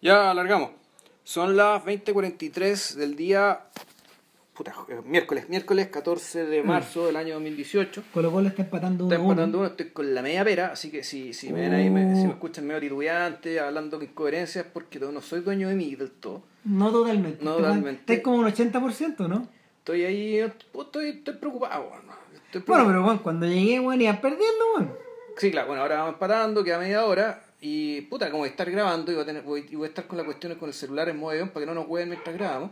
Ya alargamos. Son las 20.43 del día. Puta, eh, miércoles, miércoles 14 de marzo del año 2018. Colo Colo está empatando uno uno. empatando uno, estoy con la media pera, así que si, si me ven ahí, me, si me Oh. escuchan medio titubeante, hablando de incoherencias, porque no soy dueño de mí del todo. No totalmente. No Está- totalmente. Está como un 80%, ¿no? Estoy ahí, pues, estoy, estoy preocupado. bueno, Estoy Bueno, preocupado. pero bueno, cuando llegué, bueno, iban perdiendo, bueno. Sí, claro, bueno, ahora vamos empatando, queda media hora. Y puta, como voy a estar grabando y voy a, tener, voy, y voy a estar con las cuestiones con el celular en modo avión para que no nos hueven mientras grabamos.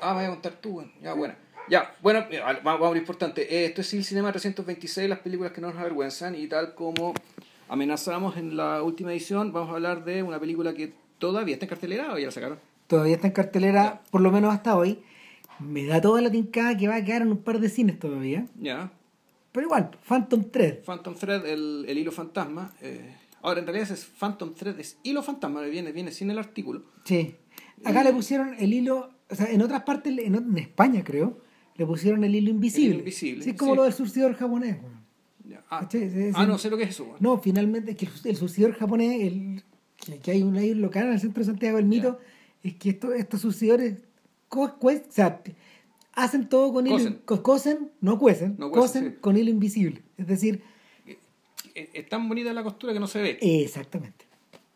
Ah, me voy a contar tú, bueno. ya, bueno. Ya, bueno, vamos, a lo importante. Esto es el Cinema 326, las películas que no nos avergüenzan. Y tal como amenazamos en la última edición, vamos a hablar de una película que todavía está en cartelera o ya la sacaron. Todavía está en cartelera, por lo menos hasta hoy. Me da toda la tincada que va a quedar en un par de cines todavía. Ya, Pero igual, Phantom Thread. Phantom Thread, el, el hilo fantasma. eh, ahora, en realidad es Phantom Thread, es hilo fantasma, viene, viene sin el artículo. Sí. Acá le pusieron el hilo, o sea, en otras partes, en, en España creo, le pusieron el hilo invisible. El hilo invisible, Sí, es como sí. lo del surcidor japonés. Ah, ¿Cachai? Sí, sí. ah, no sé lo que es eso. bueno. No, finalmente, es que el, el surcidor japonés, el, que, que hay un, hay un local en el centro de Santiago, el mito, es que esto, estos surcidores co- o sea, hacen todo con hilo, Cosen. co- cosen, no cuecen, No cuecen, cosen con hilo invisible. Es decir, Es, tan bonita la costura que no se ve. exactamente,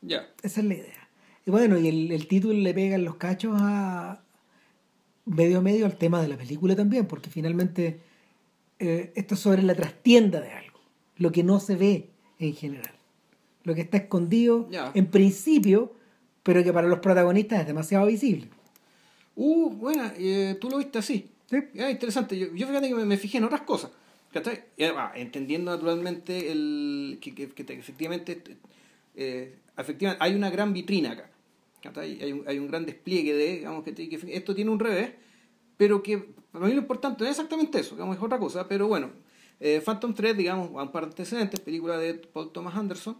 Ya. esa es la idea. Y bueno, y el, el título le pega en los cachos a medio a medio al tema de la película también, porque finalmente eh, esto es sobre la trastienda de algo, lo que no se ve en general, lo que está escondido en principio, pero que para los protagonistas es demasiado visible. Uh, buena, eh, tú lo viste así. ¿sí? Ah, interesante. Yo, yo fíjate que me, me fijé en otras cosas. ¿Cachai? Entendiendo naturalmente el, que, que- que te- efectivamente, eh, efectivamente hay una gran vitrina acá. ¿cachai? Hay un, hay un gran despliegue de, digamos, que, esto tiene un revés, pero que para mí lo importante no es exactamente eso, digamos, es otra cosa, pero bueno. eh, Phantom Thread, digamos, un par de antecedentes, película de Paul Thomas Anderson,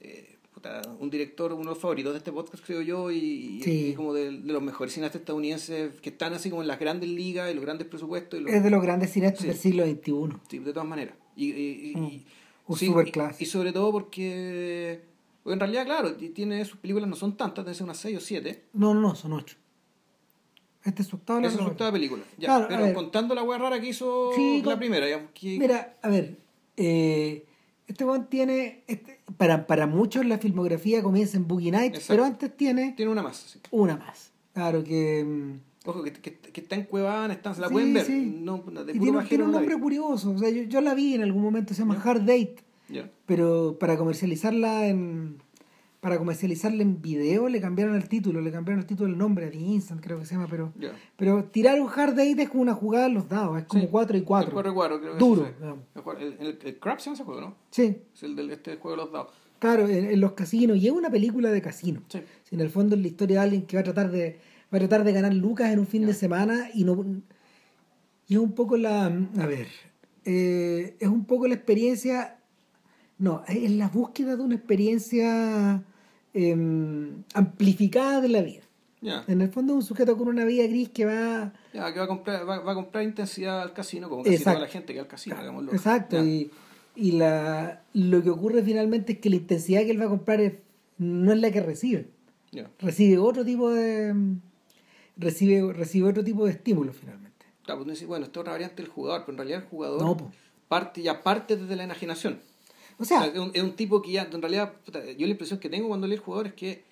eh, puta, un director, uno de los favoritos de este podcast, creo yo, y, Sí. y como de, de los mejores cineastas estadounidenses que están así como en las grandes ligas y los grandes presupuestos. Y los, Es de los grandes cineastas Sí. del siglo XXI. Sí, de todas maneras. Y, y, Mm. y- Un sí, superclass. y, sobre todo porque, porque en realidad, claro, tiene sus películas no son tantas, deben ser unas 6 o 7. No, no, no, son ocho. Este es su octava. Es su la- octava película. Ya, Claro, pero contando la hueá rara que hizo Sí, la con- primera. Ya, que- Mira, a ver, eh, este weón tiene, este- para, para muchos la filmografía comienza en Boogie Nights, pero antes tiene Tiene una más. sí. una más. Claro que... mm, Ojo, que, que, que está en Cuevana, está, se la Sí, pueden ver. sí. No, de y tiene, un nombre curioso, o sea, yo, yo la vi en algún momento, se llama. Hard Date, pero para comercializarla en para comercializarla en video le cambiaron el título, le cambiaron el título del nombre, The Instant creo que se llama, pero Ya. pero tirar un Hard Date es como una jugada en los dados, es como Sí. 4 y El 4. cuatro y cuatro, creo que Duro, fue. digamos. El, el, el, Crab se llama ese juego, ¿no? Sí, Es el del este juego de los dados. claro, en, en los casinos, y es una película de casino. Sí. Si en el fondo es la historia de alguien que va a tratar de va a tratar de ganar lucas en un fin Ya. de semana y no y es un poco la a ver eh, es un poco la experiencia no es la búsqueda de una experiencia em, amplificada de la vida Ya. en el fondo es un sujeto con una vida gris que va Ya, que va a comprar, va, va a comprar intensidad al casino, como casi toda la gente que va al casino, digámoslo. exacto Ya. y, y la lo que ocurre finalmente es que la intensidad que él va a comprar es- no es la que recibe recibe otro tipo de recibe recibe otro tipo de estímulo finalmente Claro, pues bueno, esta es otra variante del jugador, pero en realidad el jugador No, po. parte ya parte desde la enajenación. O O sea, es, un, es un tipo que ya, en realidad, puta, yo la impresión que tengo cuando leo el jugador es que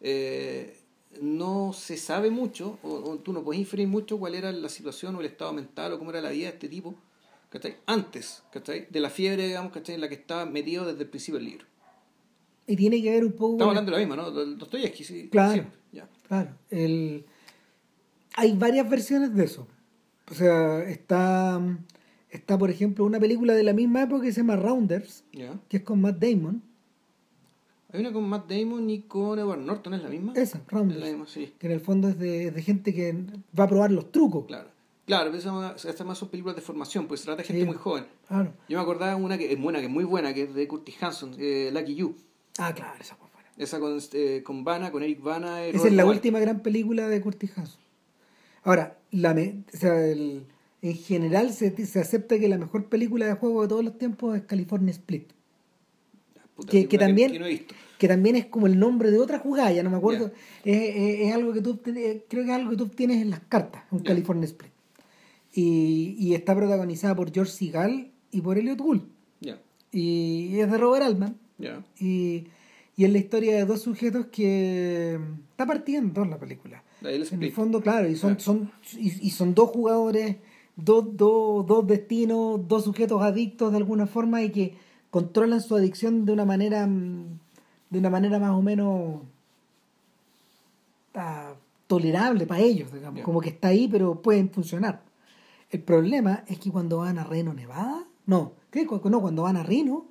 eh, no se sabe mucho, o, o tú no puedes inferir mucho cuál era la situación o el estado mental o cómo era la vida de este tipo, ¿cachai? Antes, ¿cachai? De la fiebre, digamos, ¿cachai? En la que estaba metido desde el principio del libro. y tiene que ver un poco Estamos hablando de la misma, ¿no? Dostoyevsky, sí. Claro. siempre, ya. claro el hay varias versiones de eso o sea está está por ejemplo una película de la misma época que se llama Rounders que es con Matt Damon Hay una con Matt Damon y con Edward Norton, ¿es la misma? esa Es Rounders la misma, sí. que en el fondo es de, de gente que va a probar los trucos Claro. Claro, estas más son películas de formación, pues se trata de gente Sí. muy joven. claro Yo me acordaba de una que es buena, que es muy buena, que es de Curtis Hanson, eh, Lucky You. ah claro esa fue buena. Esa con, eh, con Vanna, con Eric Bana. esa Robert es la última gran película de Curtis Hanson ahora la me- o sea, el- en general se, se acepta que la mejor película de juego de todos los tiempos es California Split Puta, que, que también que no también es como el nombre de otra jugada, ya no me acuerdo. Es, es- es algo que tú eh, creo que es algo que tú obtienes en las cartas, un. California Split. Y, y está protagonizada por George Segal y por Elliot Gould. Y es de Robert Altman. Y, y es la historia de dos sujetos que está partiendo en la película. El En el fondo, claro, y son, son, y, y son dos jugadores, dos, dos, dos destinos, dos sujetos adictos de alguna forma y que controlan su adicción de una manera mm, de una manera más o menos ah, tolerable para ellos, digamos, como que está ahí pero pueden funcionar. El problema es que cuando van a Reno, Nevada, no, no cuando van a Reno,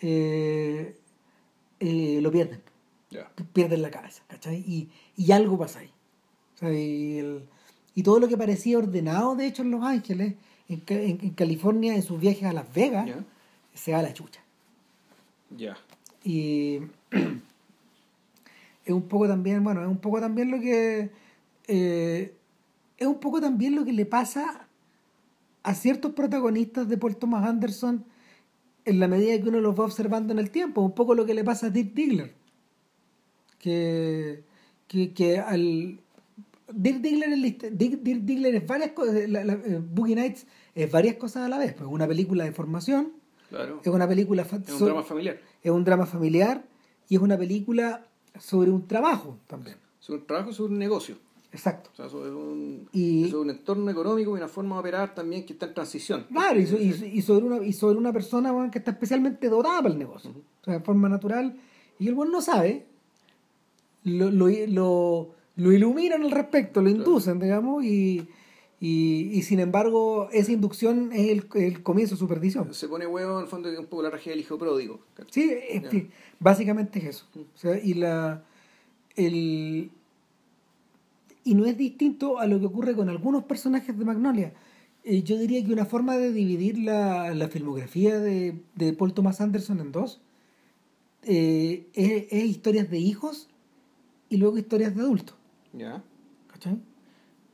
eh, eh, lo pierden pierden la cabeza, ¿cachai? Y, y algo pasa ahí. O sea, y, el- y todo lo que parecía ordenado, de hecho, en Los Ángeles, en, en- en California, en sus viajes a Las Vegas, se va a la chucha. Ya. Y es un poco también, bueno, es un poco también lo que... eh, es un poco también lo que le pasa a ciertos protagonistas de Paul Thomas Anderson en la medida que uno los va observando en el tiempo. Un poco lo que le pasa a Dirk Diggler. Que, que, que al... Dirk Diggler, es Dirk- Dirk Diggler es varias cosas, eh, Boogie Nights es varias cosas a la vez. Pues una película de formación, Claro. es una película... Es un drama familiar. es un drama familiar y es una película sobre un trabajo también. Es un trabajo, es un negocio. Exacto. O sea, es un, Y- es un entorno económico y una forma de operar también que está en transición. Claro, y, so- y so- y sobre una, y sobre una persona que está especialmente dotada para el negocio. O sea, de forma natural. Y el buen no sabe. Lo, lo, lo, lo iluminan al respecto, lo inducen, digamos, y, y, y sin embargo esa inducción es el, el comienzo de su perdición. Se pone huevo, en el fondo es un poco la tragedia del hijo pródigo. Sí, es que básicamente es eso. O sea, y la el y no es distinto a lo que ocurre con algunos personajes de Magnolia. Eh, yo diría que una forma de dividir la, la filmografía de, de Paul Thomas Anderson en dos eh, es, es historias de hijos y luego historias de adultos. Ya. ¿cachai?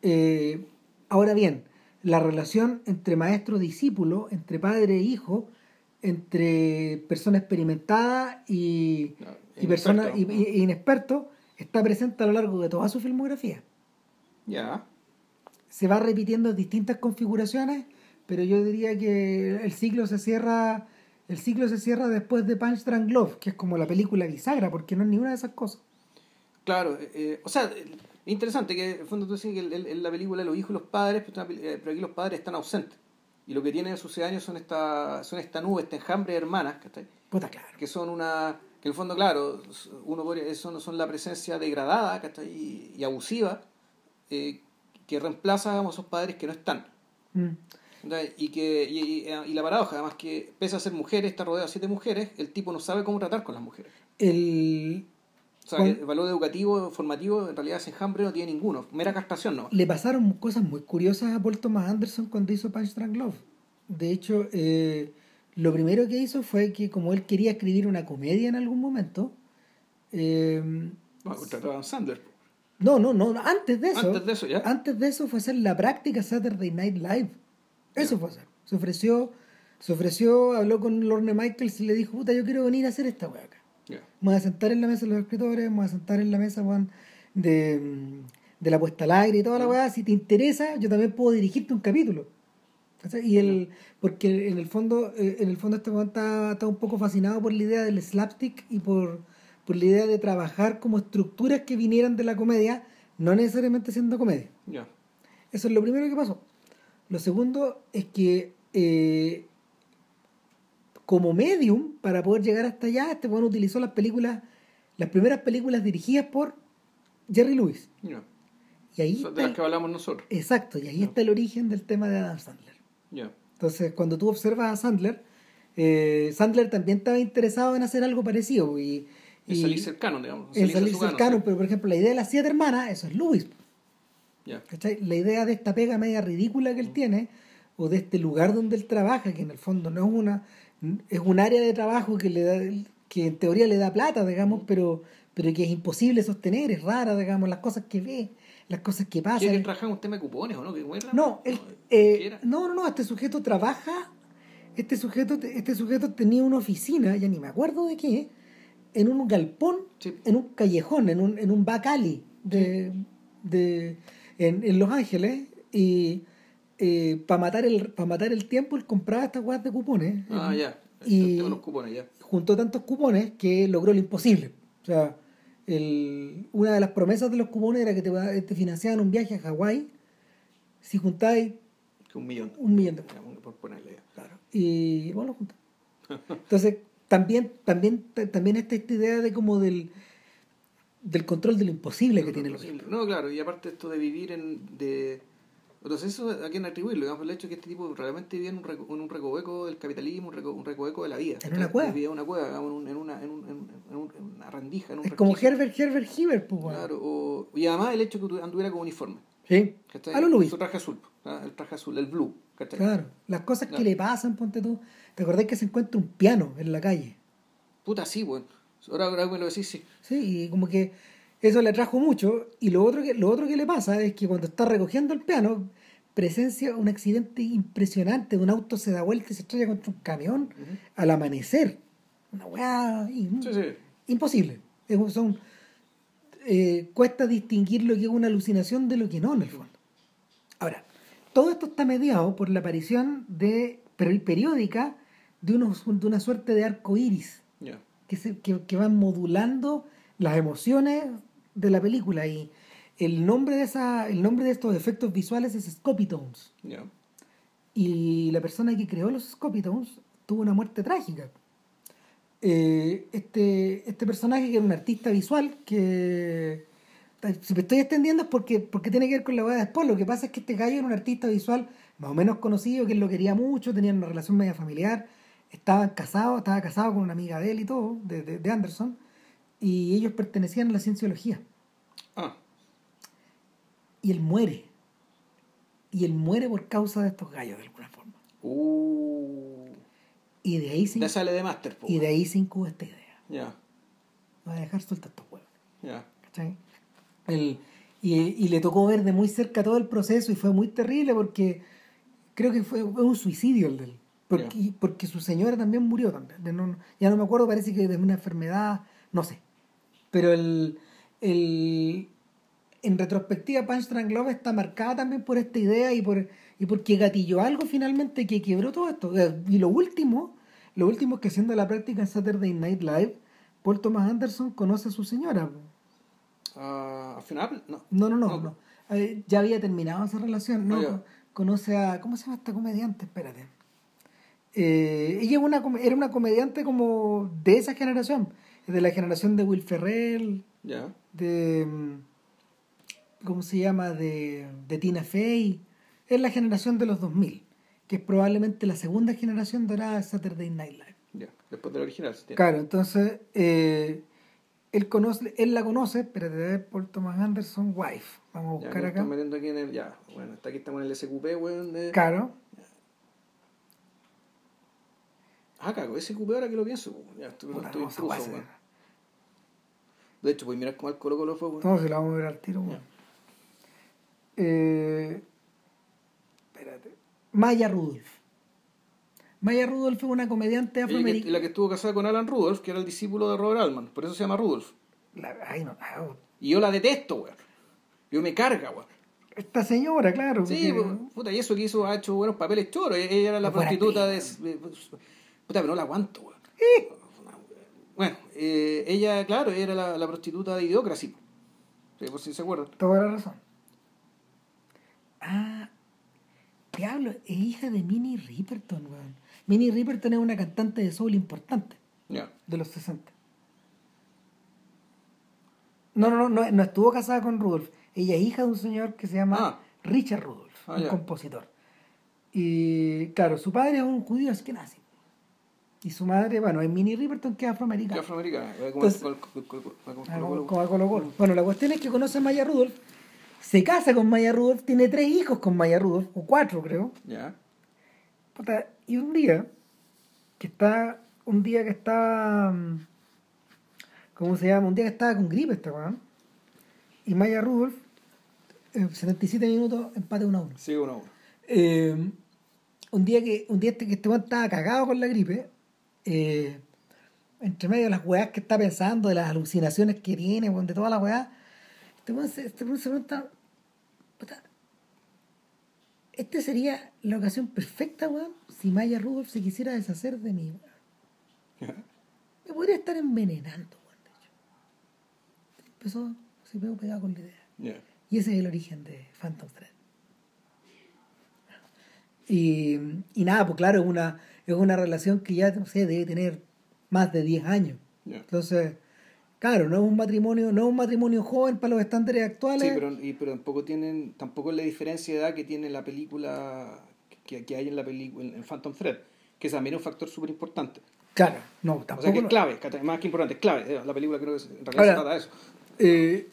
Eh, ahora bien, la relación entre maestro-discípulo, entre padre e hijo, entre persona experimentada y, No, y persona y, inexperto, y- y inexperto, está presente a lo largo de toda su filmografía. Ya. Se va repitiendo en distintas configuraciones, pero yo diría que el ciclo se cierra, el ciclo se cierra después de Punch Drunk Love, que es como la película bisagra, porque no es ninguna de esas cosas. Claro, eh, eh, o sea, eh, interesante que en el fondo tú dices que en la película los hijos y los padres, pero, pel- eh, pero aquí los padres están ausentes. Y lo que tienen en sus años son esta, son esta nube, este enjambre de hermanas, ¿cachai? Puta, claro. que son una que en el fondo claro uno podría- son, son la presencia degradada ¿cachai? y, y abusiva eh, que reemplaza digamos, a esos padres que no están Mm. y que y, y- y la paradoja además que pese a ser mujeres está rodeado de siete mujeres el tipo no sabe cómo tratar con las mujeres El, o sea el valor educativo formativo en realidad ese enjambre no tiene ninguno mera castración no le pasaron cosas muy curiosas a Paul Thomas Anderson cuando hizo Punch Drunk Love. De hecho, eh, lo primero que hizo fue que como él quería escribir una comedia en algún momento, eh, a Adam Sandler no, no, no, antes de eso, Antes de eso, ya. antes de eso fue hacer la práctica Saturday Night Live. Eso fue hacer. Se ofreció, se ofreció, habló con Lorne Michaels y le dijo, puta, yo quiero venir a hacer esta weá acá. Me voy a sentar en la mesa de los escritores, me voy a sentar en la mesa de, mm, de la puesta al aire y toda la weá. Si te interesa, yo también puedo dirigirte un capítulo. ¿Cachai? Y el, porque en el fondo, eh, en el fondo este está, está un poco fascinado por la idea del slapstick y por, por la idea de trabajar como estructuras que vinieran de la comedia, no necesariamente siendo comedia. Eso es lo primero que pasó. Lo segundo es que eh, como medium, para poder llegar hasta allá, este weón utilizó las películas, las primeras películas dirigidas por Jerry Lewis. ya Y ahí de las el- que hablamos nosotros exacto, y ahí está el origen del tema de Adam Sandler. ya Entonces, cuando tú observas a Sandler, eh, Sandler también estaba interesado en hacer algo parecido. Y, en y- salir cercano digamos salir cano, cercano, sí. pero por ejemplo, la idea de las siete hermanas, eso es Lewis. La idea de esta pega media ridícula que él tiene, o de este lugar donde él trabaja, que en el fondo no es una, es un área de trabajo que le da, que en teoría le da plata, digamos, pero, pero que es imposible sostener, es rara, digamos, las cosas que ve, las cosas que ¿Quiere pasan. que trabajar un tema de cupones o no? ¿Que? No, ¿qué eh, no, no, no, este sujeto trabaja, este sujeto, este sujeto tenía una oficina, ya ni me acuerdo de qué, en un galpón, Sí. en un callejón, en un, en un back alley de, de, en, en Los Ángeles. Y para matar, el, para matar el tiempo, él compraba estas weas de cupones. Ah, ya. Y- cupones, ya. juntó tantos cupones que logró lo imposible. O sea, el- una de las promesas de los cupones era que te, te financiaban un viaje a Hawái si juntáis Que un millón. un millón de por ponerle ya. Claro. Y bueno, lo juntó. Entonces, también, también, ta- también está esta idea de como del, del control de lo imposible que tiene los Imposible. No, claro, y aparte esto de vivir en... De... Entonces eso a quién atribuirlo, digamos, el hecho de que este tipo realmente vivía en un, reco- en un recoveco del capitalismo, un, reco- un recoveco de la vida. En una cueva. Vivía en una cueva, digamos, en, un- en una, en, un- en un- en un- en una rendija, en un Es como. Herbert, Herbert Hoover, pues. Claro, o- y además el hecho de que anduviera como uniforme. Sí. ¿cachai? A lo Luis. Su traje azul, ¿ah? el traje azul, el blue. ¿cachai? Claro. Las cosas que le pasan, ponte tú. ¿Te acordás que se encuentra un piano en la calle? Puta, sí, weón. Ahora, ahora me lo decís, sí. Sí, y como que eso le atrajo mucho. Y lo otro que, lo otro que le pasa es que cuando está recogiendo el piano, presencia un accidente impresionante. Un auto se da vuelta y se estrella contra un camión al amanecer. Una weá in- Sí, sí. imposible. Es- son, eh, cuesta distinguir lo que es una alucinación de lo que no, en el fondo. Ahora, todo esto está mediado por la aparición de peri- periódica de, unos, de una suerte de arco iris que, se- que, que van modulando las emociones de la película y el nombre de esa el nombre de estos efectos visuales es Scopitones Ya. y la persona que creó los Scopitones tuvo una muerte trágica. Eh, este este personaje que era un artista visual que si me estoy extendiendo es porque porque tiene que ver con la hueá después. Lo que pasa es que este gallo era un artista visual más o menos conocido que él lo quería mucho tenían una relación media familiar estaban casados estaba casado con una amiga de él y todo de, de, de Anderson y ellos pertenecían a la cienciología y él muere y él muere por causa de estos gallos de alguna forma uh. y de ahí se, Ya sale de Master, po, y de ahí se incuba esta idea Ya, va a dejar suelta estos huevos ya. ¿cachai? El- y, y le tocó ver de muy cerca todo el proceso y fue muy terrible porque creo que fue, fue un suicidio el de él. Porque, porque su señora también murió también. De no- ya no me acuerdo, parece que de una enfermedad, no sé. Pero el, el, en retrospectiva, Punch Drunk Love está marcada también por esta idea y por y porque gatilló algo finalmente que quebró todo esto. Eh, Y lo último, lo último es que haciendo la práctica en Saturday Night Live, Paul Thomas Anderson conoce a su señora. Ah, ¿Al final? No. No, no, no, No. no. Eh, ya había terminado esa relación, ¿no? Ya. Conoce a. ¿Cómo se llama esta comediante? Espérate. Eh, ella una, era una comediante como de esa generación, de la generación de Will Ferrell, Ya. de. ¿Cómo se llama? De, de Tina Fey. Es la generación de los 2000, que es probablemente la segunda generación dorada de Saturday Night Live. Ya. Después del original. sí, tiene. Claro, entonces eh, él conoce, él la conoce, a ver, Paul Thomas Anderson, wife. Vamos a Ya, buscar nos acá. estamos metiendo aquí en el. Ya. Bueno, hasta aquí estamos en el SQP, weón. De... Claro. Ah, cago, SQP ahora que lo pienso. Ya, estoy, Puta, estoy no, se- weón. De hecho, pues mirar cómo el Colo Colo fue, weón. No, se la vamos a ver al tiro. weón. Eh, espérate. Maya Rudolph. Maya Rudolph fue una comediante afroamericana. la que estuvo casada con Alan Rudolph, que era el discípulo de Robert Altman. Por eso se llama Rudolph. La- ay, no, ah, Y yo la detesto, weón. Yo me carga, weón. esta señora, claro. Sí, porque- pues, puta, y eso que hizo ha hecho buenos papeles choros. E- Ella era la No prostituta de. de- Puta, pero no la aguanto, weón. Bueno, eh, ella, claro, era la, la prostituta de Idiocracy. Sí, por si se acuerdan. Toda la razón. Ah, diablo, es hija de Minnie Riperton, weón. Minnie Riperton es una cantante de soul importante. Ya. de los 60. No, no, no, no, estuvo casada con Rudolf. Ella es hija de un señor que se llama Ah. Richard Rudolph, Ah, un compositor. Y claro, su padre es un judío nazi Y su madre, bueno, es Minnie Riperton, que es Que afroamericana. afroamericana. como Entonces- como. Bueno, la cuestión es que conoce a Maya Rudolph, se casa con Maya Rudolph, tiene tres hijos con Maya Rudolph, o cuatro creo. Ya. Y un día, que está, un día que estaba, mm, ¿cómo se llama? Un día que estaba con gripe este weón. Y Maya Rudolph, eh, 77 minutos, empate 1 a 1. Sí, uno a uno. Eh, un día que un día este, que este weón estaba cagado con la gripe, eh, entre medio de las weas que está pensando, de las alucinaciones que tiene, de todas las weas, este weón se, este pregunta, puta, esta sería la ocasión perfecta, weón, si Maya Rudolph se quisiera deshacer de mí, weón. Me podría estar envenenando, weón, de hecho. Empezó, se pegó pegado con la idea. Y ese es el origen de Phantom Thread. Y, y nada, pues claro, es una, es una relación que ya no sé, debe tener más de 10 años. Entonces, claro, no es un matrimonio, no es un matrimonio joven para los estándares actuales. Sí, pero, y, pero tampoco tienen, tampoco es la diferencia de edad que tiene la película, que, que hay en la película, en Phantom Thread, que también es un factor súper importante. Claro, no, O tampoco. sea que es clave, que más que importante, es clave. Eh, La película creo que en realidad Ahora, se trata de eso. Eh,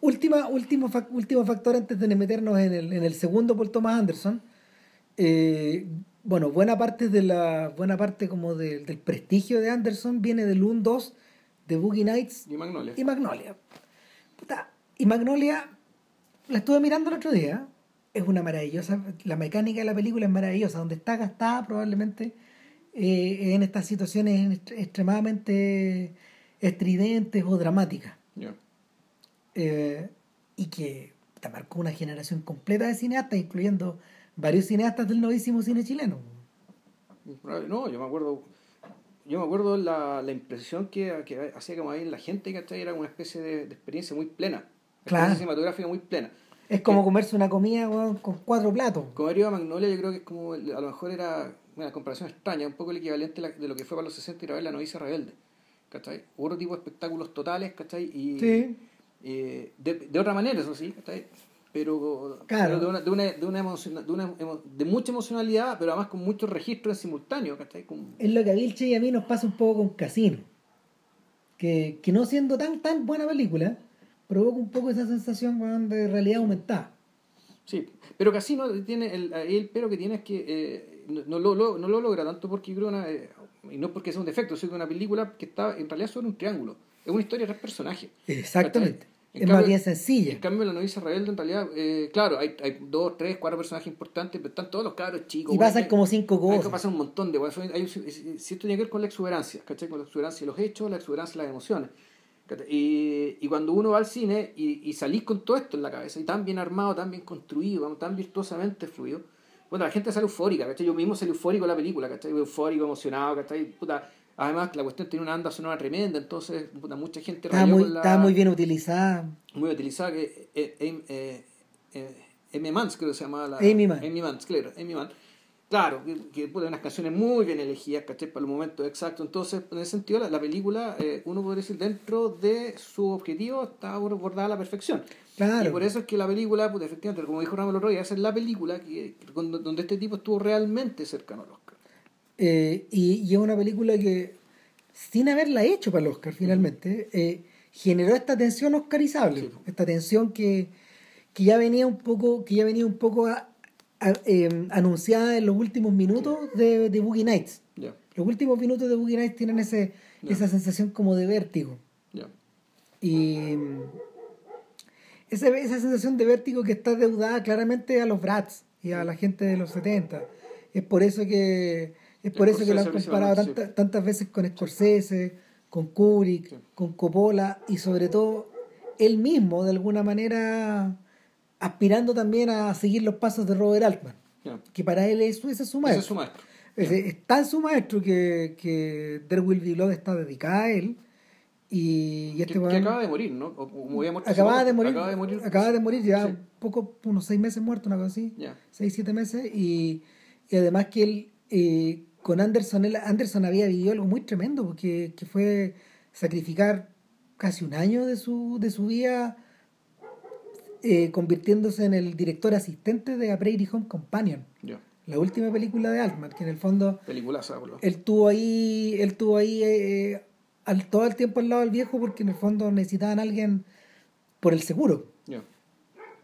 última, último, último factor antes de meternos en el, en el segundo por Thomas Anderson. Eh, bueno, buena parte de la buena parte como de- del prestigio de Anderson viene del 1-2 de Boogie Nights Y Magnolia. y Magnolia. Puta, y Magnolia la estuve mirando el otro día. Es una maravillosa, la mecánica de la película es maravillosa, donde está gastada probablemente eh, en estas situaciones extremadamente estridentes o dramáticas. Eh, y que te marcó una generación completa de cineastas, incluyendo varios cineastas del novísimo cine chileno. No, yo me acuerdo, yo me acuerdo la, la impresión que, que hacía como ahí en la gente, ¿cachai? Era una especie de, de experiencia muy plena. Claro. Experiencia cinematográfica muy plena. Es como comerse una comida con cuatro platos. Como Arriba Magnolia, yo creo que es como, a lo mejor era una comparación extraña, un poco el equivalente de lo que fue para los 60 ir a ver La novicia rebelde. ¿Cachai? Otro tipo de espectáculos totales, ¿cachai? Y, Sí. eh, de, de otra manera, eso sí, ¿cachai? Pero, Claro. pero de, una, de, una, de, una emociona- de, una de mucha emocionalidad, pero además con muchos registros en simultáneo, ¿cachai? Con- Es lo que a Vilche y a mí nos pasa un poco con Casino. Que, que no siendo tan tan buena película, provoca un poco esa sensación de realidad aumentada. Sí, pero Casino tiene el, el pero que tiene es que eh, no, no lo, lo- no lo logra tanto porque creo una, eh, y no porque sea un defecto, sino que una película que está en realidad sobre un triángulo. Es una historia de tres personajes. Exactamente. ¿Cachai? En Es cambio- más bien sencilla. En cambio, la novicia rebelde, en realidad, eh, claro, hay, hay dos, tres, cuatro personajes importantes, pero están todos los cabros chicos. Y pasan hay- como cinco hay que cosas. pasar un montón de cosas. Si esto tiene que ver con la exuberancia, ¿cachai? Con la exuberancia de los hechos, la exuberancia de las emociones. Y, y cuando uno va al cine y, y salís con todo esto en la cabeza, y tan bien armado, tan bien construido, tan virtuosamente fluido, bueno, la gente sale eufórica, ¿cachai? Yo mismo salí eufórico de la película, ¿cachai? Eufórico, emocionado, ¿cachai? Puta, además, la cuestión tiene una banda sonora tremenda, entonces, puta, mucha gente Estaba muy, la- estaba muy bien utilizada. muy utilizada que eh, eh, eh, eh, Amy Mans creo que se llamaba la Amy Mans, claro Amy Mann. claro que, que puede unas canciones muy bien elegidas ¿cachai? para los momentos exactos entonces en ese sentido la, la película eh, uno podría decir dentro de su objetivo está abordada a la perfección Claro. y por eso es que la película pues, efectivamente como dijo Ramón el esa es la película que, donde este tipo estuvo realmente cercano al Oscar Eh, y, y es una película que, sin haberla hecho para el Oscar finalmente, eh, generó esta tensión oscarizable. Sí. Esta tensión que, que ya venía un poco, que ya venía un poco a- a- eh, anunciada en los últimos minutos de, de Boogie Nights. Los últimos minutos de Boogie Nights tienen ese, esa sensación como de vértigo. Y mm, esa, esa sensación de vértigo que está deudada claramente a los Brats y a la gente de los 70. Es por eso que es por eso que lo han comparado tanta- tantas veces con Scorsese, con Kubrick, Sí. con Coppola y sobre todo él mismo de alguna manera aspirando también a seguir los pasos de Robert Altman, que para él es, ese es su ese maestro. es su maestro Es, es tan su maestro que, que There Will Be Blood está dedicada a él. Y, y que, este que acaba de morir ¿no? O- de morir. acaba de morir Acaba de morir ya Sí. poco, unos seis meses muerto, una cosa así. ya Seis, siete meses. Y, y además que él, eh, con Anderson, él, Anderson había vivido algo muy tremendo, porque que fue sacrificar casi un año de su, de su vida eh, convirtiéndose en el director asistente de A Prairie Home Companion, ya la última película de Altman, que en el fondo por lo él tuvo ahí, él tuvo ahí eh, al, todo el tiempo al lado del viejo porque en el fondo necesitaban a alguien por el seguro. Ya.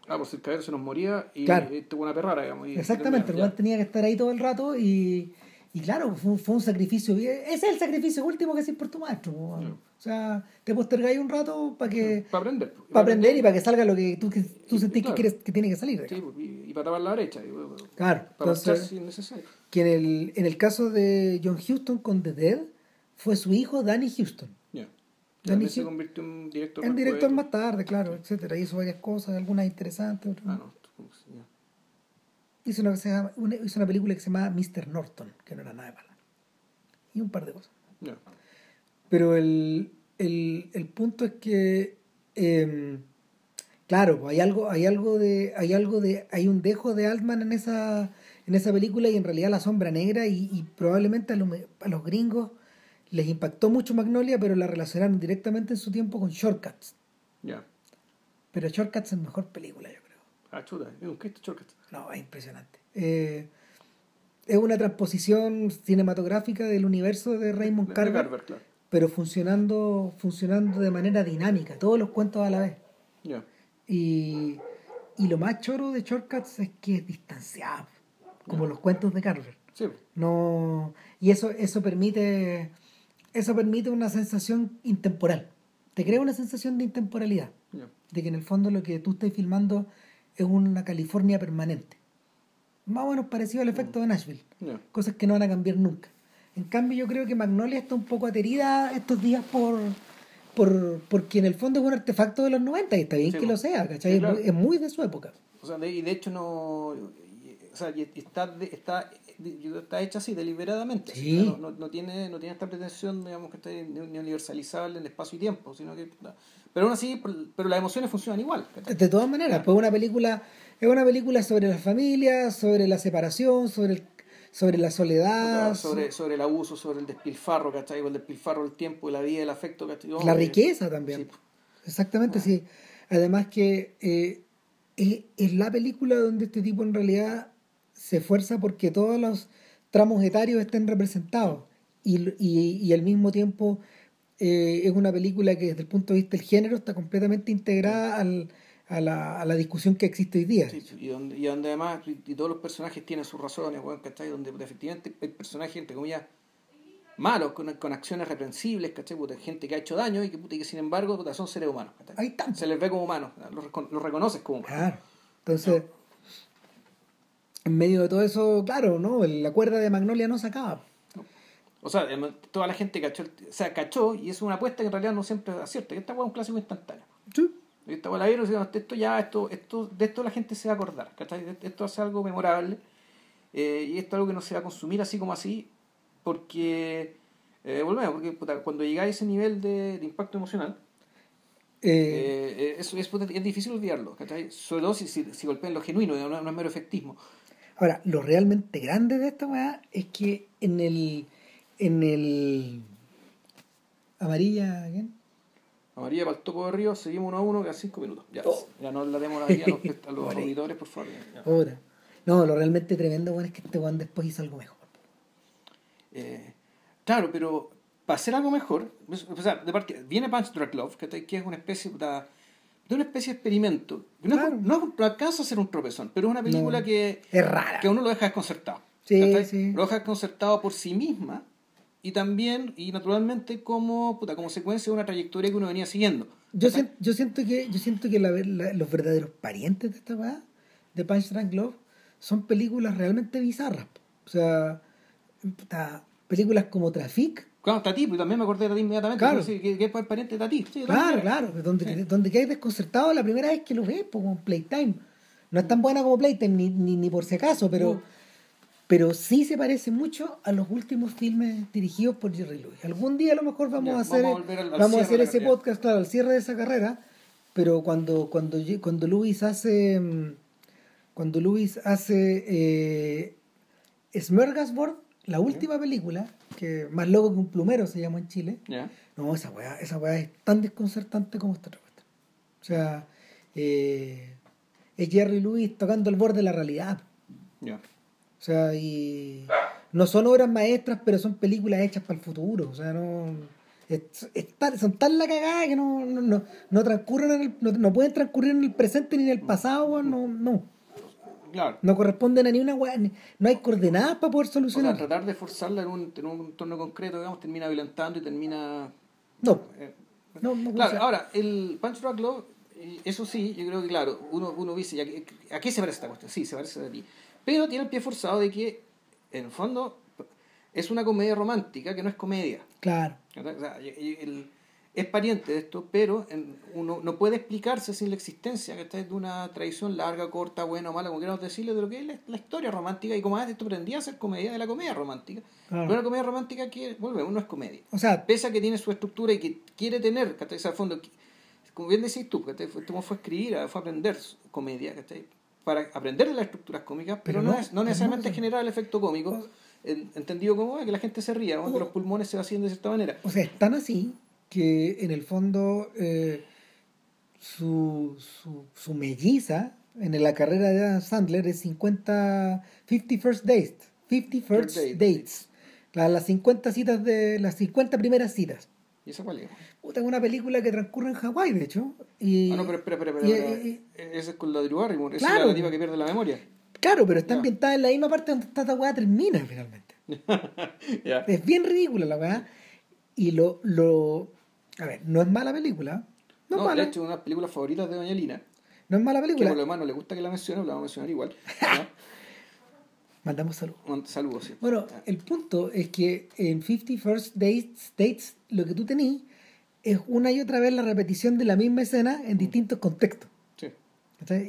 Ah, pues el caballero se nos moría y Claro. tuvo una perrara, digamos. y- Exactamente, el tenía que estar ahí todo el rato y, Y claro, fue, fue un sacrificio. Ese es el sacrificio último que por tu maestro. po. O sea, te postergáis un rato para que Para aprender. para aprender y para que salga lo que tú, que tú Y- sentís claro. que, quieres, que tiene que salir. Sí, y, y para tapar la brecha. y, Claro. Para Entonces, marchar si es necesario. que en el, en el caso de John Huston con The Dead, fue su hijo Danny Houston. Ya. Danny se convirtió en director. En director más tarde, claro, etcétera. Hizo varias cosas, algunas interesantes. otras Ah, no. no. ¿cómo se llama? Hizo, una, una- hizo una película que se llama Mr. Norton, que no era nada de mala. Y un par de cosas. Pero el, el, el punto es que, eh, claro, pues hay algo, hay algo de, hay algo de, hay un dejo de Altman en esa, en esa película y en realidad la sombra negra y, y probablemente a los, a los gringos les impactó mucho Magnolia, pero la relacionaron directamente en su tiempo con Shortcuts. Ya. Pero Shortcuts es mejor película, yo creo. Ah, chuta. Es un Cristo Shortcut. No, es impresionante. Eh, es una transposición cinematográfica del universo de Raymond de Carver, claro. pero funcionando, funcionando de manera dinámica, todos los cuentos a la vez. Ya. Y, y lo más choro de Shortcuts es que es distanciado, como los cuentos de Carver. Sí. No, y eso, eso permite, eso permite una sensación intemporal. Te crea una sensación de intemporalidad, de que en el fondo lo que tú estás filmando es una California permanente. Más o menos parecido al efecto de Nashville. Cosas que no van a cambiar nunca. En cambio, yo creo que Magnolia está un poco aterida estos días por, por porque en el fondo es un artefacto de los 90 y está bien Sí, que lo sea, ¿cachai? Sí, Es claro. muy- es muy de su época. O sea, de, y de hecho no. O sea, y está, está, está hecha así, deliberadamente. Sí. O sea, no, no, no tiene, no tiene esta pretensión, digamos, que esté ni ni universalizable en espacio y tiempo, sino que. Pero aún así, pero las emociones funcionan igual. ¿cachai? De todas maneras, pues una película, es una película sobre la familia, sobre la separación, sobre el- sobre la soledad, sobre, sobre el abuso, sobre el despilfarro, ¿cachai? El despilfarro del tiempo, la vida, el afecto, ¿cachai? la riqueza también. sí. Exactamente, sí. Además que eh, es, es la película donde este tipo en realidad se esfuerza porque todos los tramos etarios estén representados y, y, y al mismo tiempo eh, es una película que desde el punto de vista del género está completamente integrada al- a, la, a la discusión que existe hoy día. Sí, y, donde, y donde además y, todos los personajes tienen sus razones, weón, ¿cachai? Donde efectivamente hay personajes, entre comillas, malos, con, con acciones reprensibles, ¿cachai? Puta, gente que ha hecho daño y que, puta, y que sin embargo puta, son seres humanos, ¿cachai? Ahí están. Se les ve como humanos, los, los reconoces como humanos. Claro. Entonces, en medio de todo eso, claro, ¿no? La cuerda de Magnolia no se acaba. O sea, toda la gente cachó, o sea, cachó y es una apuesta que en realidad no siempre acierta. que Esta weá es un clásico instantáneo. Sí. Esta weá la vieron y esto ya, esto, esto, de esto la gente se va a acordar, ¿cachai? Esto hace algo memorable eh, y esto es algo que no se va a consumir así como así porque, eh, volvemos, porque puta, cuando llegáis a ese nivel de, de impacto emocional, Eh, eh, es difícil olvidarlo, ¿cachai? Sobre todo si, si, si golpean lo genuino, no, no es mero efectismo. Ahora, lo realmente grande de esta weá es que en el. En el. Amarilla, ¿quién? Amarilla para el topo de río, seguimos uno a uno, quedan cinco minutos. Ya, Oh. ya no hablaremos la vida a los, a los auditores, por favor. Ahora. No, lo realmente tremendo, weón, es que este weón después hizo algo mejor. Eh, claro, pero para hacer algo mejor, o sea, de parte, viene Punch Drunk Love, que, que es una especie puta, de una especie de experimento. No, Claro. no, no alcanza a ser un tropezón, pero es una película No. que, Es rara. que uno lo deja desconcertado. Sí, sí. Lo deja desconcertado por sí misma y también, y naturalmente, como, puta, como secuencia de una trayectoria que uno venía siguiendo. Yo, ¿cachai? sien- yo siento que, yo siento que la- la- los verdaderos parientes de esta weá, de Punch Drunk Love, son películas realmente bizarras. O sea, puta, películas como Traffic, Claro, Tati, pues también me acordé de Tati inmediatamente. Claro. Sí, que, que es pariente de Tati. Sí, Claro, claro, donde, Sí. donde quedas desconcertado la primera vez que lo ves, pues, como Playtime. No es tan buena como Playtime, ni, ni, ni por si acaso, pero. Pero sí se parece mucho a los últimos filmes dirigidos por Jerry Lewis. Algún día a lo mejor vamos Ya, a hacer, vamos a volver al- al vamos a cierre hacer ese carrera. podcast, claro, al cierre de esa carrera, pero cuando, cuando, cuando Lewis hace, mm, cuando Lewis hace eh, la última película, que más loco que un plumero se llamó en Chile, no, esa weá, esa weá es tan desconcertante como esta otra cuestión. O sea, eh, es Jerry Lewis tocando el borde de la realidad. O sea, y no son obras maestras, pero son películas hechas para el futuro. O sea, no. es- es tan- son tan la cagada que no, no, no, no transcurren en el, no, no pueden transcurrir en el presente ni en el pasado, no, no. Claro. No corresponden a ni una no hay coordenadas para poder O sea, solucionar. tratar de forzarla en un, en un entorno concreto, digamos, termina violentando y termina... no, eh, no, no Claro, ahora, el Punch Drunk Love, eh, eso sí, yo creo que, claro, uno, uno dice, ¿a qué, ¿a qué se parece esta cuestión? Sí, se parece a ti. Pero tiene el pie forzado de que, en el fondo, es una comedia romántica que no es comedia. Claro. O sea, el- es pariente de esto, pero en- uno no puede explicarse sin la existencia ¿cachai? de una tradición larga, corta, buena o mala, como queramos decirle, de lo que es la, la historia romántica y como antes esto pretendía ser comedia de la comedia romántica. Claro. Pero una comedia romántica que, volvemos, no es comedia O sea, pese a que tiene su estructura y que quiere tener. O sea, al fondo, como bien decís tú, ¿cachai? Fue, a escribir, fue a aprender comedia, ¿cachai? Para aprender de las estructuras cómicas, pero, Pero no, no, es, no pero necesariamente generar el efecto cómico, en- entendido como "Ah, que la gente se ría, o que los pulmones se vacíen de cierta manera. o sea, es tan así que en el fondo eh, su, su, su melliza en la carrera de Adam Sandler es 50 50 first dates 50 first dates. La- las 50 citas de las 50 primeras citas ¿Y esa cuál es? Puta, es una película que transcurre en Hawái de hecho y Ah, no, pero espera, espera, espera. y- Ese es con la Drew Barrymore, esa Claro. es la nativa que pierde la memoria. claro pero está ambientada en la misma parte donde esta weá termina finalmente es bien ridícula la weá y lo lo a ver no es mala película no, No, es mala de hecho, una de las películas favoritas de Doña Lina, no es mala que película por lo demás no le gusta que la mencione, la vamos a mencionar igual. mandamos saludos Un Saludos, sí. Bueno, el punto es que en 50 First Dates, dates lo que tú tenés es una y otra vez la repetición de la misma escena en distintos contextos. Sí.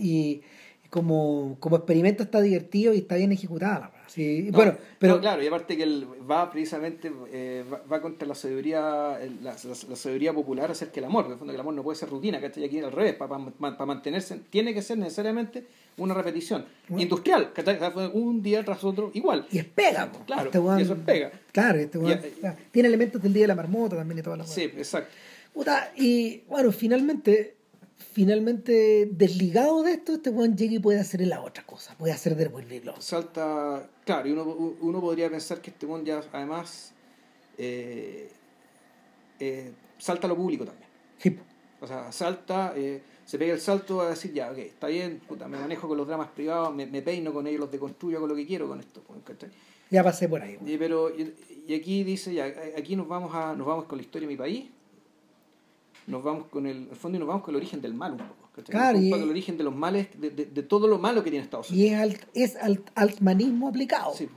Y como, como experimento está divertido y está bien ejecutada la. Sí, No, bueno, pero no, claro, y aparte que él va precisamente eh, va, va contra la sabiduría la, la- la sabiduría popular acerca del amor, que en el fondo que el amor no puede ser rutina. Y aquí al revés, para mantenerse, tiene que ser necesariamente una repetición Bueno. industrial, un día tras otro igual. y es pega. po. Claro, Este y eso es pega. Claro, este Y- claro, tiene elementos del día de la marmota también y toda la. Sí, exacto. Puta, y bueno, finalmente, finalmente, desligado de esto, este weón llega y puede hacer la otra cosa, puede hacer Be Lost. Salta, claro, y uno, uno podría pensar que este mundo ya además eh, eh, salta a lo público también. Sí. O sea, salta, eh, se pega el salto a decir, ya, ok, está bien, puta, me manejo con los dramas privados, me, me peino con ellos, los deconstruyo con lo que quiero con esto. pues, ¿cachai? ya pasé por ahí. Y, pero, y, y aquí dice, ya, aquí nos vamos, a, nos vamos con la historia de mi país, nos vamos con el, fondo y nos vamos con el origen del mal un poco. ¿cachai? Claro, y- el origen de los males, de, de, de todo lo malo que tiene Estados Unidos. Y es, alt, es alt- altmanismo aplicado. Sí,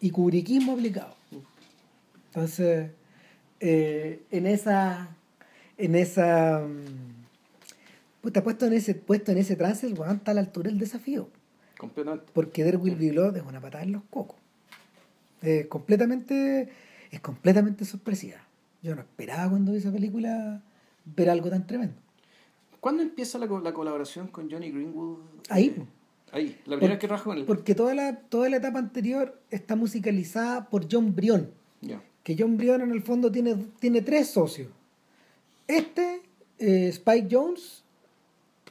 Y kubriquismo aplicado. Entonces, eh, en esa. En esa. mm, Puta, puesto en ese, puesto en ese trance, el weón está a la altura del desafío. completamente. Porque There Will Be Blood es una patada en los cocos. Es completamente. Es completamente sorpresiva. Yo no esperaba cuando vi esa película ver algo tan tremendo. ¿Cuándo empieza la, la colaboración con Johnny Greenwood? Ahí. Eh, ahí, la primera vez que trabaja con él. Porque toda la, toda la etapa anterior está musicalizada por John Brion. Que John Brion en el fondo tiene, tiene tres socios. Este, eh, Spike Jones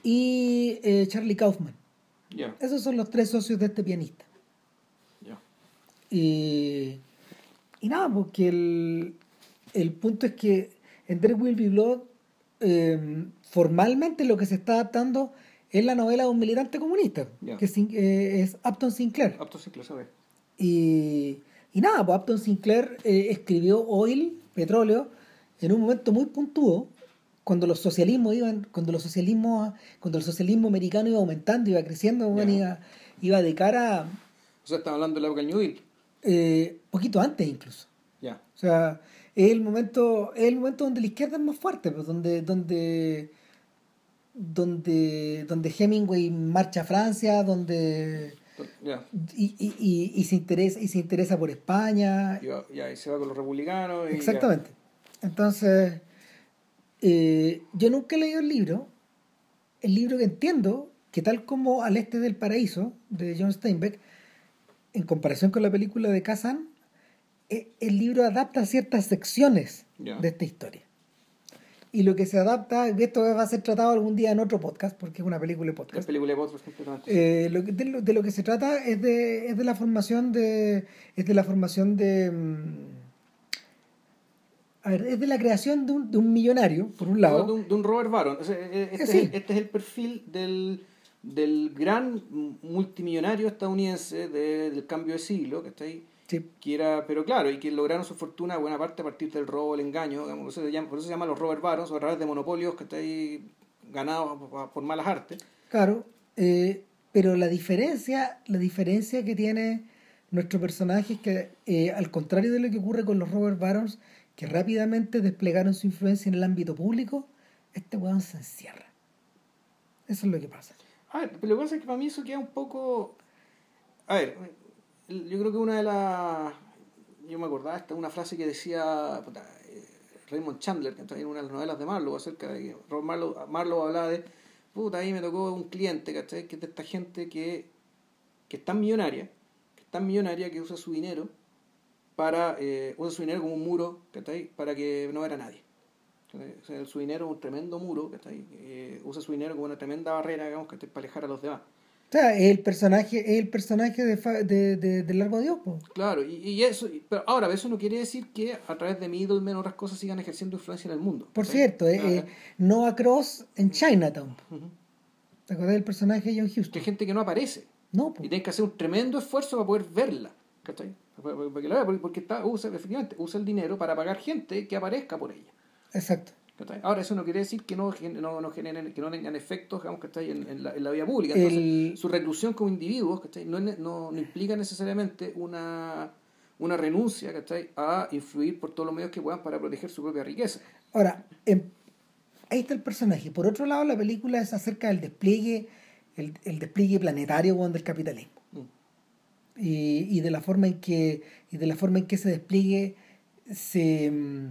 y eh, Charlie Kaufman. ya, Esos son los tres socios de este pianista. Y, y nada, porque el, el punto es que en There Will Be Blood eh, formalmente lo que se está adaptando es la novela de un militante comunista, que es, eh, es Upton Sinclair. Y, y nada, pues Upton Sinclair eh, escribió Oil, petróleo, en un momento muy puntudo, cuando los socialismos iban, cuando los socialismos, cuando el socialismo americano iba aumentando, iba creciendo, bueno, iba, iba de cara O sea, estamos hablando de la época del New Deal. eh, poquito antes incluso. Ya, O sea, es el momento, es el momento donde la izquierda es más fuerte, pues, donde, donde, donde, donde Hemingway marcha a Francia, donde y, y, y, y se interesa, y se interesa por España, Y, va- ya, y se va con los republicanos. Exactamente. Entonces, eh, yo nunca he leído el libro. El libro que entiendo que tal como Al Este del Paraíso, de John Steinbeck, en comparación con la película de Kazan, el libro adapta ciertas secciones Ya. de esta historia. Y lo que se adapta, esto va a ser tratado algún día en otro podcast, porque es una película de podcast. película de completamente. Eh, lo que- de, lo, de lo que se trata es de, es de la formación de es de la formación de mm, a ver, es de la creación de un, de un millonario por un lado de, un, de un Robert Baron. Sea, eh, este, Eh, sí. es este es el perfil del, del gran multimillonario estadounidense del cambio de siglo, que está ahí. Que era, pero claro, y que lograron su fortuna buena parte a partir del robo, el engaño, por, eso se llama, por eso se llama los Robert Barons, o a través de monopolios que está ahí ganados por malas artes. Claro, eh, pero la diferencia, la diferencia que tiene nuestro personaje es que, eh, al contrario de lo que ocurre con los Robert Barons, que rápidamente desplegaron su influencia en el ámbito público, este weón se encierra. Eso es lo que pasa. A ver, pero lo que pasa es que para mí eso queda un poco. A ver, yo creo que una de las. Yo me acordaba, esta una frase que decía eh, Raymond Chandler, que en una de las novelas de Marlowe, acerca de que Marlowe, Marlowe hablaba de. Puta, ahí me tocó un cliente, ¿cachai? Que es de esta gente que, que es tan millonaria, que es tan millonaria que usa su dinero para. Eh, usa su dinero como un muro, ¿cachai? Para que no era nadie. su dinero es un tremendo muro, ¿cachai? Eh, usa su dinero como una tremenda barrera, digamos, que para alejar a los demás. O sea, es el personaje, es el personaje de, de, de, de Largo Dios. Claro, y, y, eso, pero ahora, eso no quiere decir que a través de Middleman otras cosas sigan ejerciendo influencia en el mundo. Por cierto, eh, eh, Noah Cross en Chinatown. ¿Te acuerdas del personaje de John Huston? Que hay gente que no aparece. No, Y tienes que hacer un tremendo esfuerzo para poder verla. ¿Cachai? Porque, porque, porque está, usa, efectivamente, usa el dinero para pagar gente que aparezca por ella. Exacto. Ahora, eso no quiere decir que no, no, no generen, que no tengan efectos digamos, que en, en, la, en la vida pública. Entonces, su reclusión como individuos no, no, no, implica necesariamente una, una renuncia a influir por todos los medios que puedan para proteger su propia riqueza. Ahora, em, ahí está el personaje. Por otro lado, la película es acerca del despliegue, el, el despliegue planetario del capitalismo. Mm. Y, y, de la forma en que y de la forma en que ese despliegue se mm,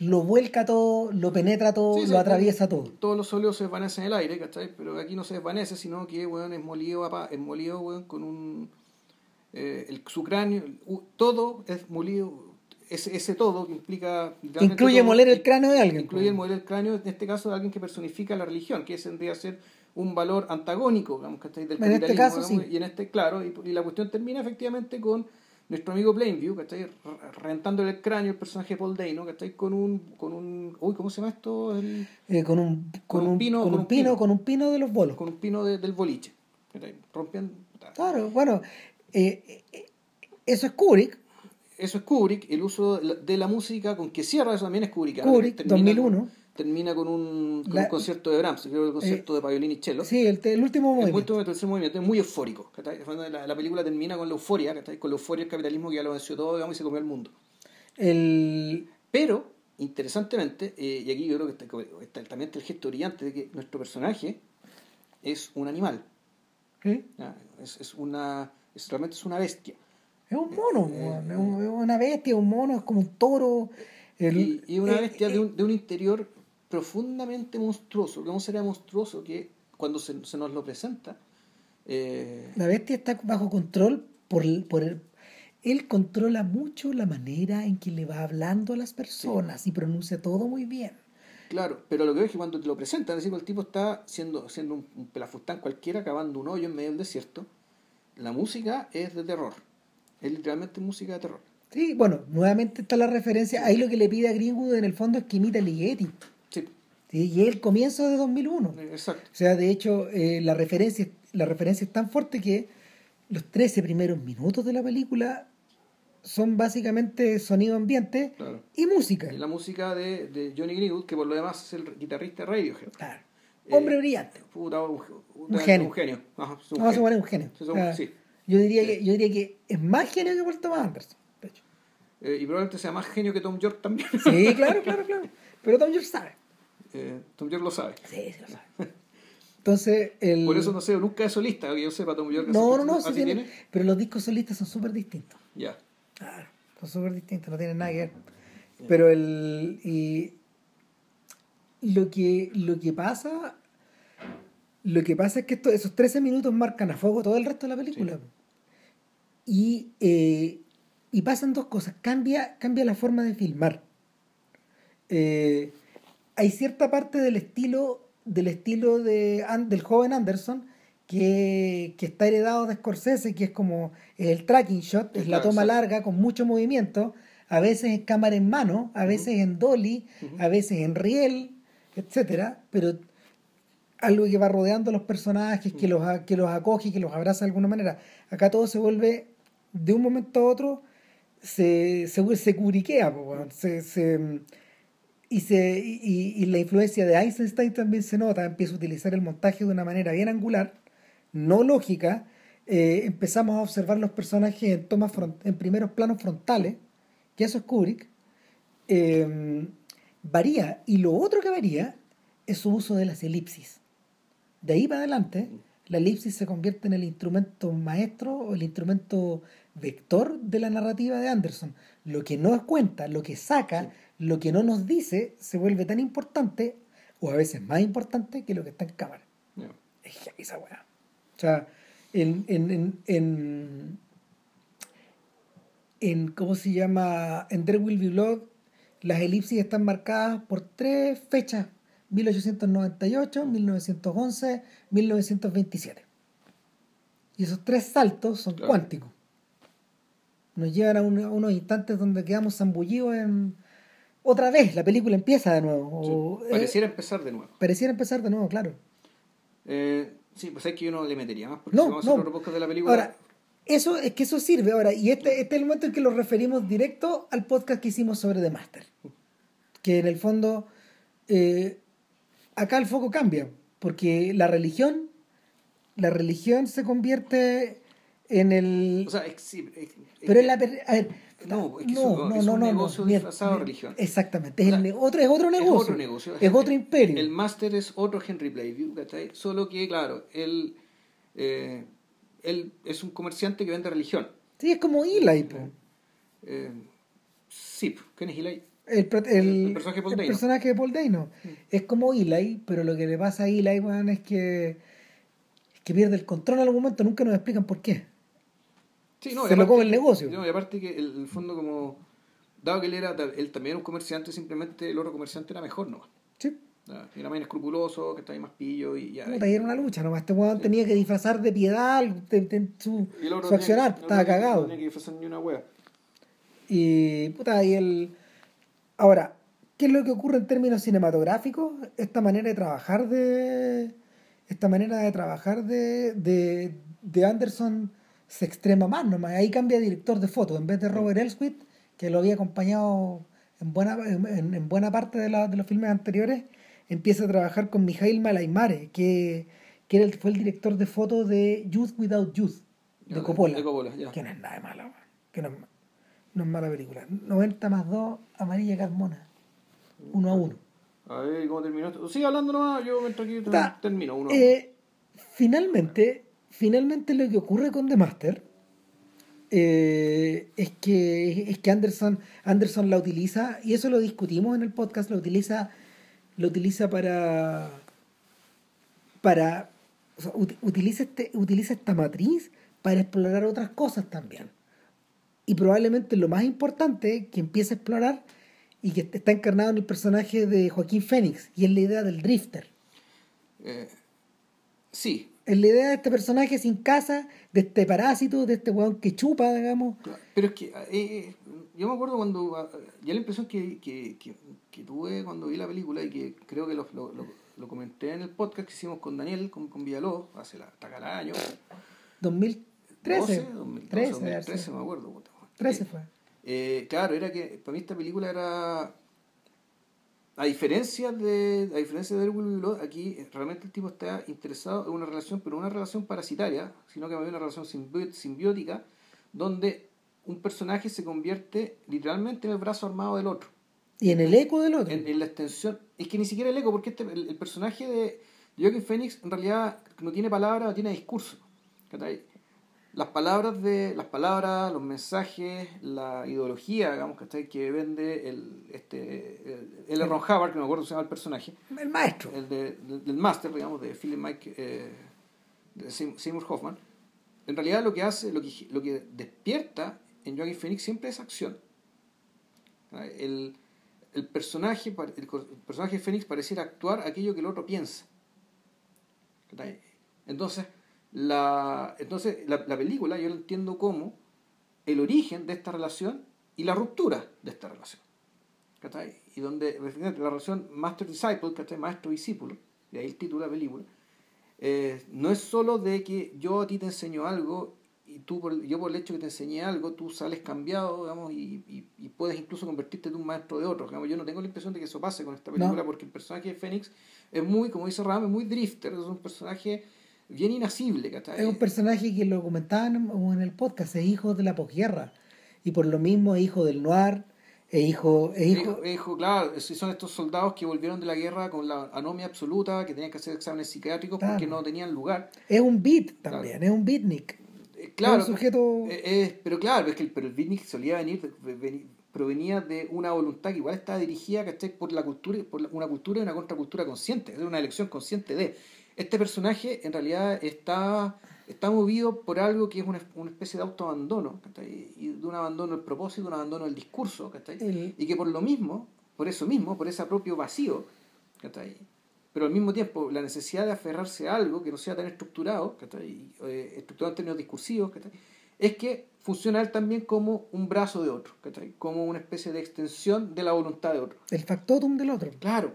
lo vuelca todo, lo penetra todo, lo atraviesa todo. Todos los óleos se desvanecen en el aire, ¿cachai? Pero aquí no se desvanece, sino que, bueno, es molido, es molido, con un... Eh, el, su cráneo, todo es molido, ese, ese todo que implica... Incluye moler el cráneo de alguien. Incluye el moler el cráneo, en este caso, de alguien que personifica la religión, que tendría que ser un valor antagónico, digamos, ¿cachai? Del en este caso, sí. Y en este, claro, y, y la cuestión termina efectivamente con nuestro amigo Plainview, que está rentándole el cráneo el personaje Paul Dano, que está con un, con un, uy, ¿cómo se llama esto? Eh, con un, con, un, pino, con un pino, con un pino de los bolos. Con un pino del boliche. Rompiendo. Claro, bueno, eh, eh, eso es Kubrick. Eso es Kubrick, el uso de la música con que cierra eso también es Kubrick. Kubrick, 2001 termina con un, con un concierto de Brahms, creo que el concierto eh, de Paglioni y Cello. Sí, el, el último movimiento. El, último movimiento es muy eufórico. La, la, película termina con la euforia, con la euforia del capitalismo que ya lo venció todo digamos, y se comió el mundo. El... Pero, interesantemente, eh, y aquí yo creo que está, también está el gesto brillante de que nuestro personaje es un animal. ¿Sí? Es, es, una, es, realmente es una bestia. Es un mono, eh, es una bestia, un mono, es como un toro. y, y, una bestia de, un, de un interior profundamente monstruoso, que un ser monstruoso que cuando se, nos lo presenta... Eh, la bestia está bajo control por, por el, él controla mucho la manera en que le va hablando a las personas y pronuncia todo muy bien. Claro, pero lo que veo es que cuando te lo presentan, es decir, el tipo está siendo, siendo un, un, pelafustán cualquiera, cavando un hoyo en medio del desierto, la música es de terror. Es literalmente música de terror. Sí, bueno, nuevamente está la referencia. Ahí lo que le pide a Greenwood en el fondo es que imita a Ligeti. Y es el comienzo de 2001. Exacto. O sea, de hecho, eh, la, referencia, la referencia es tan fuerte que los 13 primeros minutos de la película son básicamente sonido ambiente y música. Y la música de, de, Johnny Greenwood, que por lo demás es el guitarrista de Radiohead. Claro. Hombre eh, brillante. Puta, un, un, genio. Un genio. Ajá, un Vamos genio. a poner un genio. Ah, sí. Yo, diría que, yo diría que es más genio que Paul Thomas Anderson. De hecho. Eh, y probablemente sea más genio que Tom York también. Sí, claro, claro, claro. Pero Tom York sabe. Eh, Tom York lo sabe. Sí, sí lo sabe. Entonces, el... Por eso no sé, nunca es solista, que yo sepa Tom York. No, no, no, sí tiene, pero los discos solistas son súper distintos. Ya. Claro, son súper distintos, no tienen nada que ver. Pero el... Y lo que, lo que pasa... Lo que pasa es que esto, esos 13 minutos marcan a fuego todo el resto de la película. Sí. Y, eh, y pasan dos cosas. Cambia, cambia la forma de filmar. Eh, hay cierta parte del estilo del estilo de, del joven Anderson que, que, está heredado de Scorsese, que es como el tracking shot, es la toma larga con mucho movimiento, a veces en cámara en mano, a veces en dolly, a veces en riel, etcétera, pero algo que va rodeando a los personajes, que los, que los acoge, que los abraza de alguna manera. Acá todo se vuelve, de un momento a otro, se, se, vuelve- se weón. se, se- y, se, y, y la influencia de Eisenstein también se nota, empieza a utilizar el montaje de una manera bien angular, no lógica, eh, empezamos a observar los personajes en, tomas front- en primeros planos frontales, que eso es Kubrick, eh, varía, y lo otro que varía es su uso de las elipsis. De ahí para adelante, la elipsis se convierte en el instrumento maestro o el instrumento vector de la narrativa de Anderson. Lo que nos cuenta, lo que saca, lo que no nos dice, se vuelve tan importante, o a veces más importante, que lo que está en cámara. Heavy esa weá. O sea, en, en, en, en, en- ¿cómo se llama? En There Will Be Blood, las elipsis están marcadas por tres fechas: 1898, 1911, 1927. Y esos tres saltos son Claro. cuánticos. Nos llevan a, un- a unos instantes donde quedamos zambullidos en. Otra vez, la película empieza de nuevo. o, Sí, eh, Pareciera empezar de nuevo. pareciera empezar de nuevo, claro. Eh, sí, pues es que yo no le metería más porque No, si vamos a hacer no. otro podcast de la película. Ahora, eso es que eso sirve ahora, y este, este es el momento en que lo referimos directo al podcast que hicimos sobre The Master. Que en el fondo, eh, acá el foco cambia, porque la religión, la religión se convierte en el. o sea, es, sí, es- es pero es la. A ver, No, es que es un- es un negocio disfrazado de religión. Exactamente, es, O sea, el ne- otro, es otro negocio. Es otro negocio. Es otro imperio. El máster es otro Henry Playview, ¿cachai? Solo que, claro, él, eh, él es un comerciante que vende religión. Sí, es como Eli, po. Eh, sí, ¿quién es Eli? El, el, El personaje de Paul el Dano. personaje de Paul Dano. Es como Eli, pero lo que le pasa a Eli, weón, es que, es que pierde el control en algún momento, nunca nos explican por qué. Sí, Se y lo come el negocio. no, y aparte que el, el fondo como... Dado que él era él también era un comerciante, simplemente el otro comerciante era mejor, ¿no? Sí. Era más inescrupuloso, que estaba ahí más pillo y ya. Puta, y era una lucha nomás. Este weón tenía que disfrazar de piedad de- de- su, su accionar, estaba cagado. No tenía que disfrazar ni una wea. Y puta, y el. Ahora, ¿qué es lo que ocurre en términos cinematográficos? Esta manera de trabajar de. Esta manera de trabajar de, de, de Anderson se extrema más nomás. Ahí cambia de director de foto. En vez de Robert Elswit, que lo había acompañado en buena, en, en buena parte de, la- de los filmes anteriores, empieza a trabajar con Mijail Malaimare, que, que era el- fue el director de foto de Youth Without Youth, de Coppola. De Coppola, ya. Que no es nada de mala, weón. que no es, no es mala película. 90 más 2, Amarilla Carmona. Uno a uno. A ver, ¿cómo terminó esto? Sigue hablando nomás, yo mientras aquí termino. Uno, Eh, finalmente, finalmente lo que ocurre con The Master eh, es que es que Anderson Anderson la utiliza y eso lo discutimos en el podcast lo utiliza lo utiliza para para utiliza este utiliza esta matriz para explorar otras cosas también. Y probablemente lo más importante que empieza a explorar y que está encarnado en el personaje de Joaquín Phoenix y es la idea del drifter. Eh, sí, es la idea de este personaje sin casa, de este parásito, de este weón que chupa, digamos. pero es que eh, eh, yo me acuerdo cuando. ah, Ya la impresión que, que, que, que tuve cuando vi la película y que creo que lo, lo, lo, comenté en el podcast que hicimos con Daniel, con, con Villalobos, hace la taca año. 2013. 12, 2012, 13, 2013, me acuerdo. puta. 13 Eh, fue. Eh, claro, era que para mí esta película era. A diferencia de a diferencia de Blood, aquí realmente el tipo está interesado en una relación, pero no una relación parasitaria, sino que más bien una relación simbi- simbiótica, donde un personaje se convierte literalmente en el brazo armado del otro, Y en el eco del otro. en, en la extensión. Es que ni siquiera el eco, porque este, el, el personaje de Joaquin Phoenix en realidad no tiene palabra, no tiene discurso. ¿cachai? Las palabras de las palabras, los mensajes, la ideología, digamos, ¿cachai? que vende el este el, el Ron Hubbard, que no me acuerdo se llama el personaje, El maestro. el de- del, del máster, digamos, de Philip Mike eh, de Seym- Seymour Hoffman, en realidad lo que hace, lo que, lo que despierta en Joaquin Phoenix siempre es acción. El, el personaje, el, personaje de Phoenix pareciera actuar aquello que el otro piensa. ¿Cachai? Entonces, la, entonces la, la película yo la entiendo como el origen de esta relación y la ruptura de esta relación. ¿cachai? Y donde la relación master-disciple, ¿cachai? maestro-discípulo, de ahí el título de la película, eh, no es solo de que yo a ti te enseño algo y tú por, yo por el hecho que te enseñé algo, tú sales cambiado, digamos, y, y, y puedes incluso convertirte en un maestro de otro. Digamos, yo no tengo la impresión de que eso pase con esta película No. porque el personaje de Fénix es muy, como dice Ram, es muy drifter, es un personaje bien inasible, ¿cachai? Es un personaje que lo comentaban en el podcast, es hijo de la posguerra. Y por lo mismo es hijo del noir, es hijo, es hijo, Hijo, hijo, claro, si son estos soldados que volvieron de la guerra con la anomia absoluta, que tenían que hacer exámenes psiquiátricos Claro. porque no tenían lugar. es un beat también, es un beatnik. Eh, claro, Es un sujeto- eh, eh, pero claro, es que el, pero el beatnik solía venir, provenía de una voluntad que igual estaba dirigida ¿cachai? por la cultura, por la- una cultura y una contracultura consciente, es una elección consciente de. Este personaje en realidad está, está movido por algo que es una, una especie de autoabandono, y de un abandono del propósito, un abandono del discurso. El- y que por lo mismo, por eso mismo, por ese propio vacío, pero al mismo tiempo la necesidad de aferrarse a algo que no sea tan estructurado, ¿cachai? Eh, estructurado en términos discursivos, es que funciona él también como un brazo de otro, como una especie de extensión de la voluntad de otro. el factotum del otro. Claro.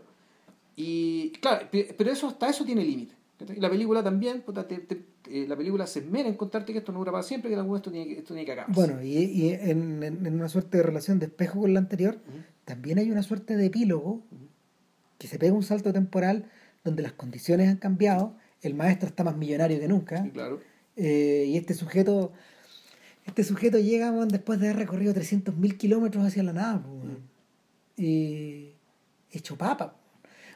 Y claro, pe- pero eso hasta eso tiene límite. ¿cachai? La película también, puta, te- te- eh, la película se esmera en contarte que esto no dura para siempre, que en algún momento tiene que, esto tiene que acabar. Bueno, y, y en, en- en una suerte de relación de espejo con la anterior, también hay una suerte de epílogo que se pega un salto temporal donde las condiciones han cambiado, el maestro está más millonario que nunca, Sí, claro. eh, y este sujeto este sujeto llega después de haber recorrido 300.000 kilómetros hacia la nada, y hecho papa.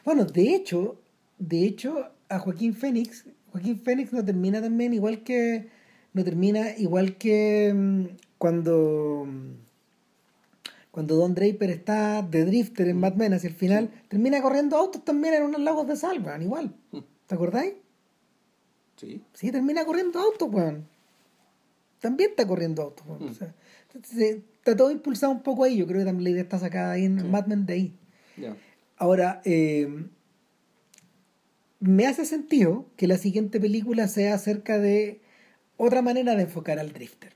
Bueno, de hecho, de hecho, a Joaquín Fénix, Joaquín Fénix no termina también igual que, no termina igual que mm, cuando mm, cuando Don Draper está de drifter en Mad Men hacia el final, termina corriendo autos también en unos lagos de sal, weón, igual. Mm. ¿Te acordáis? Sí. Sí, termina corriendo autos, weón. También está corriendo autos, weón. Mm. O sea, eh, está todo impulsado un poco ahí. Yo creo que también la idea está sacada ahí en Sí. Mad Men de ahí. Ya. Ahora, eh, me hace sentido que la siguiente película sea acerca de otra manera de enfocar al drifter.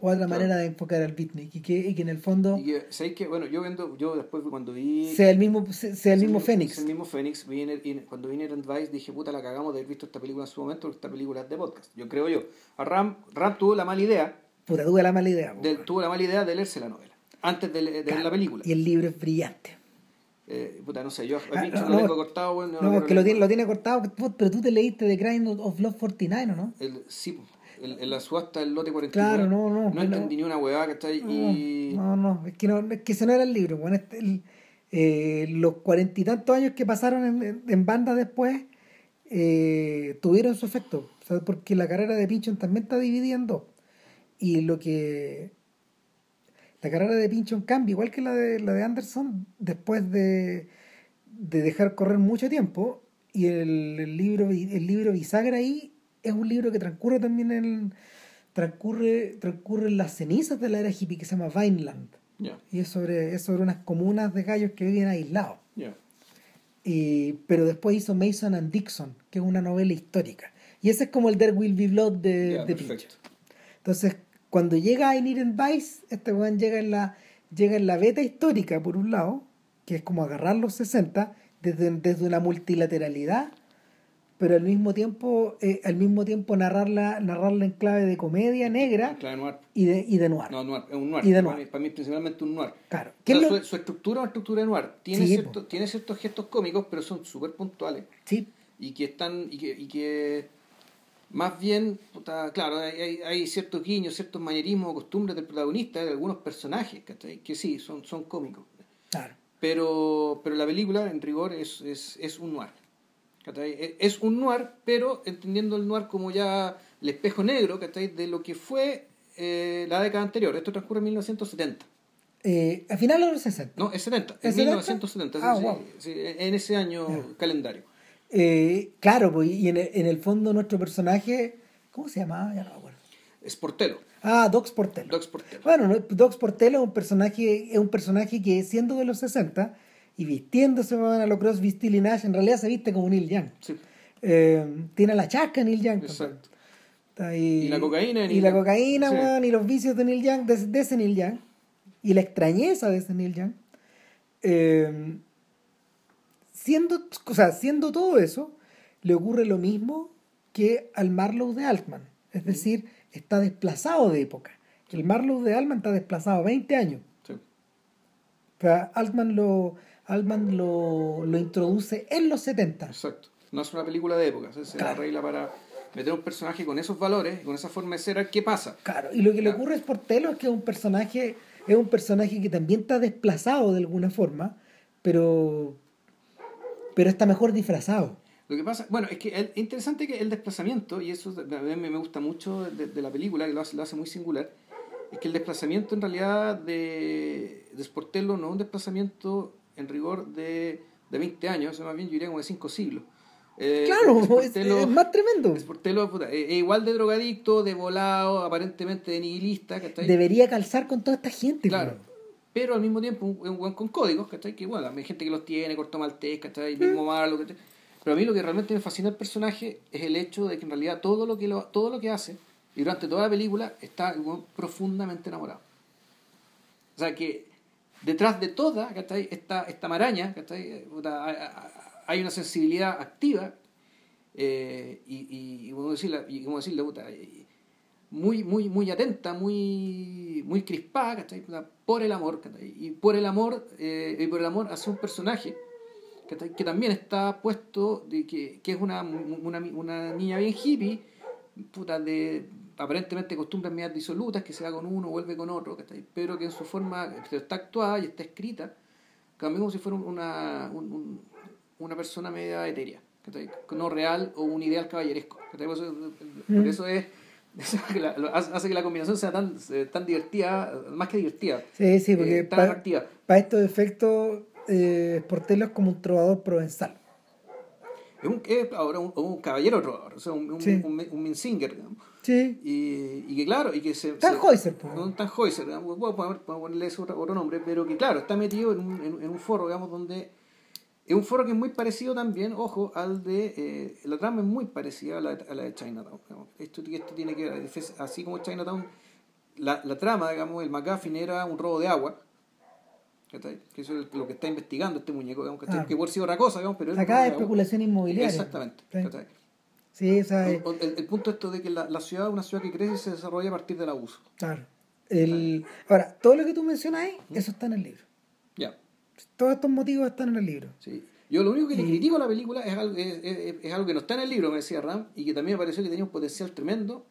Otra Claro. manera de enfocar al beatnik. Y que, y que en el fondo Y que, ¿sabéis que, bueno, yo viendo, yo después cuando vi... sea el mismo, sea el mismo Fénix. El mismo Fénix. vi en el- cuando vi Inherent Vice dije, puta, la cagamos de haber visto esta película en su momento, porque esta película es de podcast. Yo creo yo. A Ram, Ram tuvo la mala idea, Puta, tuve la mala idea. tuvo la mala idea de leerse la novela, antes de, le- de ver Claro. la película. Y el libro es brillante. Eh, puta, no sé, yo a Ah, no, lo no, tengo cortado, bueno, No, quiero porque lo tiene, lo tiene cortado, pero tú te leíste The Grind of Love 49, ¿o no? El, sí, el, en la subasta del lote 49. Claro, no, no, No no. entendí ni una huevada, ¿cachai? Y... No, no, es que, no, es que ese no era el libro. Bueno, este- el- eh, los cuarenta y tantos años que pasaron en, en, en banda después eh, tuvieron su efecto. O sea, porque la carrera de Pinchon también está dividida en dos. Y lo que. La carrera de Pinchon cambia, igual que la de, la de Anderson, después de, de dejar correr mucho tiempo. Y el, el libro el libro Bisagra ahí es un libro que transcurre también en transcurre transcurre en las cenizas de la era hippie que se llama Vineland Ya, y es sobre es sobre unas comunas de gallos que viven aislados y, pero después hizo Mason and Dixon que es una novela histórica y ese es como el There Will Be Blood de, de. Pinchon. entonces cuando llega a Inherent Vice este weón llega en la llega en la beta histórica por un lado que es como agarrar los 60 desde, desde una multilateralidad pero al mismo tiempo eh, al mismo tiempo narrarla narrarla en clave de comedia negra Clave noir. y de y de noir No, noir, es un noir. Y de Para noir. mí, para mí principalmente un noir. claro O ¿Qué sea, es lo- su, su estructura es una estructura de noir. Tiene, Sí, cierto- tiene ciertos gestos cómicos, pero son súper puntuales. sí Y que están. Y que, y que más bien, puta, claro, hay, hay, ciertos guiños, ciertos manierismos o costumbres del protagonista, de algunos personajes, ¿cachai? Que sí, son, son cómicos. claro Pero, pero la película, en rigor, es, es, es un noir. ¿cachai? Es- Es un noir, pero entendiendo el noir como ya el espejo negro ¿cachai? de lo que fue eh, la década anterior. Esto transcurre en 1970. Eh, a finales de los 60. No, es 70. ¿Es 70? 1970. sí, Ah, sí, wow. sí, en ese año calendario. Eh, claro, pues, y en el, en el fondo nuestro personaje, ¿cómo se llamaba? Ya no me acuerdo. Es Portelo. Ah, Doc Portello. Doc Portelo. Bueno, ¿no? Doc Portello es un personaje, es un personaje que siendo de los 60 y vistiéndose a lo Crosby, Still y Nash, en realidad se viste como Neil Young. Sí, Eh, tiene la chaca Neil Young. pues, exacto. Y la cocaína de Y Neil la cocaína, Sí. y los vicios de Neil Young, de, de ese Neil Young. Y la extrañeza de ese Neil Young. Eh, siendo, o sea, siendo todo eso, le ocurre lo mismo que al Marlowe de Altman. Es decir, está desplazado de época. El Marlowe de Altman está desplazado 20 años. Sí. O sea, Altman lo, Altman lo, lo introduce en los 70. Exacto. No es una película de época, se, Claro. arregla para meter un personaje con esos valores, con esa forma de ser, qué pasa. Claro, y lo que le ocurre a Sportello es que es un personaje, es un personaje que también está desplazado de alguna forma, pero, pero está mejor disfrazado. Lo que pasa, bueno, es que es interesante que el desplazamiento, y eso a mí me gusta mucho de, de la película, que lo hace, lo hace muy singular, es que el desplazamiento en realidad de, de Sportello no es un desplazamiento en rigor de, de 20 años, sino más bien yo diría como de 5 siglos. Eh, Claro, es, más tremendo. Sportello, puta, es, es igual de drogadicto, de volado, aparentemente de nihilista, ¿cachai? Debería calzar con toda esta gente. Claro. Pero al mismo tiempo un, un buen con códigos, ¿cachai? Que bueno, hay gente que los tiene, corto maltés, ¿cachai? Mismo malo, ¿cachai? Pero a mí lo que realmente me fascina del personaje es el hecho de que en realidad todo lo que, lo, todo lo que hace, y durante toda la película, está el profundamente enamorado. O sea que detrás de toda, ¿cachai? Esta, esta maraña, ¿cachai? Hay- una sensibilidad activa eh, y, y, y, como decirle, y como decirle, puta, y- muy, muy, muy atenta, muy, muy crispada, ¿cachai? Por el amor, ¿cachai? Y por el amor, eh, y por el amor hacia un personaje ¿cachai? que también está puesto, de que, que es una, una, una niña bien hippie, puta, de aparentemente costumbres medias disolutas, que se va con uno, vuelve con otro, ¿cachai? pero que en su forma está actuada y está escrita, también como si fuera una, un- un- una persona media etérea, ¿cachai? no real o un ideal caballeresco. ¿cachai? Por eso, por eso es eso que la- hace que la combinación sea tan, eh, tan divertida, más que divertida, Sí, sí, porque eh, tan para atractiva. estos efectos, eh, es como un trovador provenzal. Es un, es ahora un, un caballero trovador, o sea, un, un, Sí. un, Minsinger, digamos. Sí. Y, y que claro, y que se... Tannhäuser, se- po. Un Tannhäuser, digamos, puedo poner- puedo ponerle ese otro, otro nombre, pero que claro, está metido en un, en, en un foro, digamos, donde... Es un foro que es muy parecido también, ojo, al de... eh, la trama es muy parecida a la, a la de Chinatown. digamos. Esto, esto tiene que ver, así como Chinatown, la, la trama, digamos, el McGuffin era un robo de agua, que eso es lo que está investigando este muñeco, digamos. Ah. que puede ser otra cosa, digamos, pero... es Acá agua. especulación inmobiliaria. Exactamente. Sí, eh, O- o El, el punto esto de que la, la ciudad es una ciudad que crece y se desarrolla a partir del abuso. claro. El, ahora, todo lo que tú mencionas ahí, eso está en el libro. Todos estos motivos están en el libro. Sí. Yo lo único que le critico a la película es algo, es, es- es algo que no está en el libro, me decía Ram, y que también me pareció que tenía un potencial tremendo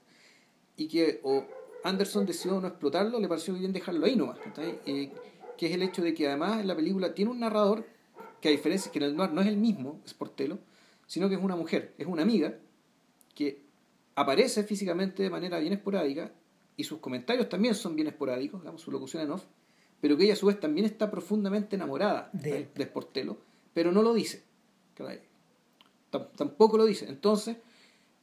y que o Anderson decidió no explotarlo, le pareció bien dejarlo ahí nomás. Eh, que es el hecho de que además la película tiene un narrador que a diferencia que en el noir no es el mismo, es Portelo, sino que es una mujer, es una amiga que aparece físicamente de manera bien esporádica y sus comentarios también son bien esporádicos, digamos, su locución en off, pero que ella a su vez también está profundamente enamorada De de, él. de Sportello, pero no lo dice. Tampoco lo dice. Entonces,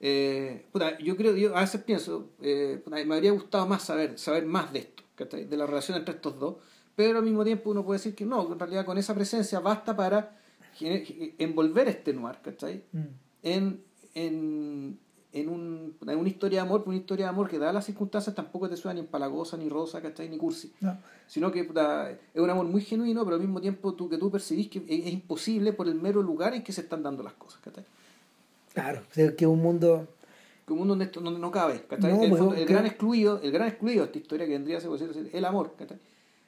eh, puta, yo creo, yo a veces pienso, eh, puta, me habría gustado más saber, saber más de esto, de la relación entre estos dos, pero al mismo tiempo uno puede decir que no, que en realidad con esa presencia basta para envolver este noir, ¿cachai? Mm. en, en, en, un, en una historia de amor, pero una historia de amor que dadas las circunstancias tampoco te suena ni empalagosa, ni rosa, ¿cachai? ni cursi. No. Sino que puta, es un amor muy genuino, pero al mismo tiempo tú, que tú percibís que es, es imposible por el mero lugar en que se están dando las cosas, ¿cachai? Claro, que un mundo. Como un mundo donde, esto- donde no cabe. No, el, pues, fondo- el que- gran excluido, el gran excluido de esta historia que vendría a ser, el amor.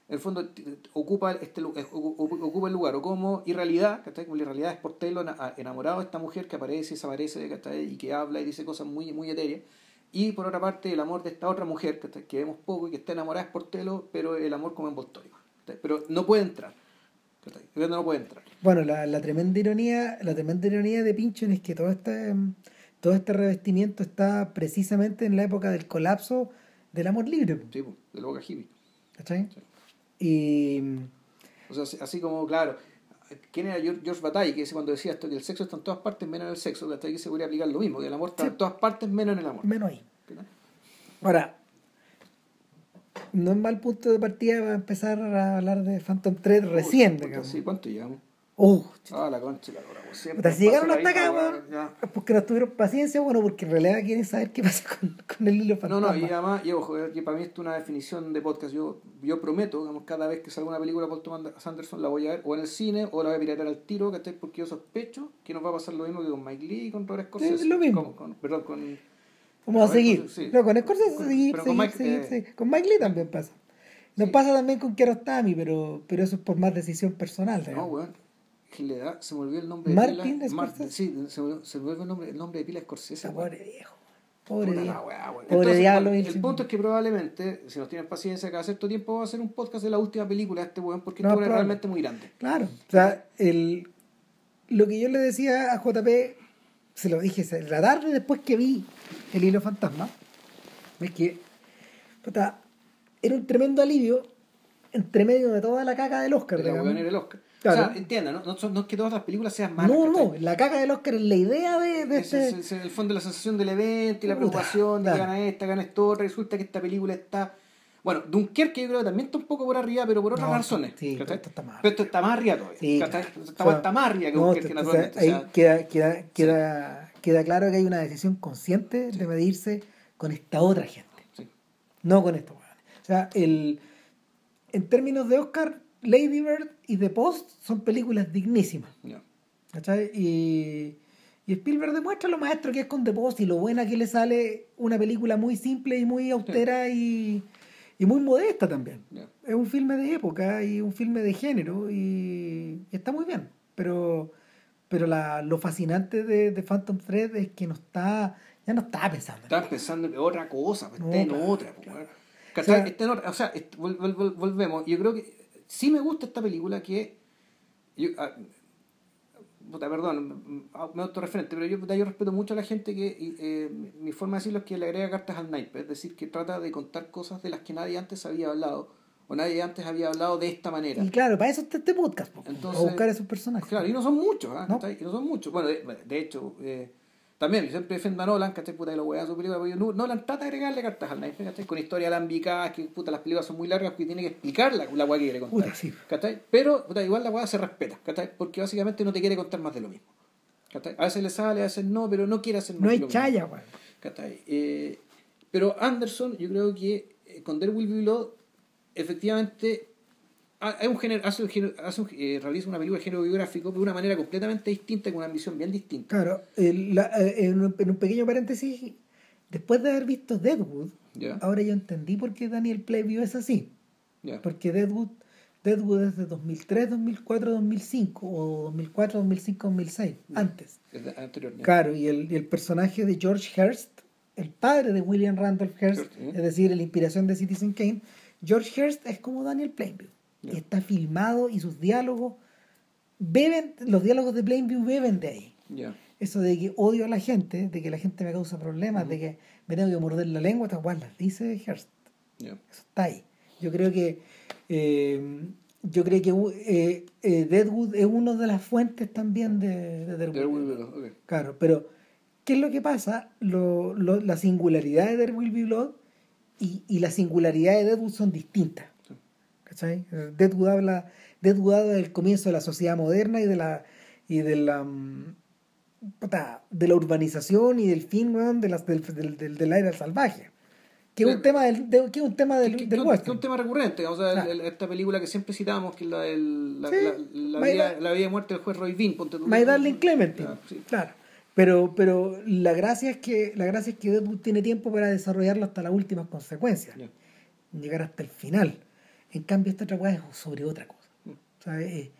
En el fondo ocupa este ocupa el lugar, o como irrealidad, ¿cachai? Como la irrealidad es Portelo ena- enamorado de esta mujer que aparece y desaparece, ¿cachai? Y que habla y dice cosas muy, muy etéreas. Y por otra parte, el amor de esta otra mujer, ¿cachai? Que vemos poco y que está enamorada de Portelo, pero el amor como envoltorio. ¿cachai? Pero no puede entrar. ¿cachai? No puede entrar. Bueno, la, la tremenda ironía, la tremenda ironía de Pinchon es que todo este, todo este revestimiento está precisamente en la época del colapso del amor libre. Sí, de la boca hippie. ¿Cachai? Sí. Y O sea, así- como, claro, ¿quién era George, Bataille que dice cuando decía esto que el sexo está en todas partes menos en el sexo? Hasta que se podría aplicar lo mismo, que el amor está Sí. en todas partes menos en el amor. menos ahí. Ahora, no es mal punto de partida para empezar a hablar de Phantom Thread recién, digamos. Sí, ¿cuánto llevamos? Oh, Ah, la concha, la lora, pues, siempre si llegaron hasta acá, weón, es porque no tuvieron paciencia, bueno, porque en realidad quieren saber qué pasa con, con el hilo No, fantasma. no, y además, y ojo, que para mí esto es una definición de podcast. Yo, yo prometo, digamos, cada vez que salga una película por Thomas Anderson la voy a ver o en el cine o la voy a piratear al tiro, ¿cachai? Porque yo sospecho que nos va a pasar lo mismo que con Mike Lee y con Robert Scorsese. Sí, lo mismo. Con- con- perdón, con... Vamos a Con seguir. Scorsese, sí. No, con Scorsese Con- seguir, pero con seguir, Mike, seguir, eh, seguir. Con Mike Lee también pasa. Nos Sí. pasa también con Kiarostami, pero, pero eso es por más decisión personal. No, weón. Que le da, se me olvidó el nombre de Martin pila. Mar- Scorsese. sí, se me, se me olvidó el nombre, el nombre de pila Scorsese. Pobre viejo. Pobre Puta la weón. Pobre Entonces, diablo, el punto es que probablemente, si nos tienen paciencia cada cierto tiempo, va a hacer un podcast de la última película de este weón, porque No, esto es realmente muy grande. Claro. O sea, el, lo que yo le decía a JP, se lo dije la tarde después que vi el hilo fantasma, es que puta, era un tremendo alivio entre medio de toda la caca del Oscar. De la digamos. el Oscar. Claro. O sea, entienda, ¿no? No, no es que todas las películas sean malas. No, no, la caca del Oscar es la idea de, de Ese este... es, el- el fondo la sensación del evento y la Puta, preocupación de que gana esta, gana esto. Resulta que esta película está. Bueno, Dunkerque yo creo que también está un poco por arriba, pero por otras No, razones. pero esto está más Pero esto está más arriba todavía. Está más arriba que no, Dunkerque, naturalmente. o ahí sea, queda, queda, queda, queda claro que hay una decisión consciente de medirse con esta otra gente. No con esto, weón. O sea, el, en términos de Oscar, Lady Bird y The Post son películas dignísimas. Ya. ¿Cachai? Y, y Spielberg demuestra lo maestro que es con The Post y lo buena que le sale una película muy simple y muy austera y, y muy modesta también. Es un filme de época y un filme de género y, y está muy bien. Pero, pero la, lo fascinante de, de Phantom Thread es que no está, ya no está pensando. en Estaba pensando en otra cosa, pues, No, está en otra. pues, claro. Está en otra. O sea, volvemos. Yo creo que sí me gusta esta película que. Yo, ah, puta, perdón, me autorreferente, pero yo, puta, yo respeto mucho a la gente que. y, eh, mi forma de decirlo es que le agrega cartas al naipe, es decir, que trata de contar cosas de las que nadie antes había hablado, o nadie antes había hablado de esta manera. Y claro, para eso está este podcast, po, Entonces- a buscar esos personajes. Claro, y no son muchos, ¿ah? No. Y no son muchos. Bueno, de, de hecho, eh, también yo siempre defiendo a Nolan, ¿cachai? Puta, que lo a su película, no- Nolan trata de agregarle cartas al naipe, ¿cachai? Con historia alambicadas, que puta, las películas son muy largas, que tiene que explicar la, la weá que quiere contar. Puta, sí. ¿cachai? Pero, puta, igual la weá se respeta, ¿cachai? Porque básicamente no te quiere contar más de lo mismo. ¿cachai? A veces le sale, a veces no, pero no quiere hacer más No hay chaya, weón. ¿Cachai? Eh, pero Anderson, yo creo que eh, con There Will Be Blood, efectivamente, ha- hay un género, hace un hace un- eh, realiza una película de género biográfico de una manera completamente distinta, con una ambición bien distinta. Claro, el- la- eh, en, un, en un pequeño paréntesis, después de haber visto Deadwood, Ya, ahora yo entendí por qué Daniel Playwview es así. ya. Porque Deadwood, Deadwood es de 2003, 2004, 2005, o 2004, 2005, 2006, antes. Desde anterior. Claro, y el, y el personaje de George Hearst, el padre de William Randolph Hearst, Hearst, ¿eh? es decir, la inspiración de Citizen Kane, George Hearst es como Daniel Plainview. Está filmado y sus diálogos beben, los diálogos de Plainview beben de ahí. Eso de que odio a la gente, de que la gente me causa problemas, de que me tengo que morder la lengua, estas las dice Hearst. Eso está ahí. Yo creo que eh, yo creo que eh, eh, Deadwood es una de las fuentes también de, de Deadwood. There Will Be Blood, ok. Claro, pero ¿qué es lo que pasa? Lo, lo- la singularidad de Be Blood y, y la singularidad de Deadwood son distintas. ¿Cachai? Habla del comienzo de la sociedad moderna y de la y de la mm, de la urbanización y del fin weón, de las, del, del, del, del aire salvaje. Que es un tema del, de- que es un tema del, Que- que- del que un- que western. un tema recurrente, o sea, Claro. el- el- esta película que siempre citamos, que es la, del, la, Sí. la, la vida, Da- la vida y muerte del juez Roy Bean, ponte. My Darling Clementine. Ya, sí. Claro. Pero, pero la gracia es que la gracia es que Deadwood tiene tiempo para desarrollarlo hasta las últimas consecuencias. Llegar hasta el final. En cambio, esta otra es sobre otra cosa. O eh,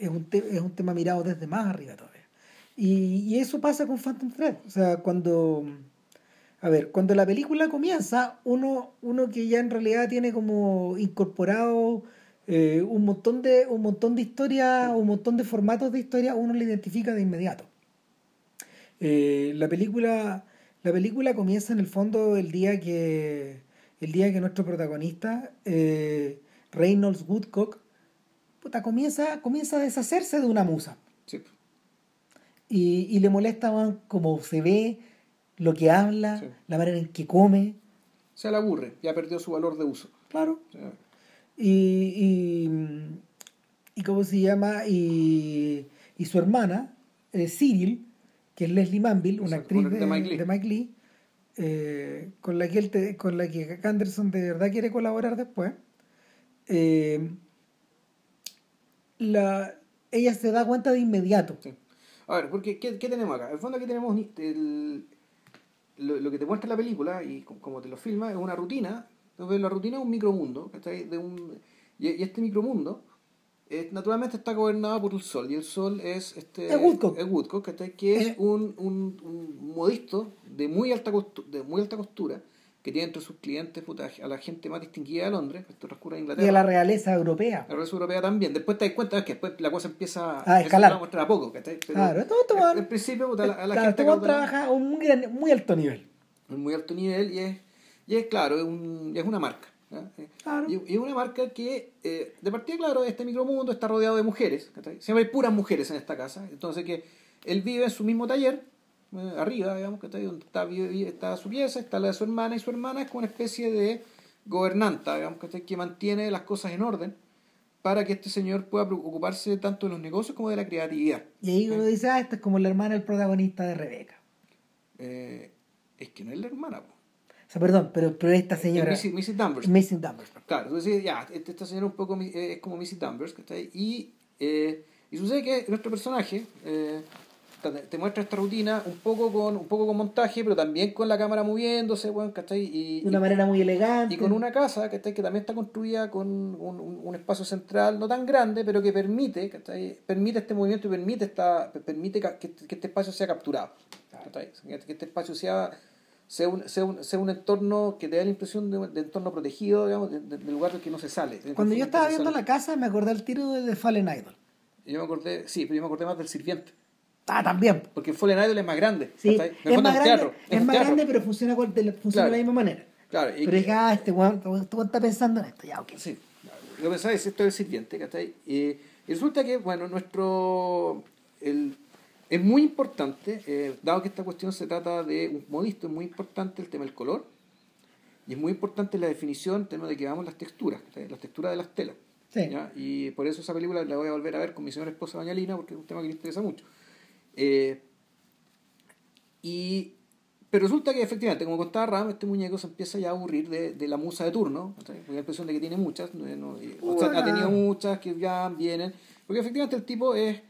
es, un es un tema mirado desde más arriba todavía. Y, y eso pasa con Phantom Thread. O sea, cuando. A ver, cuando la película comienza, uno, uno que ya en realidad tiene como incorporado eh, un montón de un montón de historias, un montón de formatos de historia, uno lo identifica de inmediato. Eh, la película la película comienza en el fondo el día que el día que nuestro protagonista eh, Reynolds Woodcock puta, comienza comienza a deshacerse de una musa Sí. y, y le molesta man, cómo se ve lo que habla Sí. la manera en que come Se le aburre, ya perdió su valor de uso. claro sea, y, y, y cómo se llama, y, y su hermana, eh, Cyril, que es Leslie Manville, una actriz de de, Mike Lee. de Mike Lee, eh, con la que él con la que Anderson de verdad quiere colaborar después. eh, la, ella se da cuenta de inmediato. Sí. A ver, porque ¿qué, qué tenemos acá? En el fondo aquí tenemos el- lo, lo que te muestra la película y co- como te lo filma es una rutina. Entonces, la rutina es un micromundo, ¿cachai? De un, y, y este micromundo eh, naturalmente está gobernado por el sol y el sol es este Es Woodcock. es Woodcock, que es Eh. un, un, un modisto de muy alta costura, de muy alta costura que tiene entre sus clientes puta, a la gente más distinguida de Londres, esto transcurre en Y Inglaterra. a la realeza europea. La raza europea también. Después te das cuenta que después la cosa empieza A escalar. lo muestra a poco, Claro, esto- esto va- en principio, puta, a la, a la Claro, gente este trabaja a un muy, gran- muy alto nivel. en muy alto nivel y es, y es claro, es, un, es una marca. Eh, Claro. Y, y es una marca que, eh, de partida, claro, este micromundo está rodeado de mujeres. ¿cachai? Siempre hay puras mujeres en esta casa. Entonces, que él vive en su mismo taller, eh, arriba, digamos, ¿cachai? donde está, vive- está su pieza, está la de su hermana, y su hermana es como una especie de gobernanta, digamos, ¿cachai? que mantiene las cosas en orden para que este señor pueda preocuparse tanto de los negocios como de la creatividad. Y ahí uno dice, ah, esta es como la hermana del protagonista de Rebeca. Eh, es que no es la hermana, po. Sea, perdón, pero, pero esta señora... Mrs. Mrs. Danvers. Missing Danvers. Claro, entonces ya, este- esta señora un poco eh, es como Missy Danvers. Y, eh, y sucede que nuestro personaje eh, te, muestra esta rutina un poco con un poco con montaje, pero también con la cámara moviéndose, bueno, ¿cachai? Y, De una manera muy elegante. y con una casa ¿cachai? que también está construida con un, un- un espacio central no tan grande, pero que permite, ¿cachai? permite este movimiento y permite esta permite que, que este espacio sea capturado. ¿cachai? Que este espacio sea sea un, sea, un, sea un entorno que te da la impresión de, de entorno protegido, digamos, de, de- de lugar del que no se sale. Cuando yo estaba viendo la la casa me acordé al tiro de The Fallen Idol. Yo me acordé, sí, pero yo me acordé más del sirviente. Ah, también. Porque Fallen Idol es más grande. Sí, el es más, grande, teatro, es más teatro. grande, pero funciona, con- de, la- funciona Claro. de la misma manera. Claro, y Pero que- es que, ah, este weón este está pensando en esto, ya, ok. Sí, lo que pasa es esto es el sirviente, ¿cachai? Y, y resulta que, bueno, nuestro. El, es muy importante, eh, dado que esta cuestión se trata de un modisto, es muy importante el tema del color y es muy importante la definición, el tema de que vamos las texturas, las texturas de las telas. Sí. ¿ya? Y por eso esa película la voy a volver a ver con mi señora esposa Doña Lina, porque es un tema que le interesa mucho. Eh, y, pero resulta que efectivamente, como contaba Ram, este muñeco se empieza ya a aburrir de, de la musa de turno. da la impresión de que tiene muchas. no- no- y- o sea, ha tenido muchas que ya vienen. Porque efectivamente el tipo es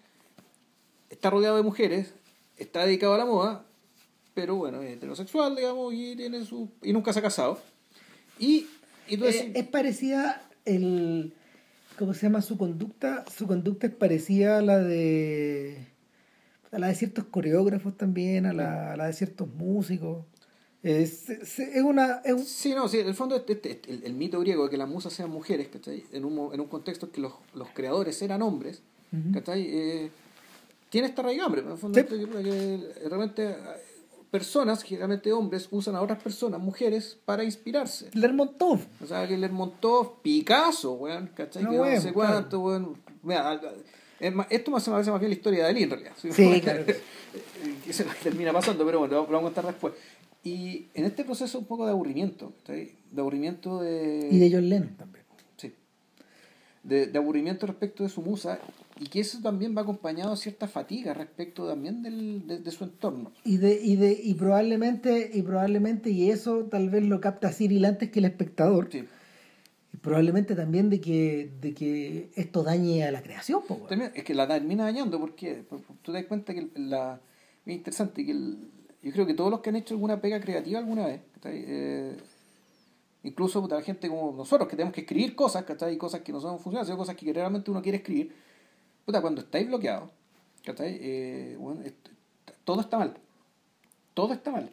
está rodeado de mujeres, está dedicado a la moda, pero bueno, es heterosexual, digamos, y tiene su y nunca se ha casado. Y, y tú Eh, decís- es parecida el ¿cómo se llama su conducta? Su conducta es parecida a la de a la de ciertos coreógrafos también, a la, a la de ciertos músicos. Es, es, una es un- Sí, no, sí, en el fondo este- este- el, el mito griego de que las musas sean mujeres, ¿cachai? En un, en un contexto en que los, los creadores eran hombres. ¿cachai? Eh, tiene esta raigambre, en el fondo Sí. que realmente eh, personas, generalmente hombres, usan a otras personas, mujeres, para inspirarse. Lermontov. O sea, que Lermontov, Picasso, weón, ¿cachai? No, que no sé cuánto, weón. Mira, esto me hace más bien la historia de Dalí, en realidad. Sí, claro. que se termina pasando, pero bueno, lo vamos a contar después. Y en este proceso un poco de aburrimiento, ¿cachai? De aburrimiento de... Y de John Lennon también. Sí. De, de aburrimiento respecto de su musa y que eso también va acompañado de cierta fatiga respecto también del, de, de su entorno. Y de, y de, y probablemente, y probablemente, y eso tal vez lo capta Cyril antes que el espectador, Sí. y probablemente también de que, de que esto dañe a la creación, po. También es que la termina dañando porque por- por- tú te das cuenta que la es interesante que el- yo creo que todos los que han hecho alguna pega creativa alguna vez. Eh, incluso la gente como nosotros que tenemos que escribir cosas ¿cachai? cosas que no son funcionales sino cosas que realmente uno quiere escribir puta, cuando estáis bloqueados ¿cachai? Eh, bueno, todo está mal todo está mal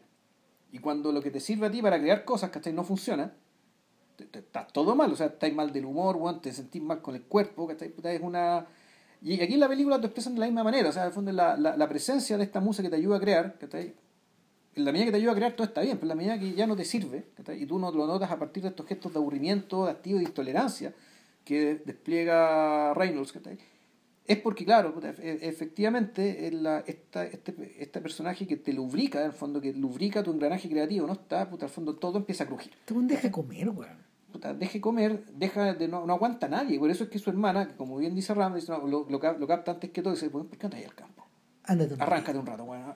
y cuando lo que te sirve a ti para crear cosas ¿cachai? no funciona te- te- está todo mal, o sea, estáis mal del humor, weón, te sentís mal con el cuerpo, ¿cachai? Puta, es una... Y aquí en la película te expresan de la misma manera, o sea, el fondo la, la, la presencia de esta musa que te ayuda a crear, ¿cachai? En la medida que te ayuda a crear todo está bien, pero en la medida que ya no te sirve, ¿cachai? Y tú no lo notas a partir de estos gestos de aburrimiento, de activo y de intolerancia que despliega Reynolds, ¿cachai? Es porque, claro, e- efectivamente, en la, esta, este, este personaje que te lubrica, en el fondo, que lubrica tu engranaje creativo, ¿no? Está, puta, al fondo todo empieza a crujir. Este weón deja de comer, weón. puta, deje comer, deja de no, no aguanta a nadie. Por eso es que su hermana, que como bien dice Ram, dice, no, lo, lo, lo capta antes que todo dice, "Bueno, ¿por qué andas ahí al campo? Ándate un rato. Arráncate un rato, bueno,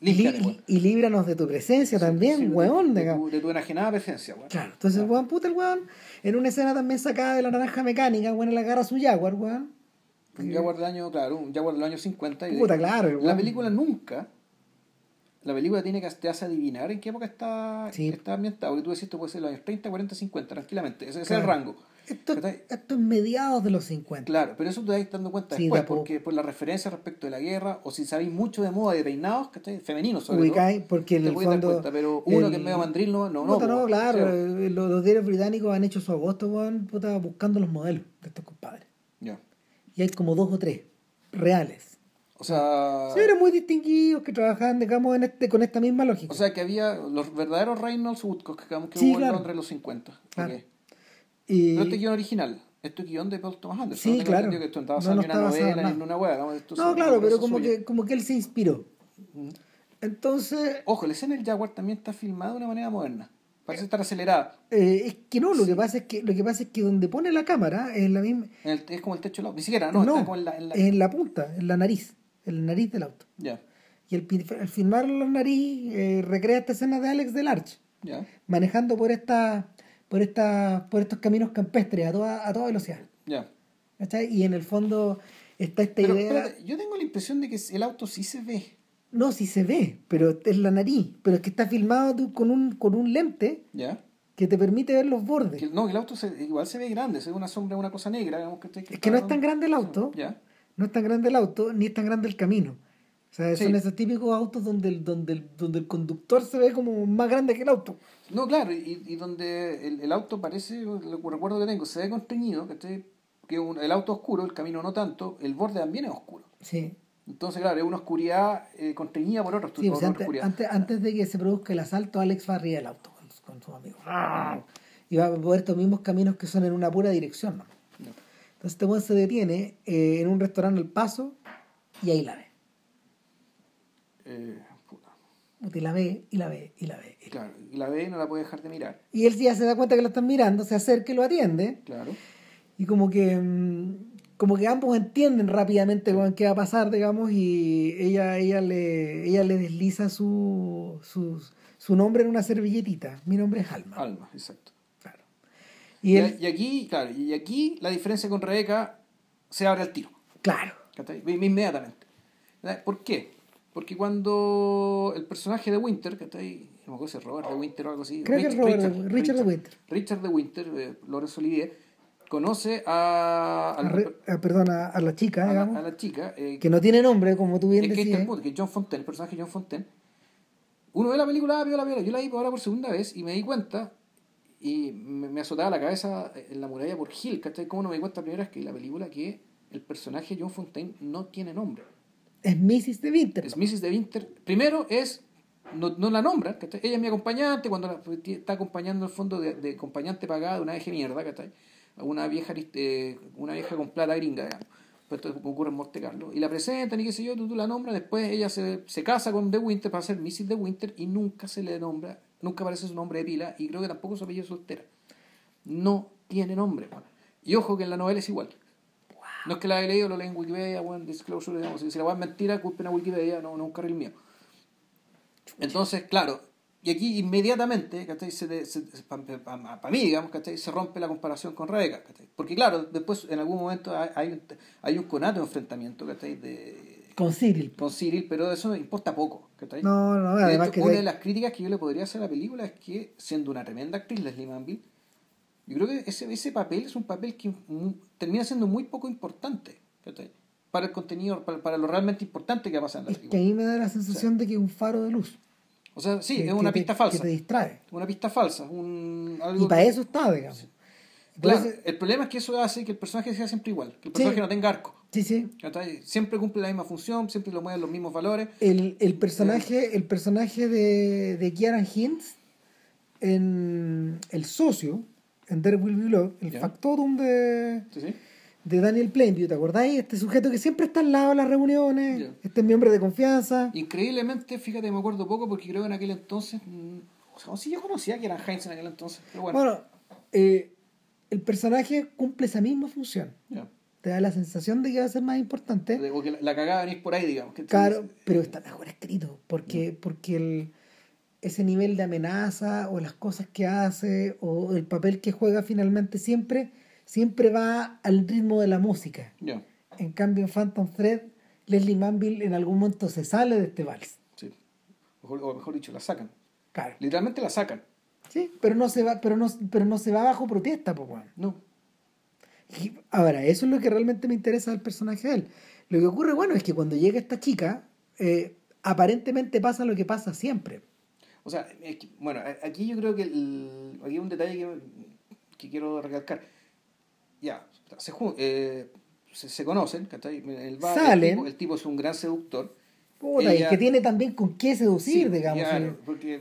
Y, límpiate, líbranos de tu presencia también, Sí, de- weón. de, digamos. tu, de tu enajenada presencia, weón. Claro, entonces, weón, puta el weón, en una escena también sacada de la naranja mecánica, weón, le agarra su Jaguar, weón. Un Jaguar del año, claro, un Jaguar del año 50. y de- Puta, claro, el La weón. película nunca, la película tiene que te hace adivinar en qué época está, Sí. está ambientado. Porque tú decís, esto puede ser los años 30, 40, 50, tranquilamente. Ese, Claro. es el rango. Esto, es mediados de los 50. Claro, pero eso te vais dando cuenta Sí, después, porque por la referencia respecto de la guerra, o si sabéis mucho de moda de peinados, ¿cachai? Femeninos sobre Ubicáis, todo. porque en te el podéis dar fondo. cuenta, pero uno el- que es medio mandril no, no, no. No, claro, cero. eh, los, los diarios británicos han hecho su agosto, weón, puta, buscando los modelos de estos compadres. Ya. Y hay como dos o tres reales. O sea, Sí, eran muy distinguidos que trabajaban, digamos, en este, con esta misma lógica. o sea que había los verdaderos Reynolds Woodcock que, que Sí, hubo claro. en Londres en los 50. Claro. Ok. y, Pero este guion original, esto es guion de Paul Thomas Anderson. Sí, no claro. que esto no estaba No, no en una está basado en novela en una hueá. ¿no? Esto no, claro, pero como que, como que él se inspiró. Entonces, Ojo, la escena del Jaguar también está filmada de una manera moderna. Parece estar acelerada. eh, es que no, lo que pasa es que lo que pasa es que donde pone la cámara es la misma, el- es como el techo del auto. Ni siquiera, no, no, está como en la. En la... en la punta, en la nariz, en la nariz del auto. Ya, Y el, al filmar la nariz eh, recrea esta escena de Alex Delarge, ya, manejando por esta, por esta, por estos caminos campestres a toda, a toda velocidad. ya. ¿cachai? Y en el fondo está esta Pero idea. yo tengo la impresión de que el auto sí se ve. No, sí se ve, pero es la nariz. Pero es que está filmado tú con un, con un lente ¿Ya? que te permite ver los bordes. Que, no, que el auto se- igual se ve grande, se ve una sombra, una cosa negra. digamos, que, Es que no es tan grande el auto, Ya. No es tan grande el auto, ni es tan grande el camino. O sea, Sí. son esos típicos autos donde el, donde, el, donde el conductor se ve como más grande que el auto. No, claro, y, y donde el, el auto parece, lo que recuerdo que tengo, se ve constreñido, ¿cachai? que un- el auto oscuro, el camino no tanto, el borde también es oscuro. Sí. Entonces, claro, es una oscuridad eh, constreñida por otra, Sí, pues otra antes, oscuridad. antes, antes de que se produzca el asalto, Alex va arriba del auto con, con sus amigos. Y va por estos mismos caminos que son en una pura dirección. ¿no? Entonces este buen se detiene eh, en un restaurante al paso y ahí la ve. Eh, puta. Y la ve, y la ve, y la ve. y la- Claro, y la ve y no la puede dejar de mirar. Y él ya se da cuenta que lo están mirando, se acerca y lo atiende. Claro. Y como que mm, como que ambos entienden rápidamente qué va a pasar, digamos, y ella, ella le, ella le desliza su, su, su nombre en una servilletita. Mi nombre es Alma. Alma, exacto. Y, Y él, y aquí, claro, y aquí la diferencia con Rebeca se abre al tiro. claro. Inmediatamente. ¿Por qué? Porque cuando el personaje de Winter, ¿cachai? No me acuerdo si es Robert de Winter o algo así. Creo que es Robert de- Richard de Winter. Richard de Winter, eh, Laurence Olivier, conoce a, a al- re- a- perdón, a, la chica, a la, digamos, a la chica, eh, que no tiene nombre, como tú bien que decías. que es John Fontaine, el personaje de John Fontaine. Uno ve la película, ah, vio la viola. Yo la vi ahora por segunda vez y me di cuenta y me, me azotaba la cabeza en la muralla por Hill, ¿cachai? ¿Cómo no me di cuenta primero es que la película que el personaje John Fontaine no tiene nombre? Es Mrs. de Winter. Es Mrs. de Winter. Primero es, no, no la nombran, ¿cachai? Ella es mi acompañante, cuando la- está acompañando el fondo de, de acompañante pagada de una vieja mierda, ¿cachai? Una vieja, eh, una vieja con plata gringa, digamos. Pues esto ocurre en Monte Carlo. Y la presentan y qué sé yo, tú, tú la nombras, después ella se, se casa con De Winter para ser Mrs. de Winter y nunca se le nombra, nunca aparece su nombre de pila y creo que tampoco su apellido soltera. No tiene nombre, weón. Y ojo que en la novela es igual. No es que la haya leído, lo leí en Wikipedia, bueno, disclosure, digamos. Si la voy a mentir, culpen a Wikipedia, no, no es un carril mío. Entonces, claro, y aquí inmediatamente, ¿cachai? Para mí, digamos, ¿cachai? Se rompe la comparación con Rebeca, ¿cachai? Porque claro, después en algún momento hay, hay un, hay un conato de enfrentamiento, ¿cachai? De, Con Cyril. con Cyril, pero eso importa poco, ¿cachai? No, no, De además hecho, que... una de- las críticas que yo le podría hacer a la película es que, siendo una tremenda actriz, Leslie Manville, yo creo que ese, ese papel es un papel que termina siendo muy poco importante ¿cachai? para el contenido, para, para lo realmente importante que pasa en la Es que a película. mí me da la sensación de que es un faro de luz. O sea, sí, que- es que una te- pista falsa. Que te distrae. Una pista falsa. Un, algo Y para eso está, digamos. Claro, el problema es que eso hace que el personaje sea siempre igual, que el Sí. personaje no tenga arco. sí, sí. Siempre cumple la misma función, siempre lo mueven los mismos valores. El, el personaje, el personaje de, de Kieran Hintz en El Socio, en There Will Be Blood, el Ya. factotum de, Sí, sí. de Daniel Plainview, ¿te acordáis? Este sujeto que siempre está al lado de las reuniones, Ya. este miembro de confianza. Increíblemente, fíjate, me acuerdo poco porque creo que en aquel entonces, mm, O sea, sí, yo conocía a Kieran Hines en aquel entonces. Pero bueno. Bueno, eh, el personaje cumple esa misma función. Te da la sensación de que va a ser más importante. De- Porque la, la cagada venís por ahí, digamos. que Claro, pero está mejor escrito, porque, porque el, ese nivel de amenaza o las cosas que hace o el papel que juega finalmente siempre, siempre va al ritmo de la música. En cambio en Phantom Thread, Leslie Manville en algún momento se sale de este vals. sí. Mejor- o mejor dicho, la sacan. Claro. Literalmente la sacan. Sí, pero no se va, pero no, pero no se va bajo protesta, pues bueno. No. Y ahora, eso es lo que realmente me interesa del personaje de él. Lo que ocurre, bueno, es que cuando llega esta chica, eh, aparentemente pasa lo que pasa siempre. O sea, es que, bueno, aquí yo creo que el- aquí hay un detalle que, que quiero recalcar. Ya, se, eh, se, se conocen, ¿cachai? El bar, Salen. El tipo, el tipo es un gran seductor. Puta, Ella- y que tiene también con qué seducir, Sí, digamos. claro, porque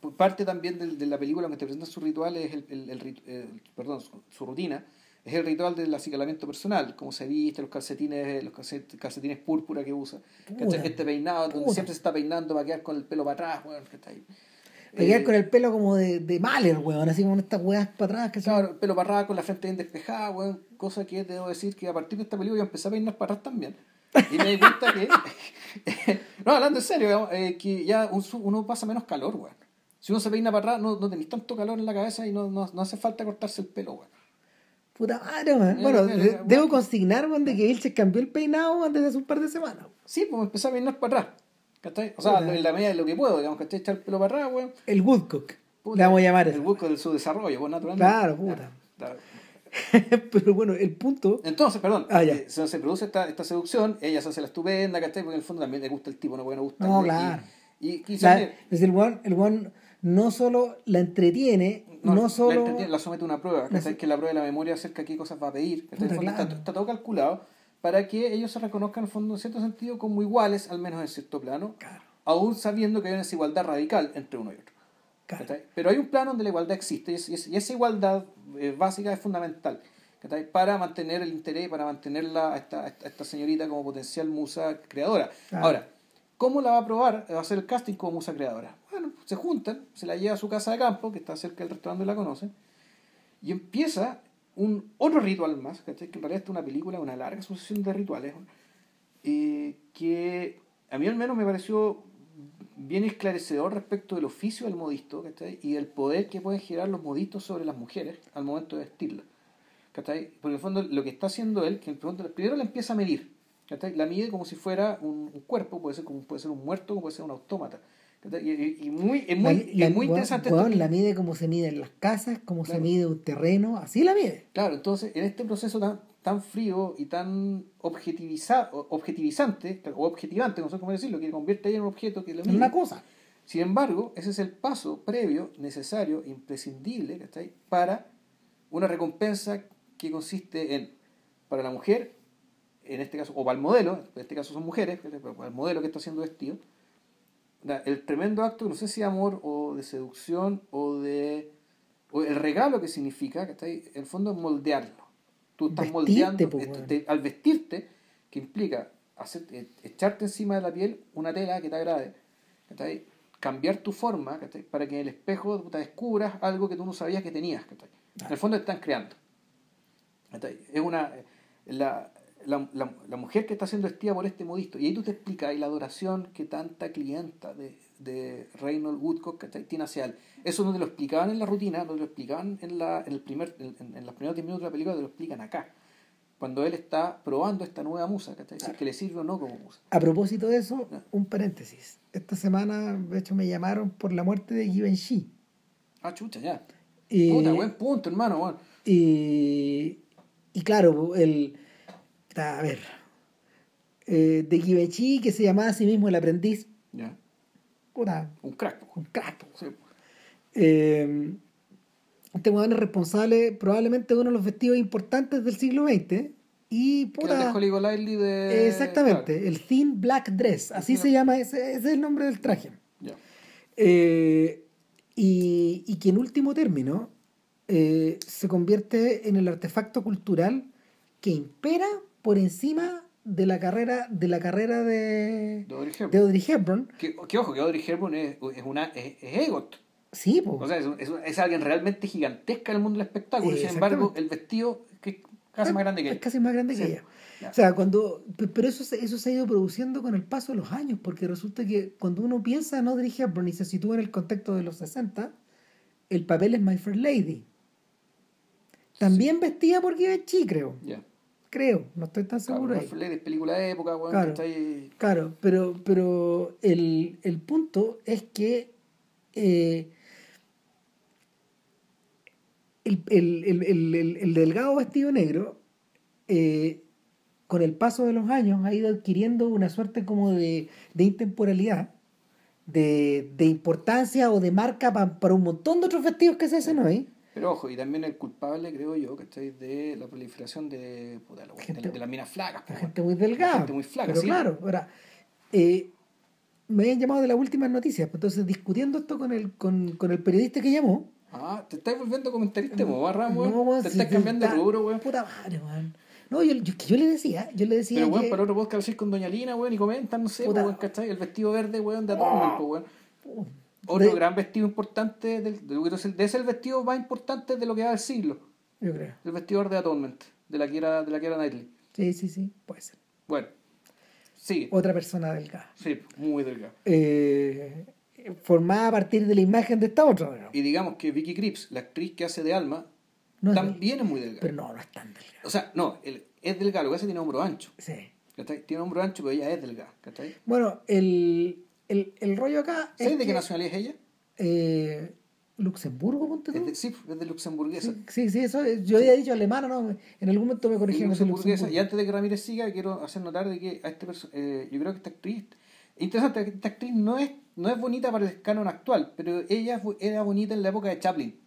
por parte también del- de, la película que te presenta su ritual es el, el- el rit- eh, perdón, su, su rutina, es el ritual del acicalamiento personal, cómo se viste, los calcetines, los calcet- calcetines púrpura que usa, Puta. este peinado, donde Puta. siempre se está peinando para quedar con el pelo para atrás, bueno, ¿cachai? Pegar Eh, con el pelo como de, de Mahler, weón, así como estas weas para atrás que son. Claro, pelo para atrás, con la frente bien despejada, weón, cosa que debo decir que a partir de esta película yo empecé a peinar para atrás también. Y me di cuenta que, no, hablando en serio, digamos, eh, que ya uno pasa menos calor, weón. Si uno se peina para atrás, no, no tenéis tanto calor en la cabeza y no, no, no hace falta cortarse el pelo, weón. Puta madre, weón. Eh, Bueno, eh, eh, debo consignar, weón, de que él se cambió el peinado antes de hace un par de semanas. Sí, pues me empecé a peinar para atrás. ¿Cachai? O sea, Puta. en la medida de lo que puedo, digamos, ¿cachai? Echar el pelo para atrás, weón. El Woodcock. Puta, Le vamos a llamar El busco de su desarrollo, pues naturalmente. Claro, puta. Claro. Pero bueno, el punto. Entonces, perdón, Ah, ya. eh, se, se produce esta, esta seducción, ella se hace la estupenda, ¿cachai? Porque en el fondo también le gusta el tipo, no puede no gustarle. No, y- claro. Y, quizás La, es decir, el weón, el weón no solo la entretiene, no, solo. entretiene, la somete a una prueba, ¿cachai? Que la prueba de la memoria acerca de qué cosas va a pedir. fondo claro. está, está todo calculado para que ellos se reconozcan en el fondo en cierto sentido como iguales, al menos en cierto plano, Claro, aún sabiendo que hay una desigualdad radical entre uno y otro. Pero hay un plano donde la igualdad existe y, es- y es- y esa igualdad eh, básica es fundamental para mantener el interés, para mantenerla a esta, a esta, señorita como potencial musa creadora. Claro. Ahora, ¿cómo la va a probar? Va a hacer el casting como musa creadora. Bueno, se juntan, se la lleva a su casa de campo, que está cerca del restaurante donde la conocen, y empieza un otro ritual más, ¿cachai? que en realidad es una película, una larga sucesión de rituales, eh, que a mí al menos me pareció bien esclarecedor respecto del oficio del modisto ¿cachai? y del poder que pueden generar los modistos sobre las mujeres al momento de vestirlas. ¿cachai? Porque en el fondo lo que está haciendo él, que primero la empieza a medir, ¿cachai? la mide como si fuera un, un cuerpo, puede ser, como, puede ser un muerto, como puede ser un autómata. Y, y- muy, es muy, La- es muy interesante weón, esto la mide como se mide en las casas, como se Claro. mide un terreno, así la mide. Claro, entonces en este proceso tan, tan frío y tan objetiviza, o- objetivizante, o objetivante, no sé cómo decirlo, que convierte ahí en un objeto que lo Es mide. una cosa. Sin embargo, ese es el paso previo, necesario, imprescindible, ¿cachai? Para una recompensa que consiste en, para la mujer, en este caso, o para el modelo, en este caso son mujeres. Pero para el modelo que está siendo vestido, el tremendo acto, no sé si de amor o de seducción o de o el regalo que significa, ¿cachai? En el fondo es moldearlo. Tú estás Vestirte, moldeando, po, te- al vestirte, que implica hacer, eh, echarte encima de la piel una tela que te agrade, ¿cachai? cambiar tu forma ¿cachai? para que en el espejo puta, descubras algo que tú no sabías que tenías. ¿cachai? En el fondo te están creando. Es una, la, la, la, la mujer que está siendo vestida por este modisto. Y ahí tú te explicas y la adoración que tanta clienta de, de Reynold Woodcock ¿cachai? tiene hacia él. Eso no te lo explicaban en la rutina, no te lo explicaban en, la, en, el primer, en, en- los primeros 10 minutos de la película, te lo explican acá. Cuando él está probando esta nueva musa, ¿cachai? Si es que le sirve o no como musa. A propósito de eso, un paréntesis. Esta semana, de hecho, me llamaron por la muerte de Givenchy. Ah, chucha, ya. Puta, buen punto, hermano. Bueno. y, y claro, el. A ver. eh, de Givenchy, que se llamaba a sí mismo el aprendiz. Ya. Puta, Un crack. un crack. Sí. Eh, este weón es responsable probablemente de uno de los vestidos importantes del siglo XX. Y era el de puta. Exactamente, el Thin Black Dress. Así se llama, ese, ese es el nombre del traje. Eh, y, y que en último término eh, se convierte en el artefacto cultural que impera por encima de la carrera de la carrera de. De Audrey Hepburn. de Audrey Hepburn Que, que ojo, que Audrey Hepburn es, es una, es, es EGOT. Sí, po. O sea, es, es es alguien realmente gigantesca en el mundo del espectáculo. Sin embargo, el vestido que es casi más grande que Es ella. casi más grande que Sí. ella. O sea, cuando. pe- Pero eso, se- eso se ha ido produciendo con el paso de los años, porque resulta que cuando uno piensa en Audrey Hepburn y se sitúa en el contexto de los 60, el papel es My Fair Lady. También vestía por Givenchy, creo. Ya. Creo, no estoy tan Claro, seguro. ahí. Es película de época, weón, Claro. que está ahí- Claro, pero, pero el, el punto es que eh, el, el- el- el- el- el delgado vestido negro, eh, con el paso de los años, ha ido adquiriendo una suerte como de, de intemporalidad, de, de importancia o de marca pa- para un montón de otros vestidos que se hacen hoy. Pero ojo, y también el culpable, creo yo, que está de la proliferación de, puta, la- Gente- de, de las minas flacas. La gente muy delgada. gente muy flaca, Pero sí. claro, ahora, eh, me habían llamado de las últimas noticias, pues, entonces discutiendo esto con el, con, con el periodista que llamó, Ah, te estás volviendo comentarista, mo, barra, weón. No, Te si estás cambiando de rubro, weón. Puta madre, weón. No, yo, yo, yo le decía, yo le decía Pero, weón, que... para otro podcast con Doña Lina, weón, y comentan, no sé, weón, ¿cachai? El vestido verde, weón, de Atonement, po, weón. Otro de- gran vestido importante, del, del, de ese el vestido más importante de lo que va del siglo. Yo creo. El vestido de Atonement, de la que era, de la que era Knightley. Sí, sí, sí, puede ser. Bueno, sigue. Otra persona delgada. Sí, muy delgado. Eh, formada a partir de la imagen de esta otra. ¿no? Y digamos que Vicky Cripps, la actriz que hace de Alma, No también es muy delgada. Pero no, no es tan delgada. O sea, no, el- es delgado, lo que hace tiene hombro ancho. Sí. ¿cachai? Tiene hombro ancho, pero ella es delgada. ¿cachai? Bueno, el, el, el rollo acá ¿Sabes es de qué nacionalidad es ella? eh, Luxemburgo, ponte tú. Sí, es de luxemburguesa. Sí, sí, eso, es- yo había dicho alemana, no, en algún momento me corrigieron. luxemburguesa. Y antes de que Ramírez siga, quiero hacer notar de que a este eh, yo creo que esta actriz, interesante, esta actriz no es, no es bonita para el canon actual, pero ella era bonita en la época de Chaplin.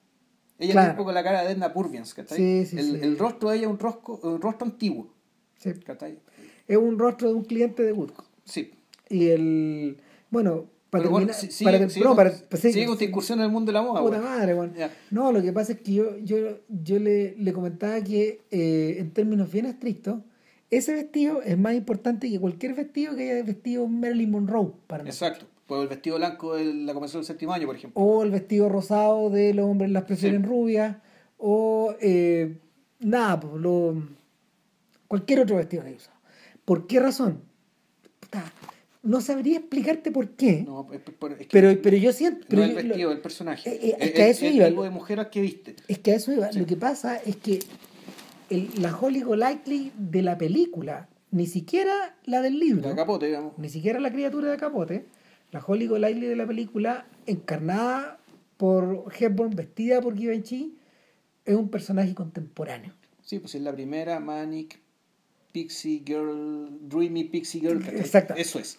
Ella Claro. tiene un poco la cara de Edna Purviance, ¿cachai? Sí, sí, el, sí. el rostro de ella es un rostro, un rostro antiguo, Sí. ¿cachai? Es un rostro de un cliente de Woodcock. Sí. Y el. Bueno, para bueno, terminar. si- para no, para- pues sí, sigue con esta incursión en el mundo de la moda, Puta madre. Ya. No, lo que pasa es que yo, yo, yo le, le comentaba que eh, en términos bien estrictos, ese vestido es más importante que cualquier vestido que haya vestido Marilyn Monroe para nosotros. Exacto. Pues el vestido blanco de la convención del séptimo año, por ejemplo. O el vestido rosado de los hombres las prefieren Sí. rubias. O eh, nada, pues, lo, cualquier otro vestido que haya usado. ¿Por qué razón? Puta, no sabría explicarte por qué. No, es, es- es que pero, pero yo siento. pero no el yo- lo- vestido, el personaje. Eh, eh, es El- que a el- eso el iba. tipo de mujer al que viste. Es que a eso iba. Sí. Lo que pasa es que el- la Holly Golightly de la película, ni siquiera la del libro, La capote, digamos. ni siquiera la criatura de Capote, la Holly Golightly de la película, encarnada por Hepburn, vestida por Givenchy, es un personaje contemporáneo. Sí, pues es la primera Manic Pixie Girl, Dreamy Pixie Girl. Exacto. Eso es.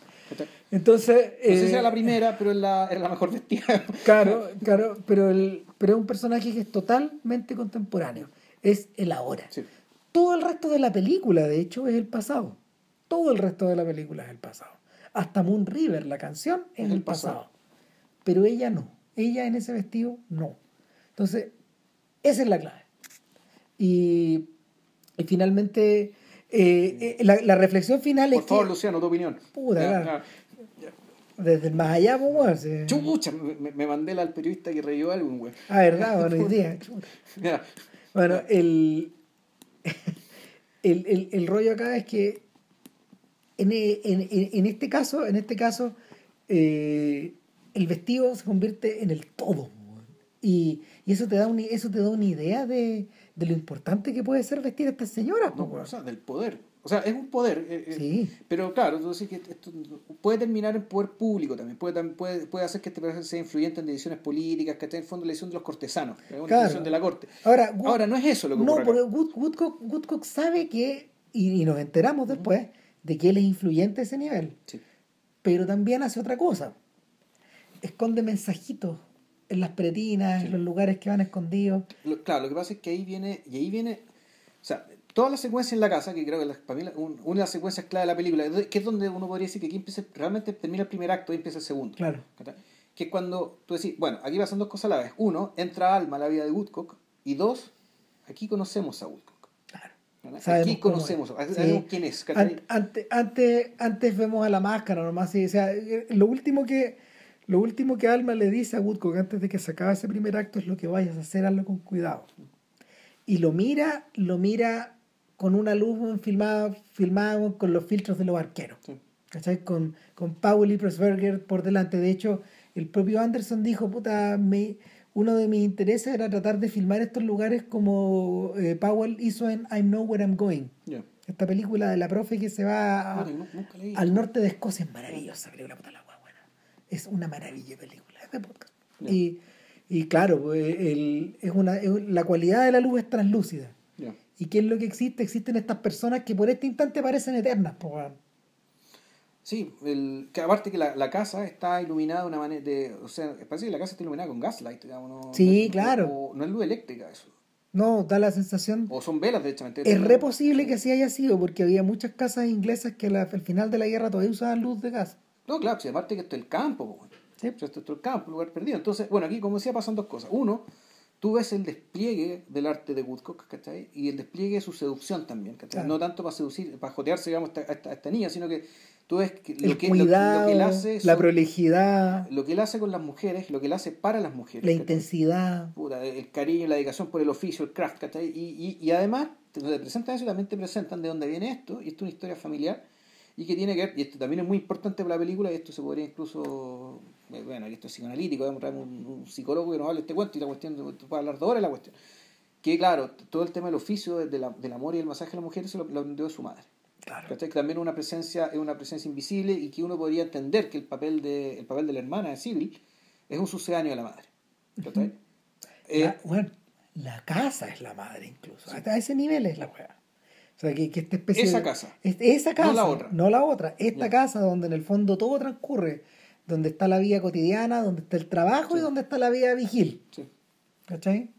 Entonces, No sé si eh, era la primera, pero es la, era la mejor vestida. claro, claro, pero, el, pero es un personaje que es totalmente contemporáneo. Es el ahora. Sí. Todo el resto de la película, de hecho, es el pasado. Todo el resto de la película es el pasado. Hasta Moon River, la canción, es Es el el pasado. pasado. Pero ella no. Ella en ese vestido, no. Entonces, esa es la clave. Y, y finalmente, eh, eh, la, la reflexión final Por es favor, que, Luciano, tu opinión. Puta, Ya, claro. ya. desde el más allá, pues, Chucha, me, me- mandé la al periodista que reyó algo, güey. Ah, verdad, bueno, hoy día. Bueno, el, el, el, el rollo acá es que en, en, en- en este caso, en este caso, eh, el vestido se convierte en el todo. Y, y eso te da una, eso te da una idea de, de lo importante que puede ser vestir a estas señoras. No, o sea, del poder. O sea, es un poder. eh, eh, Sí. Pero claro, decís que esto puede terminar en poder público también. Puede, puede, puede hacer que este personaje sea influyente en decisiones políticas, que esté en el fondo la decisión de los cortesanos, que es una Claro. decisión de la corte. Ahora, Wood- Ahora, no es eso lo que No, pero Wood- Woodcock, Woodcock sabe que, y, y nos enteramos después, de que él es influyente a ese nivel. Sí. pero también hace otra cosa. Esconde mensajitos en las pretinas, en los lugares que van escondidos. Lo- claro, lo que pasa es que ahí viene, y ahí viene, o sea, toda la secuencia en la casa, que creo que la- para mí la- un- una de las secuencias clave de la película, que es donde uno podría decir que aquí empieza, realmente termina el primer acto y empieza el segundo. Claro. Que es cuando tú decís, bueno, aquí pasan dos cosas a la vez. Uno, entra Alma a la vida de Woodcock, y dos, aquí conocemos a Woodcock. Aquí conocemos, es. Sí. quién es. ¿cachai? Ante- ante- antes, antes vemos a la máscara nomás. sí, o sea, eh, lo último que Lo último que Alma le dice a Woodcock antes de que se acabe ese primer acto es lo que vayas a hacer, hazlo con cuidado. Y lo mira, lo mira con una luz filmada, filmada con los filtros de los arqueros. Sí. ¿Cachai? Con, con Powell y Pressburger por delante. De hecho, el propio Anderson dijo, puta, me, uno de mis intereses era tratar de filmar estos lugares como eh, Powell hizo en I Know Where I'm Going. Esta película de la profe que se va a- Puta, nu- nunca leí. al norte de Escocia es maravillosa, película puta la. Es una maravilla de película, es de podcast. Ya. Y, y claro, pues, el- es una, la cualidad de la luz es translúcida. ¿Y qué es lo que existe? Existen estas personas que por este instante parecen eternas, weón. Sí, el, que aparte que la, la casa está iluminada de una manera de, o sea, parece que la casa está iluminada con gaslight, digamos, no, Sí, no- claro. o- no es luz eléctrica eso. No, da la sensación. O son velas, derechamente. Es re posible que así haya sido, porque había muchas casas inglesas que la- al final de la guerra todavía usaban luz de gas. No, claro, si aparte que esto es el campo, bueno. Sí. O sea, esto es el campo, lugar perdido. Entonces, bueno, aquí como decía pasan dos cosas. Uno, tú ves el despliegue del arte de Woodcock, ¿cachai? Y el despliegue de su seducción también, ¿cachai? Claro. No tanto para seducir, para jotearse, digamos, a esta, a niña, sino que tú ves que El lo, que, cuidado, lo que él hace la prolijidad, lo que él hace con las mujeres, lo que él hace para las mujeres. la ¿cachai? intensidad. Puta, el cariño, la dedicación por el oficio, el craft, ¿cachai? Y, y, y además, te te presentan eso y también te presentan de dónde viene esto, y esto es una historia familiar, y que tiene que ver, y esto también es muy importante para la película, y esto se podría incluso, eh, bueno, aquí esto es psicoanalítico, vamos a traer un, un psicólogo que nos hable este cuento, y la cuestión, puede hablar dos horas de la cuestión. Que claro, todo el tema del oficio, de la- del amor y el masaje a la mujer, se lo, lo aprendió de su madre. Claro. Que también una presencia, es una presencia invisible y que uno podría entender que el papel de, el papel de la hermana de Civil es un sucedáneo de la madre. ¿cachai? Eh, La- bueno, la casa es la madre incluso. Hasta ese nivel es la weá. O sea, que, que esta especie Esa de- casa. es- esa casa. No la otra. No la otra. Esta casa donde en el fondo todo transcurre. Donde está la vida cotidiana, donde está el trabajo y donde está la vida vigil. sí. ¿Cachai?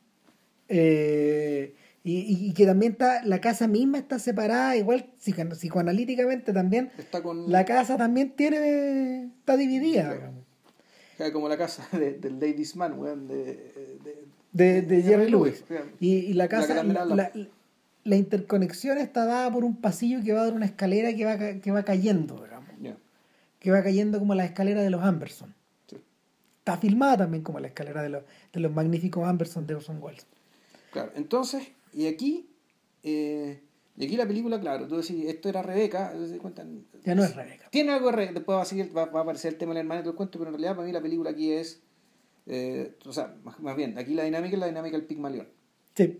Eh, y, y- que también está, la casa misma está separada, igual psico- psicoanalíticamente también. Está con La casa también tiene, está dividida. Como la casa de, del Ladies Man, weón, de, de, de, de Jerry Lewis. Y, y la casa, la, la- la interconexión está dada por un pasillo que va a dar una escalera que va, que va cayendo, digamos. Que va cayendo como la escalera de los Amberson. sí. Está filmada también como la escalera de los, de los magníficos Amberson de Orson Welles. Claro, entonces, y aquí, eh, y aquí la película, claro, tú decís, esto era Rebeca, entonces cuentan, Ya no es Rebeca. Tiene algo de Rebeca, después va a, seguir, va, va a aparecer el tema de la hermana y todo el cuento, pero en realidad para mí la película aquí es, eh, o sea, más, más bien, aquí la dinámica es la dinámica del Pigmalión. Sí.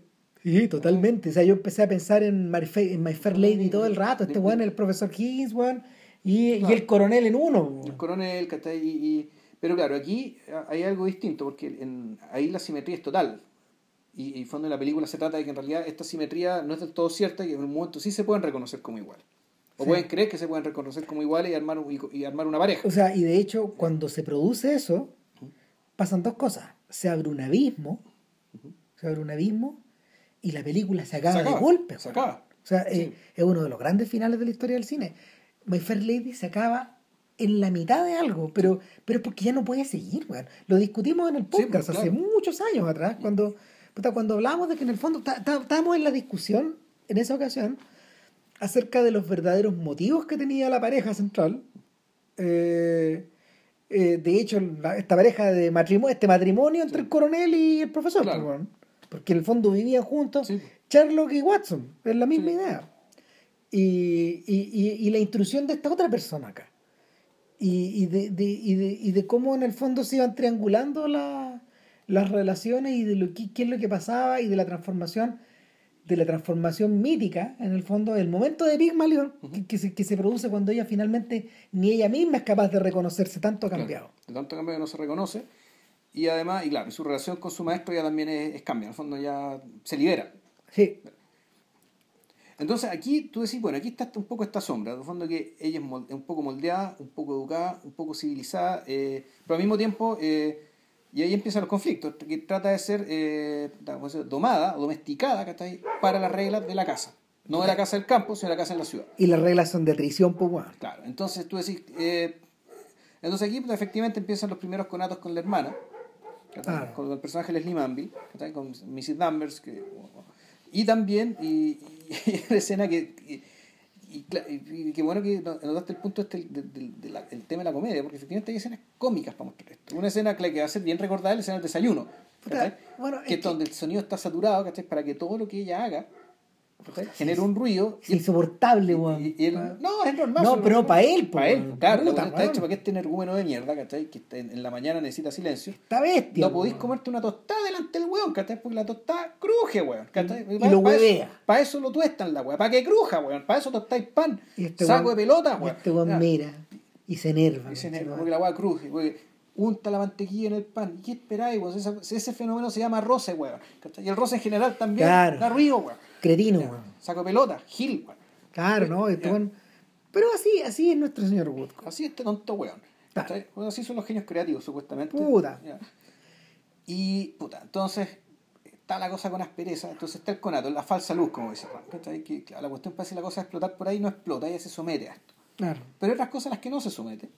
Sí, totalmente. O sea, yo empecé a pensar en My, en My Fair Lady todo el rato. Este weón, el profesor Higgins, weón, y, y el coronel en uno. El coronel, ¿cachai? Y, y- pero claro, aquí hay algo distinto, porque en, ahí la simetría es total. Y, en fondo de la película se trata de que en realidad esta simetría no es del todo cierta y en un momento sí se pueden reconocer como iguales. O Sí. pueden creer que se pueden reconocer como iguales y armar, y, y armar una pareja. O sea, y de hecho, cuando se produce eso, pasan dos cosas. Se abre un abismo, se abre un abismo, y la película se acaba, Se acaba, de golpe. se acaba. O sea, Sí. eh, es uno de los grandes finales de la historia del cine. My Fair Lady se acaba en la mitad de algo, pero, pero porque ya no puede seguir, weón. Lo discutimos en el Sí, podcast pues, hace muchos años atrás, cuando, cuando hablamos de que en el fondo estábamos en la discusión, en esa ocasión, acerca de los verdaderos motivos que tenía la pareja central. Eh, eh, de hecho, esta pareja de matrimonio, este matrimonio entre el coronel y el profesor, Claro. Porque en el fondo vivían juntos Sí. Sherlock y Watson, es la misma Sí. idea. Y, y, y, y la intrusión de esta otra persona acá. Y, y, de, de, y, de, y de cómo en el fondo se iban triangulando la- las relaciones y de lo que, qué es lo que pasaba y de la transformación de la transformación mítica, en el fondo, el momento de Pygmalion, que, que se, que se produce cuando ella finalmente ni ella misma es capaz de reconocerse, tanto ha cambiado. Claro, de tanto cambio que no se reconoce. Y además, y claro, su relación con su maestro ya también es, es cambia, en el fondo ya se libera. Sí, Entonces aquí tú decís, bueno, aquí está un poco esta sombra, en el fondo que ella es un poco moldeada, un poco educada, un poco civilizada, eh, pero al mismo tiempo, eh, y ahí empiezan los conflictos, que trata de ser eh, domada domesticada ¿cachai? para las reglas de la casa. No de la casa del campo, sino de la casa en la ciudad. y las reglas son de traición, pues bueno. Claro, entonces tú decís, eh, entonces aquí pues, efectivamente empiezan los primeros conatos con la hermana. Claro. con el personaje Leslie Manville, con Mrs. Danvers, que, y también, y, y una escena que, que- y, y- qué bueno que no- notaste el punto este del, del- de la- el tema de la comedia, porque efectivamente hay escenas cómicas para mostrar esto. Una escena que que va a ser bien recordada es la escena del desayuno. Bueno, que es donde el sonido está saturado, ¿cachai? Para que todo lo que ella haga ¿cachai? genere un ruido. Es insoportable, weón. Y- y él- no, es normal. No, pero pa' él, Para él, weón. claro. Puta, está weón. hecho para que este energúmeno de mierda, ¿cachai? Que en, en la mañana necesita silencio. Está bestia. No weón. comerte una tostada delante del weón, ¿cachai? Porque la tostada cruje, weón, ¿cachai? Y lo huevea. Para eso lo tuestan la weón, para que cruja, weón. Para eso tostáis pan, Y este saco weón- de pelota, y weón. Este weón mira y se enerva. Y se ¿cachai? enerva, porque la weá cruje, porque unta la mantequilla en el pan. ¿Y qué esperáis, weón? Ese fenómeno se llama roce, weón. ¿cachai? Y el roce en general también Claro. da ruido, weón. Cretino, weón. Saco pelota, gil, weón. Claro, ¿no? Este weón- Pero así, así es nuestro señor Woodcock. Así este tonto weón. Claro. ¿cachai? Bueno, así son los genios creativos, supuestamente. Puta. Ya. Y, puta, entonces está la cosa con aspereza, entonces está el conato, la falsa luz, como dice. Que, claro, la cuestión parece que la cosa de explotar por ahí no explota, ella se somete a esto. Claro. Pero hay otras cosas a las que no se somete.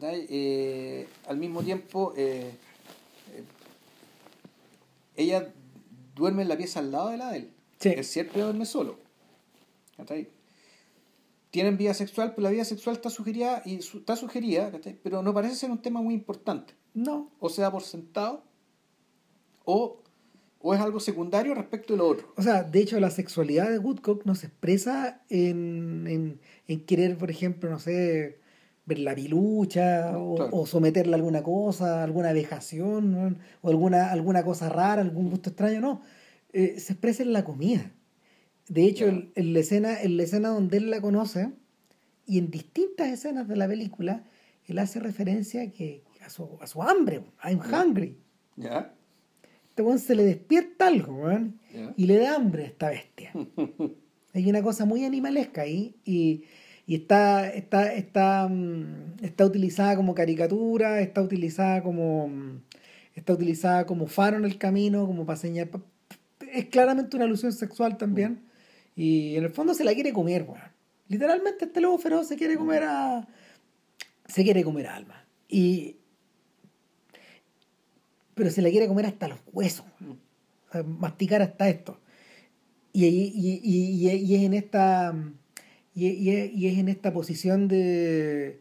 Eh, al mismo tiempo, eh, eh, ella duerme en la pieza al lado de la de él. Sí. Él siempre duerme solo. ¿cachai? Tienen vida sexual, pero la vida sexual está sugerida, y su- está sugerida ¿cachai? pero no parece ser un tema muy importante. No. O se da por sentado, o, o es algo secundario respecto de lo otro. O sea, de hecho, la sexualidad de Woodcock no se expresa en, en, en querer, por ejemplo, no sé, ver la pilucha o, Claro. o someterle a alguna cosa, alguna vejación o alguna, alguna cosa rara, algún gusto extraño, no. Eh, se expresa en la comida. De hecho, Ya. en, en la escena, en la escena donde él la conoce y en distintas escenas de la película, él hace referencia que, a, su, a su hambre, I'm hungry. ¿Ya? Este weón se le despierta algo, weón, y le da hambre a esta bestia. Hay una cosa muy animalesca ahí y, y está, está, está, mm, está utilizada como caricatura, está utilizada como mm, está utilizada como faro en el camino, como para señalar. Es claramente una alusión sexual también. Y en el fondo se la quiere comer, weón. Literalmente este lobo feroz se quiere comer a. se quiere comer a Alma. Y. Pero se la quiere comer hasta los huesos. masticar hasta esto. Y, y, y, y- es en esta y es en esta posición de,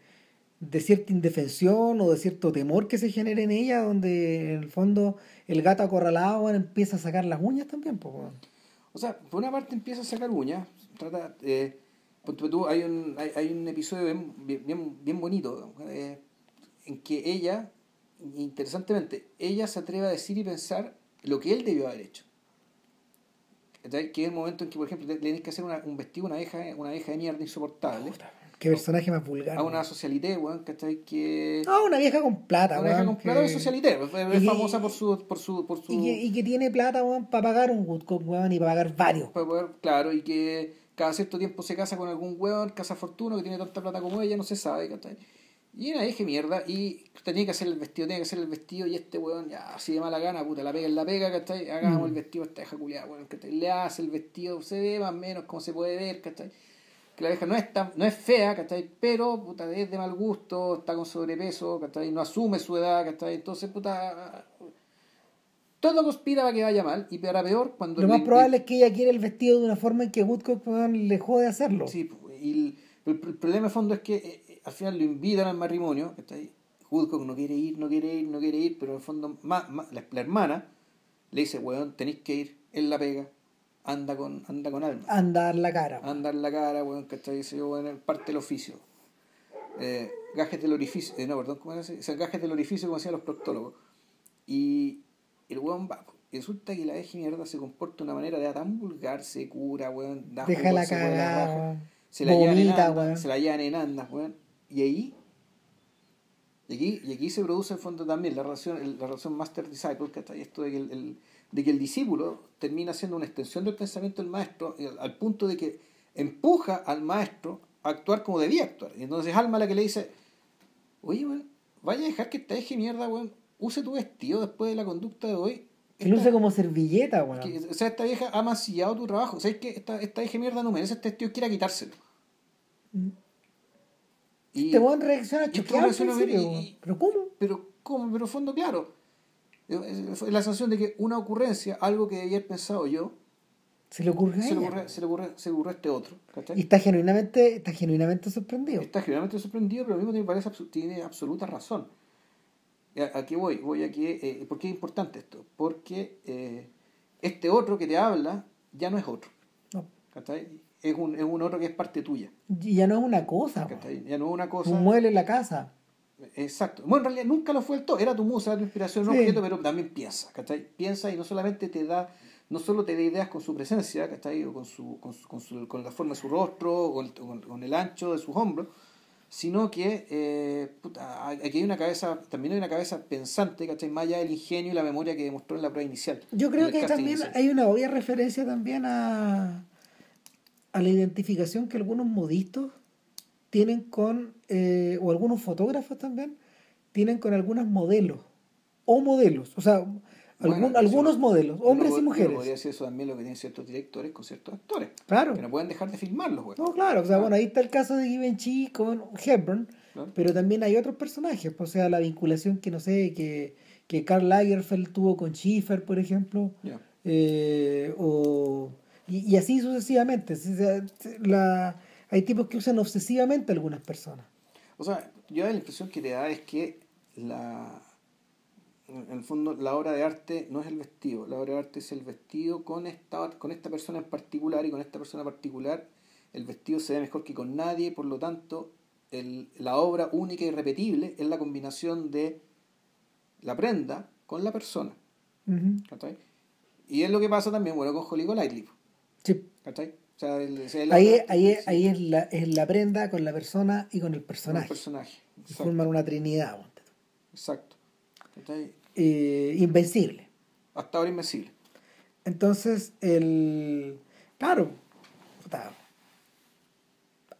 de cierta indefensión o de cierto temor que se genera en ella donde en el fondo el gato acorralado bueno, empieza a sacar las uñas también pues. O sea, por una parte empieza a sacar uñas, trata, eh, tú, hay un, hay, hay un episodio bien, bien- bien, bonito eh, en que ella, interesantemente, ella se atreve a decir y pensar lo que él debió haber hecho. Que es el momento en que, por ejemplo, le tienes que hacer una- un vestido a una vieja, una vieja de mierda insoportable, qué personaje más vulgar a una weón. socialité, weón, ¿cachai? Que... Ah, una vieja con plata una vieja weón, con plata de que- socialité, es y- famosa por su... Por su, por su y, que, y que tiene plata weón, para pagar un Woodcock weón, y para pagar varios para poder, claro, y que cada cierto tiempo se casa con algún hueón, casa fortuno que tiene tanta plata como ella, no se sabe, ¿cachai? Y una vieja mierda, y tenía que hacer el vestido, tenía que hacer el vestido, y este weón, ya, así de mala gana, puta, la pega en la pega, ¿cachai? Hagamos Mm. el vestido a esta vieja culiada, weón, ¿cachai? Le hace el vestido, se ve más o menos como se puede ver, ¿cachai? Que la vieja no es, tan, no es fea, ¿cachai? Pero, puta, es de mal gusto, está con sobrepeso, ¿cachai? No asume su edad, ¿cachai? Entonces, puta... Todo conspira para que vaya mal, y para peor cuando... lo más le- probable es que ella quiere el vestido de una forma en que Woodcock le jode hacerlo Sí, y el, el- el problema de fondo es que eh, eh, al final lo invitan al matrimonio, ¿cachai? Woodcock no quiere ir, no quiere ir, no quiere ir, pero en el fondo ma- la, la hermana le dice, weón, tenéis que ir, él la pega, anda con, anda con alma, andar la cara weón. anda en la cara, weón, ¿cachai? Dice yo, es parte del oficio. Eh, gajes del orificio, eh, no, perdón, ¿cómo era? O sea, gajes del orificio, como decían los proctólogos. Y el weón va, y resulta que la vieja mierda se comporta de una manera de tan vulgar, se cura, weón, da deja la cagada. Se la llevan en andas, se la llevan en andas, weón. Y ahí, y aquí, y aquí se produce en fondo también la relación, el- la relación master-disciple, ¿cachai? Esto de que el, el- de que el discípulo termina siendo una extensión del pensamiento del maestro, y al, punto de que empuja al maestro a actuar como debía actuar. Y entonces Alma la que le dice, oye, weón, vaya a dejar que esta eje mierda, weón, use tu vestido después de la conducta de hoy. que use como servilleta weón. que- o sea, esta vieja ha mancillado tu trabajo. ¿Sabes que esta, esta eje mierda no merece este tío quiera quitárselo? Y, Este weón reacciona este choqueado ¿Pero cómo? pero, ¿cómo? Pero fondo, claro. Es la sensación de que una ocurrencia, algo que debía haber pensado yo, Se le ocurre a se le ella. ocurre, se le ocurre, se le ocurre a este otro. ¿cachai? Y está genuinamente, está genuinamente sorprendido. Está generalmente sorprendido, pero al mismo tiempo parece tiene absoluta razón. ¿Y ¿A, a qué voy? Voy a que, eh, ¿Por qué es importante esto? Porque eh, este otro que te habla ya no es otro. No. ¿cachai? Es un, es un otro que es parte tuya. Y ya no es una cosa. Ya no es una cosa. un mueble en la casa. Exacto. Bueno, en realidad nunca lo fue el todo. Era tu musa, era tu inspiración, un Sí. objeto, pero también piensa, ¿cachai? Piensa y no solamente te da, no solo te da ideas con su presencia, ¿cachai? O con, su, con, su, con, su- con la forma de su rostro, o con, el- con- con el ancho de sus hombros, sino que eh, puta, aquí hay una cabeza, también hay una cabeza pensante, ¿cachai? Más allá del ingenio y la memoria que demostró en la prueba inicial. Yo creo que también inicial. hay una obvia referencia también a, a la identificación que algunos modistas tienen con, eh, o algunos fotógrafos también, tienen con algunos modelos, o modelos, o sea, Bueno, algún- algunos modelos, hombres Uno y uno mujeres. Podría decir eso también lo que tienen ciertos directores con ciertos actores. Claro. Que no pueden dejar de filmarlos, güey. No, claro, o sea, Ah. bueno, ahí está el caso de Givenchy con Hepburn, Claro. pero también hay otros personajes, pues, o sea, la vinculación que, no sé, que, que Karl Lagerfeld tuvo con Schiffer, por ejemplo, eh, o, y, y así sucesivamente. O sea, la, hay tipos que usan obsesivamente a algunas personas. O sea, yo la impresión que te da es que la en el fondo la obra de arte no es el vestido, la obra de arte es el vestido con esta, con esta persona en particular y con esta persona particular el vestido se ve mejor que con nadie, por lo tanto el, la obra única y repetible es la combinación de la prenda con la persona. ¿cachai? Y es lo que pasa también bueno, con Holly Golightly. Sí. ¿cachai? O sea, el- o sea, el- Ahí, es- ahí, es- sí, ahí es, la, es la prenda con la persona y con el con el personaje. personaje. Y forman una trinidad. exacto. Eh, invencible. Hasta ahora invencible. Entonces, el. Claro,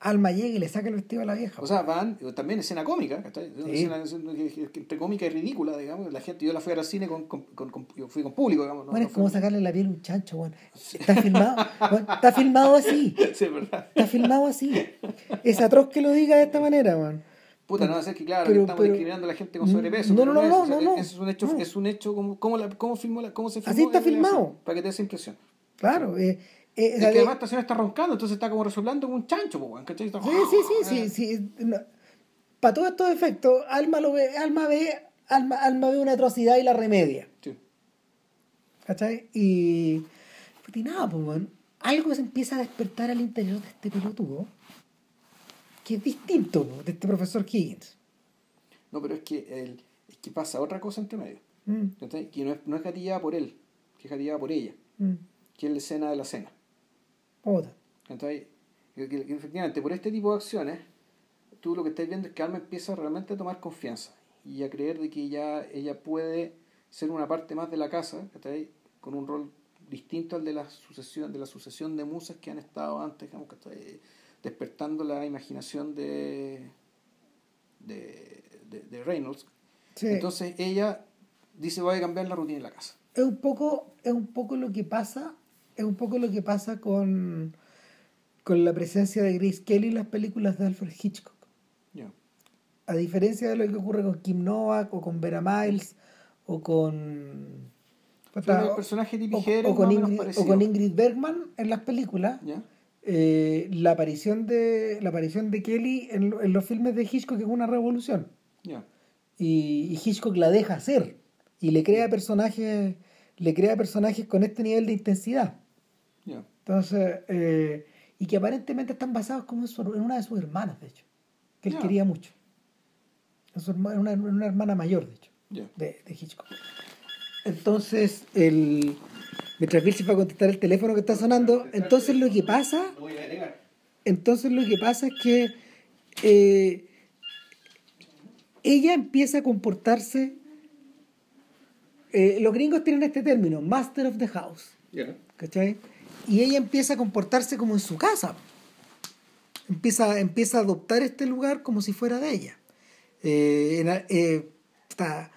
Alma llega y le saca el vestido a la vieja. O sea, van, también escena cómica, ¿cachai? Sí. escena, entre cómica y ridícula, digamos. La gente, yo la fui a ver al cine con, con, con- con- yo fui con público, digamos. ¿no? bueno, No es como fue- sacarle la piel a un chancho, bueno. Está filmado, bueno, está filmado así. Sí, es verdad. Está filmado así. Es atroz que lo diga de esta manera, man. Puta, no va a ser que, claro, Pero- que estamos pero- discriminando a la gente con sobrepeso. No, no, no, es, no, o sea, no, no. Es un hecho, No. es un hecho como, como, la, cómo, filmó la, cómo se filmó. Así está filmado. para que te dé esa impresión. Claro. eh, eh, Es la que de- además esta señora está roncando, entonces está como resoplando como un chancho, weón, ¿cachai? Está- Sí, sí, sí, sí, sí. Para todos estos efectos, Alma lo ve, Alma ve, Alma, Alma ve una atrocidad y la remedia. Sí. ¿Cachai? Y. pues, y nada, pues, weón, Algo se empieza a despertar al interior de este pelotudo. Que es distinto po, de este profesor Higgins. No, pero es que, el, es que pasa otra cosa entre medio. Mm, ¿cachai? Que no es, no es gatillada por él, que es gatillada por ella, mm, que es la escena de la cena. Que efectivamente, por este tipo de acciones, tú lo que estás viendo es que Alma empieza realmente a tomar confianza y a creer de que ya ella puede ser una parte más de la casa, ¿cachai? Con un rol distinto al de la sucesión, de la sucesión de musas que han estado antes, digamos, ¿cachai? despertando la imaginación de, de, de, de Reynolds. Sí. Entonces ella dice voy a cambiar la rutina en la casa. es un poco es un poco lo que pasa es un poco lo que pasa con con la presencia de Grace Kelly en las películas de Alfred Hitchcock. A diferencia de lo que ocurre con Kim Novak o con Vera Miles o con el personaje de o, con Ingrid, parecido. o con Ingrid Bergman en las películas eh, la aparición de la aparición de Kelly en, en los filmes de Hitchcock es una revolución. Y, y Hitchcock la deja hacer y le crea personajes le crea personajes con este nivel de intensidad Entonces eh, y que aparentemente están basados como en, su- en una de sus hermanas de hecho que él quería mucho en, su herma- en una, en una hermana mayor de hecho de, de Hitchcock entonces el mientras Bill se va a contestar el teléfono que está sonando entonces lo que pasa entonces lo que pasa es que eh, ella empieza a comportarse. eh, los gringos tienen este término, master of the house, Ya. ¿cachai? Y ella empieza a comportarse como en su casa. Empieza, empieza a adoptar este lugar como si fuera de ella. Eh, en eh, está-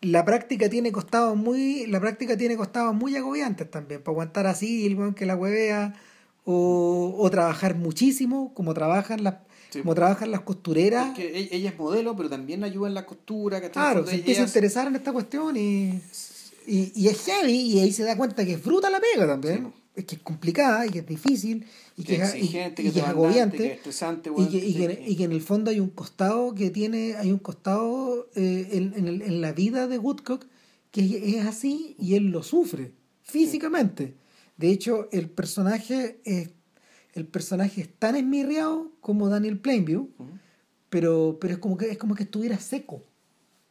la práctica tiene costados muy la práctica tiene costados muy agobiantes también para aguantar así el weón que la huevea o, o trabajar muchísimo como trabajan las Sí. como trabajan las costureras Es que e- ella es modelo, pero también ayuda en la costura. claro se empieza a interesar en esta cuestión y, y, y es heavy y ahí se da cuenta que es fruta la pega también. Que es complicada y que es difícil y que, es, y- exigente, y que es agobiante que es estresante, y que, y, que- que, y que en el fondo hay un costado que tiene hay un costado eh, en, en, el- en la vida de Woodcock que es así y él lo sufre físicamente de hecho el personaje es el personaje es tan esmirriado como Daniel Plainview pero, pero es como que es como que estuviera seco.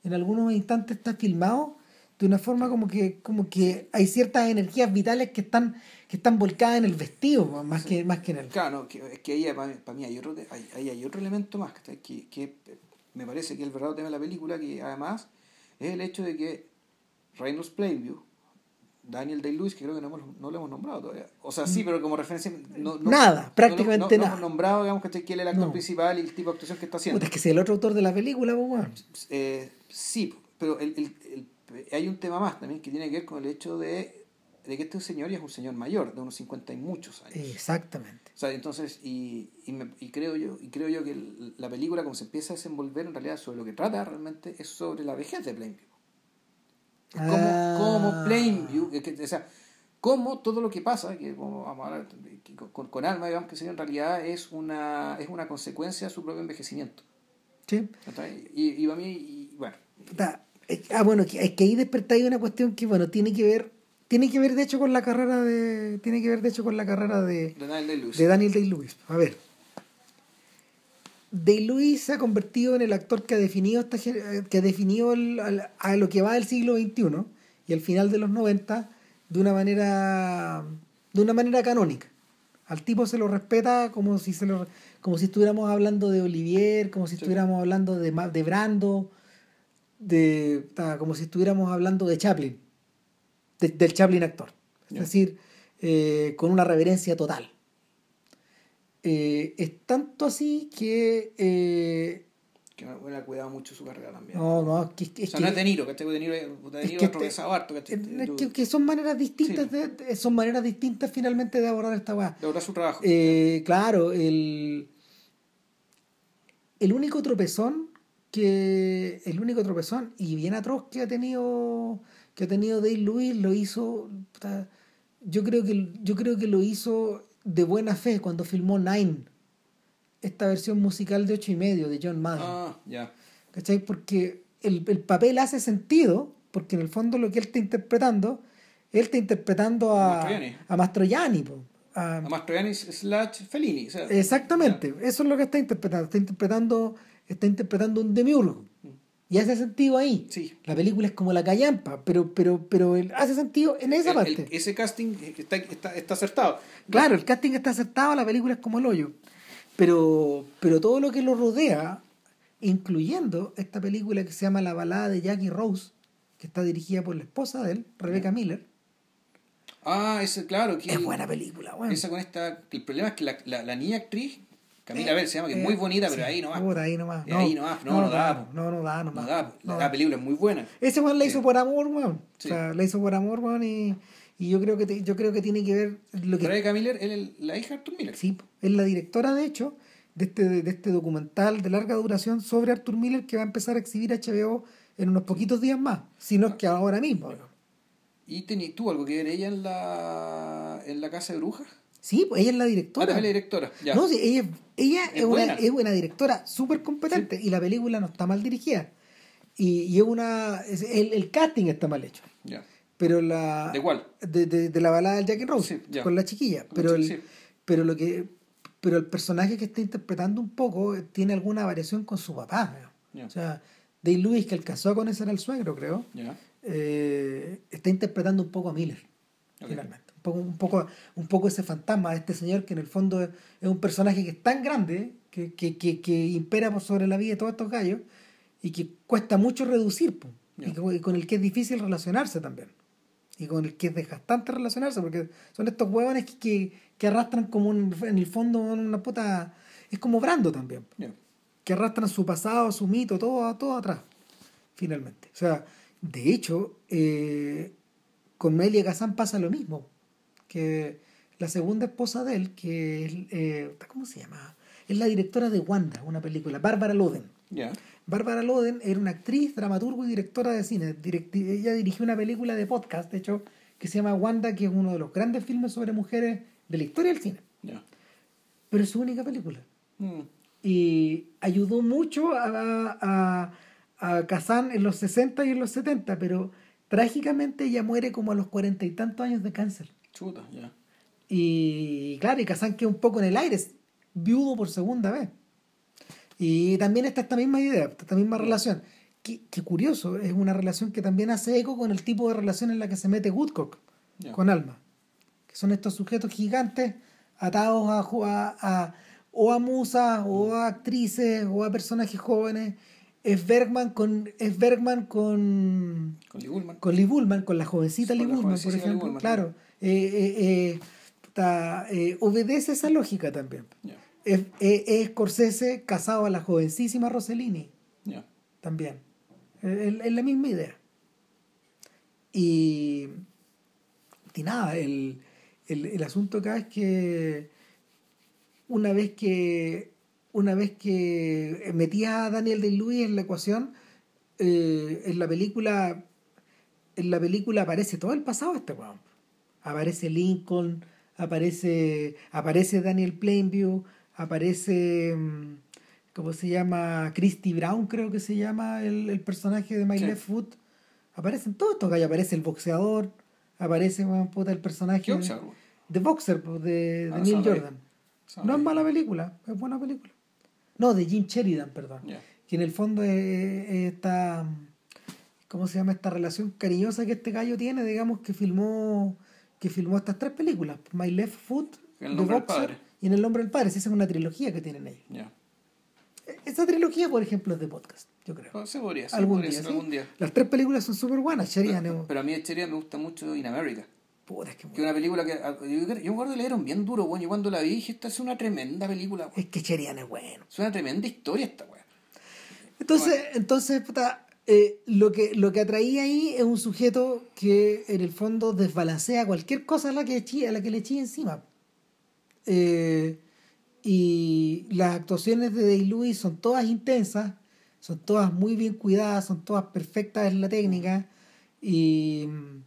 En algunos instantes está filmado de una forma como que, como que hay ciertas energías vitales que están, que están volcadas en el vestido, más que, más que en el. Claro, no, que, es que ahí para, mí- para mí hay otro, hay, ahí hay otro elemento más que, que, me parece que el verdadero tema de la película, que además es el hecho de que Reynolds Plainview, Daniel Day-Lewis, que creo que no, hemos- no lo hemos nombrado todavía. O sea, sí, pero como referencia... No, no- Nada, prácticamente no- no nada. hemos nombrado, digamos, que es el actor principal y el tipo de actuación que está haciendo. Puta, es que si el otro autor de la película, pues, bueno. Eh, sí, pero el, el- el- hay un tema más también que tiene que ver con el hecho de, de que este señor ya es un señor mayor, de unos 50 y muchos años. Exactamente. O sea, entonces, y, y, me- y creo yo y creo yo que la película, como se empieza a desenvolver, en realidad sobre lo que trata realmente es sobre la vejez de Plainview. Es como, Ah. como Plainview, que- que- o sea, como todo lo que pasa, que como vamos a hablar que con, con- Alma, digamos que sería en realidad es una, es una consecuencia de su propio envejecimiento. Sí. Y, y para mí, y, bueno, Ah, bueno, es que ahí despertáis una cuestión que, bueno, tiene que ver, tiene que ver de hecho con la carrera de, tiene que ver de hecho con la carrera de, de Daniel de Daniel Day-Lewis. A ver. Day-Lewis se ha convertido en el actor que ha definido, esta, eh, que ha definido el- al- a lo que va del siglo XXI y al final de los 90 de una manera de una manera canónica. Al tipo se lo respeta como si se lo, como si estuviéramos hablando de Olivier, como si estuviéramos hablando de, de Brando, de como si estuviéramos hablando de Chaplin, de- del Chaplin actor. Es decir, eh, con una reverencia total. Eh, es tanto así que eh, Que bueno, ha cuidado mucho su carrera también. no, no, es que, es o sea, que- no es De Niro, ¿cachai? De Niro, de es Niro que ha atravesado harto, es que, que son maneras distintas Sí. de, de- son maneras distintas finalmente de abordar esta weá. Lograr su trabajo. Eh, claro, el, el único tropezón que el único tropezón y bien atroz que ha tenido que ha tenido Dave Lewis lo hizo yo creo que yo creo que lo hizo de buena fe cuando filmó Nine esta versión musical de ocho y medio de John Madden ah, ya. ¿cachai? porque el, el papel hace sentido porque en el fondo lo que él está interpretando él está interpretando a Mastroianni. a Mastroianni po, a- A Mastroianni slash Fellini. o sea, Exactamente, eso es lo que está interpretando. Está interpretando, está interpretando un demiurgo. Y hace sentido ahí. Sí. La película es como la callampa, pero, pero, pero hace sentido en esa el- el- parte. ese casting está, está, está acertado. Claro, el casting está acertado, la película es como el hoyo. Pero, pero todo lo que lo rodea, incluyendo esta película que se llama La balada de Jackie Rose, que está dirigida por la esposa de él, Rebecca Miller, Ah, ese, claro. Que es buena película, bueno. Esa con esta. El problema es que la, la, la niña actriz, Camila Bell, se llama, que es muy Eh, bonita, pero ahí nomás. puta, ahí nomás. Eh, ahí nomás, no, no da. No, no da, No nomás. da, No la da. película es muy buena. Ese weón la hizo por amor, weón. O sea, la hizo por amor, weón, y, y yo creo que te- yo creo que tiene que ver lo que Rebecca Miller es el- la hija de Arthur Miller. sí, es la directora de hecho de este de este documental de larga duración sobre Arthur Miller que va a empezar a exhibir HBO en unos poquitos días más, si no es que ahora mismo. ¿Y tení, tuvo algo que ver ella en la, en la casa de brujas? Sí, pues ella es la Ah, directora. también la directora. Ya. No, sí, ella, ella Es es, una, buena. es una directora súper competente y la película no está mal dirigida. Y, y es una es- el, el casting está mal hecho. ya. Pero la ¿De cuál? de, de, de la balada del Jackie Rose Sí, ya. con la chiquilla. Con la Pero el, pero lo que pero el personaje que está interpretando un poco eh, tiene alguna variación con su papá. ¿no? O sea, Dave Lewis, que alcanzó a conocer al suegro, creo, eh, está interpretando un poco a Miller, finalmente. Un poco, un, poco, un poco ese fantasma de este señor que en el fondo es, es un personaje que es tan grande que, que, que, que impera por sobre la vida de todos estos gallos y que cuesta mucho reducir po, y, con el que es difícil relacionarse también. Y con el que es desgastante relacionarse, porque son estos huevones que, que, arrastran como un- en el fondo una puta... Es como Brando también que arrastran su pasado, su mito, todo, todo atrás, finalmente. O sea, de hecho, eh, con Melia Kazan pasa lo mismo, que la segunda esposa de él, que es, eh, ¿cómo se llama? Es la directora de Wanda, una película, Bárbara Loden. Ya. Bárbara Loden era una actriz, dramaturgo y directora de cine. Directi- ella dirigió una película de podcast, de hecho, que se llama Wanda, que es uno de los grandes filmes sobre mujeres de la historia del cine. Ya. Pero es su única película. Mm. Y ayudó mucho a, a, a Kazan en los 60 y en los 70, pero trágicamente ella muere como a los cuarenta y tantos años de cáncer. Chuta, ya. Y claro, y Kazan queda un poco en el aire, es viudo por segunda vez. Y también está esta misma idea, esta misma relación. Qué, qué curioso, es una relación que también hace eco con el tipo de relación en la que se mete Woodcock con Alma. Que son estos sujetos gigantes atados a, a- a- o a musas, o a actrices, o a personajes jóvenes. Es Bergman con, es Bergman con, Con Lee Bullman. con Lee Bullman, con la jovencita Con Lee Bullman, por Lee ejemplo. Bullman, claro, eh, eh, eh, obedece esa lógica también. Es, es- es Scorsese casado a la jovencísima Rossellini también. Es, es la misma idea. Y, y nada, el, el, el asunto acá es que una vez que una vez que metía a Daniel Day-Lewis en la ecuación, eh, en la película en la película aparece todo el pasado de este weón. Aparece Lincoln, aparece aparece Daniel Plainview, aparece mm, ¿cómo se llama? Christy Brown creo que se llama el, el personaje de My Sí. Left Foot. Aparecen todos estos gallos, aparece el boxeador, aparece weón, puta, el personaje ¿Qué boxeador, weón? de Boxer pues, de, de Ah, Neil Sam Raimi. Jordan. No es mala película, es buena película. No, de Jim Sheridan, perdón. Que en el fondo es, es esta. ¿Cómo se llama? Esta relación cariñosa que este gallo tiene, digamos, que filmó que filmó estas tres películas: My Left Foot, El The Boxer padre. y En el nombre del padre. Esa es una trilogía que tienen ellos. Ya. Esa trilogía, por ejemplo, es de podcast, yo creo. Oh, Se podría, se algún podría día, ser ¿sí? algún día. Las tres películas son súper buenas. Sheridan es. Pero a mí Cheria me gusta mucho In America. Puta, es que, Que una película que. ah, Yo, yo me acuerdo le dieron bien duro, bueno. Yo cuando la vi dije, esta es una tremenda película, weón. es que Sheridan es bueno. Es una tremenda historia esta, weón. Entonces, entonces puta, eh, lo, que, lo que atraía ahí es un sujeto que en el fondo desbalancea cualquier cosa a la que, a la que le eché encima. Eh, y las actuaciones de Day-Lewis son todas intensas, son todas muy bien cuidadas, son todas perfectas en la técnica. Y mm,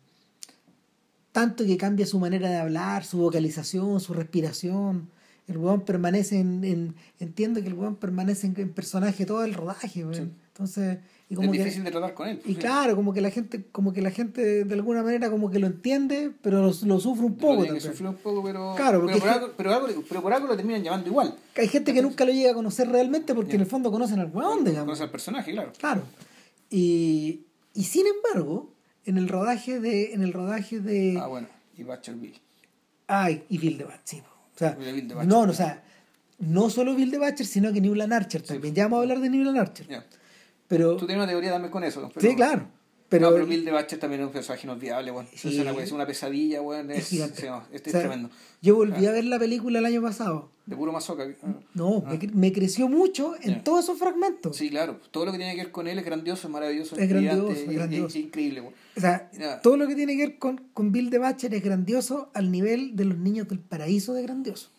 tanto que cambia su manera de hablar, su vocalización, su respiración. El weón permanece en, en- entiendo que el weón permanece en, en personaje todo el rodaje. Sí. Entonces, y Es como que, difícil de tratar con él. y sí. claro, como que la gente, como que la gente de alguna manera como que lo entiende, pero lo, lo sufre un poco también. sufrir un poco, pero. Claro, pero, por algo, pero, algo- pero por algo lo terminan llamando igual. Hay gente que nunca lo llega a conocer realmente porque en el fondo conocen al weón, digamos. Conoce al personaje, claro. Claro. Y, y sin embargo, en el rodaje de, en el rodaje de Ah, bueno. Y Butcher Bill. Ay, y Bill de Butcher, sí. O sea, Bill de Butcher. no, no, o sea, no solo Bill de Butcher, sino que Newland Archer también. Ya vamos a hablar de Newland Archer. Ya. Pero, Tú tienes una teoría también con eso. Pero, sí, claro. Pero, Pero, pero Bill de Butcher también es un personaje inolvidable. Sí. Es, una, es una pesadilla, weón. es Es, gigante. sí, no, este O sea, es tremendo. Yo volví a ver la película el año pasado. De puro mazoca. No, Ah. me, cre- me creció mucho en todos esos fragmentos. Sí, claro. Todo lo que tiene que ver con él es grandioso, es maravilloso, Es grandioso, es grandioso. Increíble, weón. O sea, todo lo que tiene que ver con, con Bill de Butcher es grandioso al nivel de los niños del paraíso de grandioso.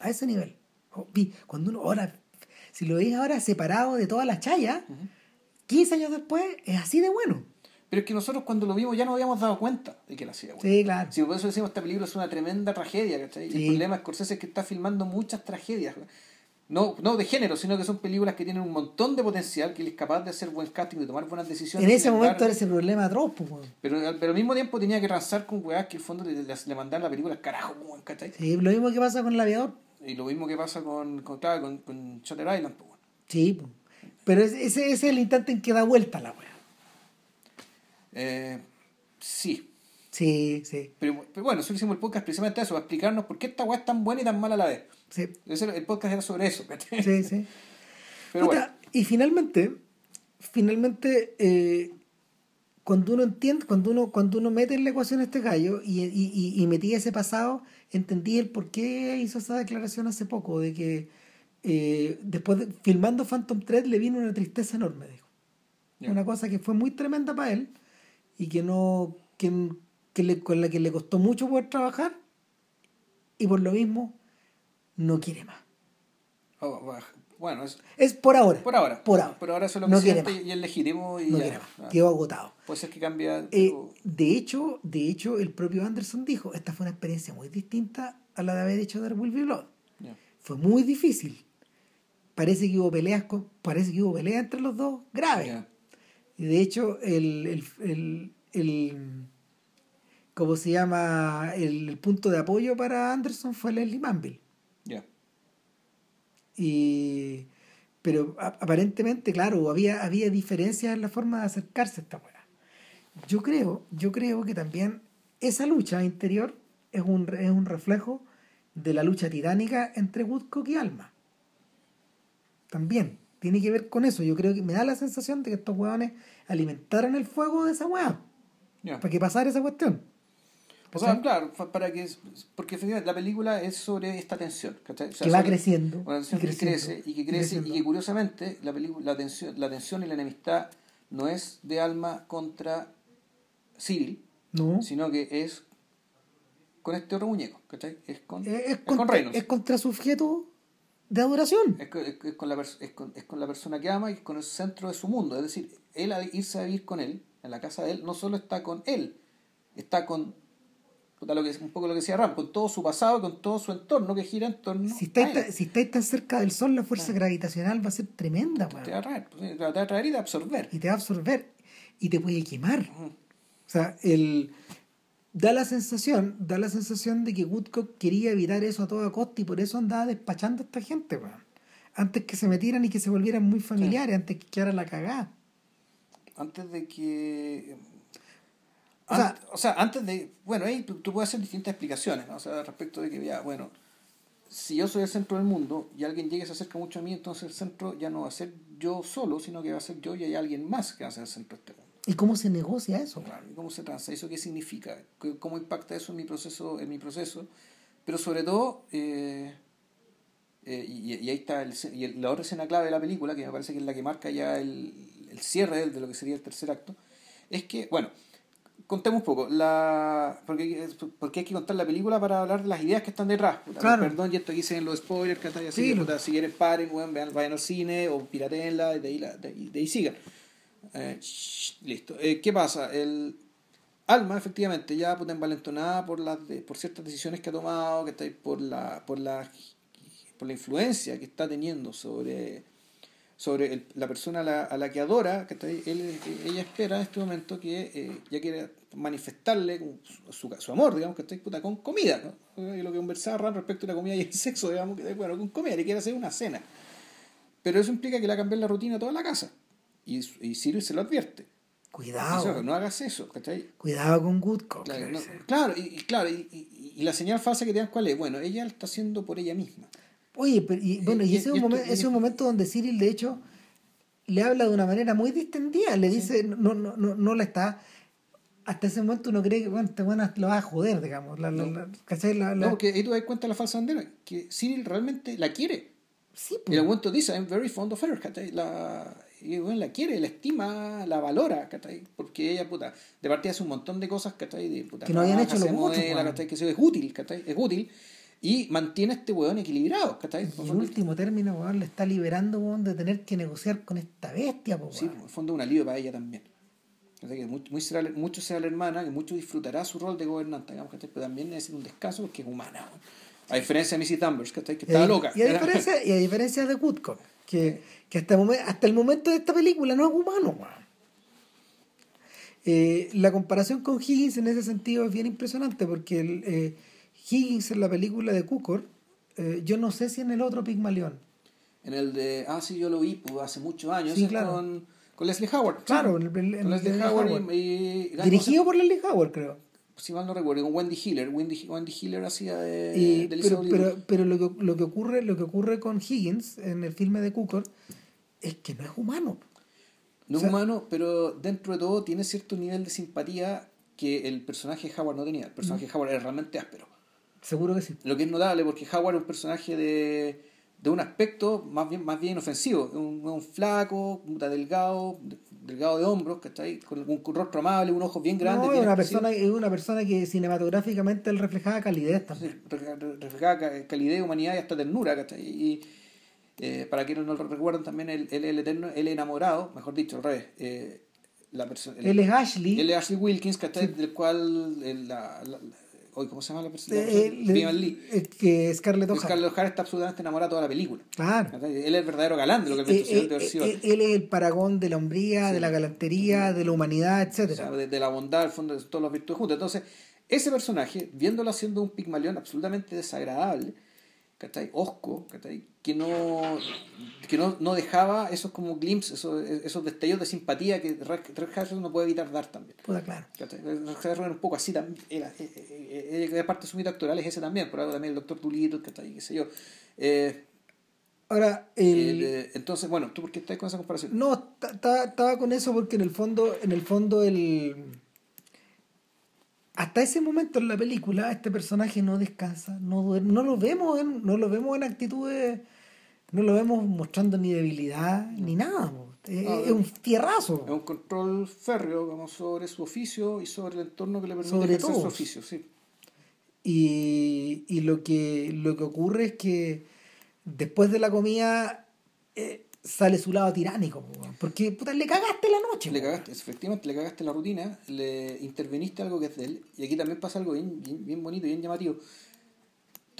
A ese nivel. Cuando uno ahora, si lo veis ahora separado de toda la chaya, 15 años después es así de bueno. Pero es que nosotros cuando lo vimos ya nos habíamos dado cuenta de que la hacía, weón. Sí, claro. Sí, por eso decimos esta película es una tremenda tragedia, ¿cachai? Y Sí. el problema de Scorsese es que está filmando muchas tragedias. No, no de género, sino que son películas que tienen un montón de potencial, que él es capaz de hacer buen casting, de tomar buenas decisiones. En ese momento embargo- era ese problema atroz, pues, pero, pero al mismo tiempo tenía que transar con weas que el fondo le, le, le la película al carajo, weón, ¿cachai? Sí, lo mismo que pasa con el aviador. Y lo mismo que pasa con, con, claro, con, con Shutter Island, pues. Sí, pues. Pero ese, ese es el instante en que da vuelta la weá. Eh, sí. Sí, sí, Pero, pero bueno, nosotros hicimos el podcast precisamente eso, para explicarnos por qué esta wea es tan buena y tan mala a la vez. sí, Ese- el podcast era sobre eso, sí, sí. Pero Puta, bueno, Y finalmente, finalmente, eh, cuando uno entiende, cuando uno, cuando uno mete en la ecuación a este gallo y, y, y, y metí ese pasado, entendí el por qué hizo esa declaración hace poco, de que eh, después de filmando Phantom Thread le vino una tristeza enorme, dijo. Una cosa que fue muy tremenda para él y que no, que, que le, con la que le costó mucho poder trabajar y por lo mismo no quiere más. oh, va- bueno, es Es por ahora. por ahora. Por ahora. Por ahora eso es lo que No quiere siente y es legítimo y No ya. quiere más. Ah, Quedó agotado. Puede ser que cambie. Eh, de hecho, de hecho, el propio Anderson dijo, esta fue una experiencia muy distinta a la de haber hecho Be Blood. ya. Fue muy difícil. Parece que hubo peleas con- parece que hubo peleas entre los dos graves. Y de hecho, el, el, el, el- ¿cómo se llama? El, punto de apoyo para Anderson fue Leslie Manville. Ya. Y, pero a- aparentemente, claro, había, había diferencias en la forma de acercarse a esta weá. Yo creo, yo creo que también esa lucha interior es un, es un reflejo de la lucha titánica entre Woodcock y Alma. También tiene que ver con eso. Yo creo que me da la sensación de que estos weones alimentaron el fuego de esa Ya. para que pasara esa cuestión. O sea, claro, para que porque efectivamente la película es sobre esta tensión, ¿cachai? O sea, Que va creciendo, Una tensión y que crece y que crece y que curiosamente la película, la tensión, la tensión y la enemistad no es de Alma contra Cyril, ¿No? sino que es con este otro muñeco, ¿cachai? Es con, Es, es es con contra, Reynolds. es contra su objeto de adoración. Es con, es- es con la es, con, es con la persona que ama y con el centro de su mundo. Es decir, él al irse a vivir con él, en la casa de él, no solo está con él, está con lo que, un poco lo que decía Ram, con todo su pasado, con todo su entorno que gira en torno Si a estáis, él. si estáis tan cerca del sol, la fuerza gravitacional va a ser tremenda, weón. Te va a traer, pues, te va a traer y te va a absorber. Y te va a absorber y te puede quemar. O sea, el, da la sensación, da la sensación de que Woodcock quería evitar eso a toda costa y por eso andaba despachando a esta gente, weón. Antes que se metieran y que se volvieran muy familiares, antes que quedara la cagada. Antes de que... O sea- o sea, antes de... Bueno, ahí tú, tú puedes hacer distintas explicaciones, ¿no? O sea, respecto de que, ya, bueno, si yo soy el centro del mundo y alguien llegue y se acerca mucho a mí, entonces el centro ya no va a ser yo solo, sino que va a ser yo y hay alguien más que va a ser el centro este mundo. ¿Y cómo se negocia eso? Claro, ¿y ¿Cómo se transa? ¿Eso qué significa? ¿Qué- ¿Cómo impacta eso en mi proceso? En mi proceso? Pero sobre todo, eh, eh, y, y ahí está el, y el- la otra escena clave de la película, que me parece que es la que marca ya el, el cierre de lo que sería el tercer acto, es que, bueno, contemos un poco, la, porque, porque hay que contar la película para hablar de las ideas que están detrás. Puta, Claro. Perdón, y esto aquí se ven los spoilers, que así Sí, puta, si quieren paren, weón, vayan al cine o piratenla y de ahí, la- de ahí, de ahí sigan. Eh, shh, listo. Eh, ¿Qué pasa? El Alma, efectivamente, ya puta envalentonada por las de- por ciertas decisiones que ha tomado, que está ahí por la, por la por la influencia que está teniendo sobre, sobre el- la persona a la, a la que adora, que está ahí, él, ella espera en este momento que eh, ya quiere manifestarle su, su, amor, digamos, que está puta, con comida. ¿no? Y lo que conversaba Ran respecto a la comida y el sexo, digamos, que bueno, con comida, le quiere hacer una cena. Pero eso implica que le va a la rutina a toda la casa. Y, y Sirius se lo advierte. Cuidado. Dice, no hagas eso, ¿cachai? Cuidado con Woodcock. Claro, no, claro, y, y claro, y, y- y la señal falsa que te dan cuál es, bueno, ella lo está haciendo por ella misma. Oye, pero, y, bueno, y, y- ese, es y un esto- momen- ese es un momento donde Cyril, de hecho, le habla de una manera muy distendida. Le dice, no, no, no, no la está. Hasta ese momento uno cree que, bueno, este bueno lo va a joder, digamos. La, No. la- ¿cachai? La- la- No, porque ahí tú das cuenta de la falsa bandera, que Cyril realmente la quiere. Sí, Y pues. en algún momento dice, I'm very fond of her, ¿cachai? La, y bueno, la quiere, la estima, la valora, ¿cachai? Porque ella, puta, de partida hace un montón de cosas, ¿cachai? De, puta, Que no habían hecho los modela, weón. ¿cachai? Que es útil, ¿cachai? Es útil. Y mantiene a este weón equilibrado, ¿cachai? Y en último término, weón, le está liberando, weón, de tener que negociar con esta bestia, pues, Sí, en el fondo es un alivio para ella también. Sea, que muy, muy será, mucho será la hermana, que mucho disfrutará su rol de gobernante, digamos, ¿cachai? pero también necesita un descanso porque es humana. weón. A diferencia de Missy Danvers, ¿cachai? que di- loca. y a diferencia, y a diferencia de Woodcock, que, que hasta, el momen- hasta el momento de esta película no es humano. Eh, la comparación con Higgins en ese sentido es bien impresionante porque el, eh, Higgins en la película de Cukor, eh, yo no sé si en el otro Pigmalión. En el de, ah, sí, yo lo vi pues, hace muchos años, Sí, es claro. con, con Leslie Howard. Claro, sí. en el- en el con Leslie Howard, Howard. y, y- Dirigido por Leslie Howard, creo. Si mal no recuerdo, con Wendy Hiller. Wendy, Wendy Hiller hacía de, Y- de pero pero, pero lo, que, lo, que ocurre, lo que ocurre con Higgins en el filme de Cukor es que no es humano. No o sea- es humano, pero dentro de todo tiene cierto nivel de simpatía que el personaje Howard no tenía. El personaje de Howard era realmente áspero. Seguro que sí. Lo que es notable porque Howard es un personaje de, de un aspecto más bien, más bien inofensivo. Es un, un flaco, delgado, de- delgado de hombros, ¿cachai? Con un, rostro amable, un ojo bien grande. No, es bien una, expresivo. persona, es una persona que cinematográficamente él reflejaba calidez también. Sí, re- re- reflejaba ca- calidez, humanidad y hasta ternura, ¿cachai? Y, Eh, para quienes no lo recuerdan también, él, el eterno, el enamorado, mejor dicho, al revés. eh, la persona, Él es Ashley. él es Ashley Wilkins, ¿cachai? Del cual eh, la, la- la- hoy, ¿cómo se llama la persona? Eh, Lee. que Scarlett O'Hara. Scarlett O'Hara está absolutamente enamorada de toda la película. Claro. Él es el verdadero galán de lo que el Eh, eh, eh, él es el paragón de la hombría, de la galantería, de la humanidad, O sea, etcétera. de, de la bondad, al fondo de todas las virtudes juntas. Entonces, ese personaje, viéndolo haciendo un pigmalión absolutamente desagradable, ¿cachai? Osco, ¿cachai? Que no, que no, no dejaba esos como glimpses, esos, esos destellos de simpatía que Red Harrison no puede evitar dar también. Puta, claro. ¿cachai? Red Harrison era un poco así también, era, eh, eh, eh, parte de su mito actoral es ese también, por algo también el Doctor Dolittle, ¿cachai? qué sé yo. Eh, Ahora, el, entonces, bueno, ¿tú por qué estás con esa comparación? No, ta- ta- estaba con eso porque en el fondo, en el fondo el hasta ese momento en la película este personaje no descansa, no duerme, no lo vemos en, no lo vemos en actitudes, no lo vemos mostrando ni debilidad ni nada, es, es un fierrazo. Es un control férreo digamos, sobre su oficio y sobre el entorno que le permite Sobre ejercer su oficio. Sí. Y, y lo que lo que ocurre es que después de la comida eh, sale su lado tiránico, po, porque puta, le cagaste la noche. Le cagaste, efectivamente, le cagaste la rutina, le interveniste algo que es de él. Y aquí también pasa algo bien, bien, bien bonito y bien llamativo.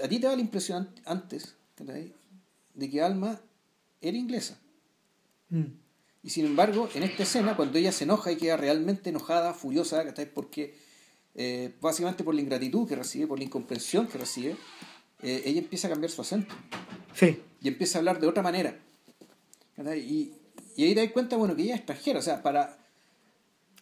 A ti te da la impresión an- antes de que Alma era inglesa. Mm. Y sin embargo, en esta escena, cuando ella se enoja y queda realmente enojada, furiosa, porque eh, básicamente por la ingratitud que recibe, por la incomprensión que recibe, eh, ella empieza a cambiar su acento Sí. y empieza a hablar de otra manera. Y, y ahí te das cuenta, bueno, que ella es extranjera, o sea, para,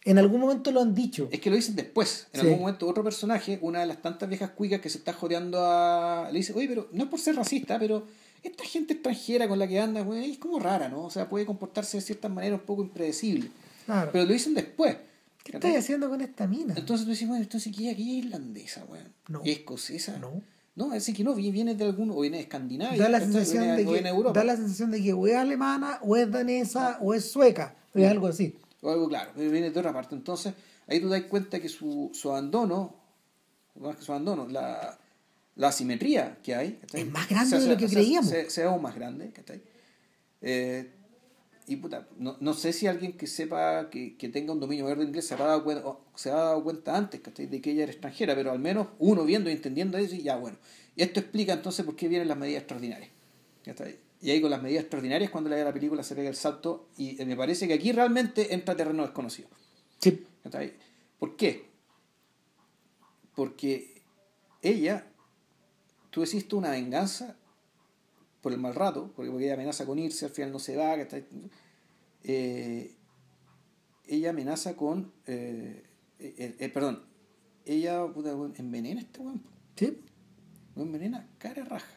En algún momento lo han dicho. es que lo dicen después. En Sí. algún momento otro personaje, una de las tantas viejas cuicas que se está jodeando a... Le dice, oye, pero no es por ser racista, pero esta gente extranjera con la que anda, güey, es como rara, ¿no? O sea, puede comportarse de cierta manera un poco impredecible. Claro. Pero lo dicen después. ¿Qué estás haciendo con esta mina? Entonces tú dices, bueno, entonces ¿qué es irlandesa, weón? No. ¿Es escocesa? No. No, es decir, que no, viene de algún, o viene de Escandinavia, da la sensación viene, de o viene que de Europa. da la sensación de que o es alemana o es danesa o es sueca o es algo así O algo claro, pero viene de otra parte. Entonces, ahí tú das cuenta que su, su abandono, más que su abandono, la, la asimetría que hay. Es más grande de lo que se- creíamos. Se, se aún más grande, ¿cachai? Eh, y puta, no, no sé si alguien que sepa que, que tenga un dominio verde inglés se habrá dado cuenta, se ha dado cuenta antes, ¿cachai? De que ella era extranjera, pero al menos uno viendo y entendiendo eso, y ya bueno. Y esto explica entonces por qué vienen las medidas extraordinarias. ¿cachai? Y ahí con las medidas extraordinarias, cuando le da la película, se pega el salto, y eh, me parece que aquí realmente entra terreno desconocido. sí ¿Cachai? ¿Por qué? Porque ella, tú hiciste una venganza por el mal rato, porque, porque ella amenaza con irse, al final no se va, ¿cachai? Eh, ella amenaza con, eh, eh, eh, perdón, ella puta, envenena a este weón, sí lo envenena cara raja.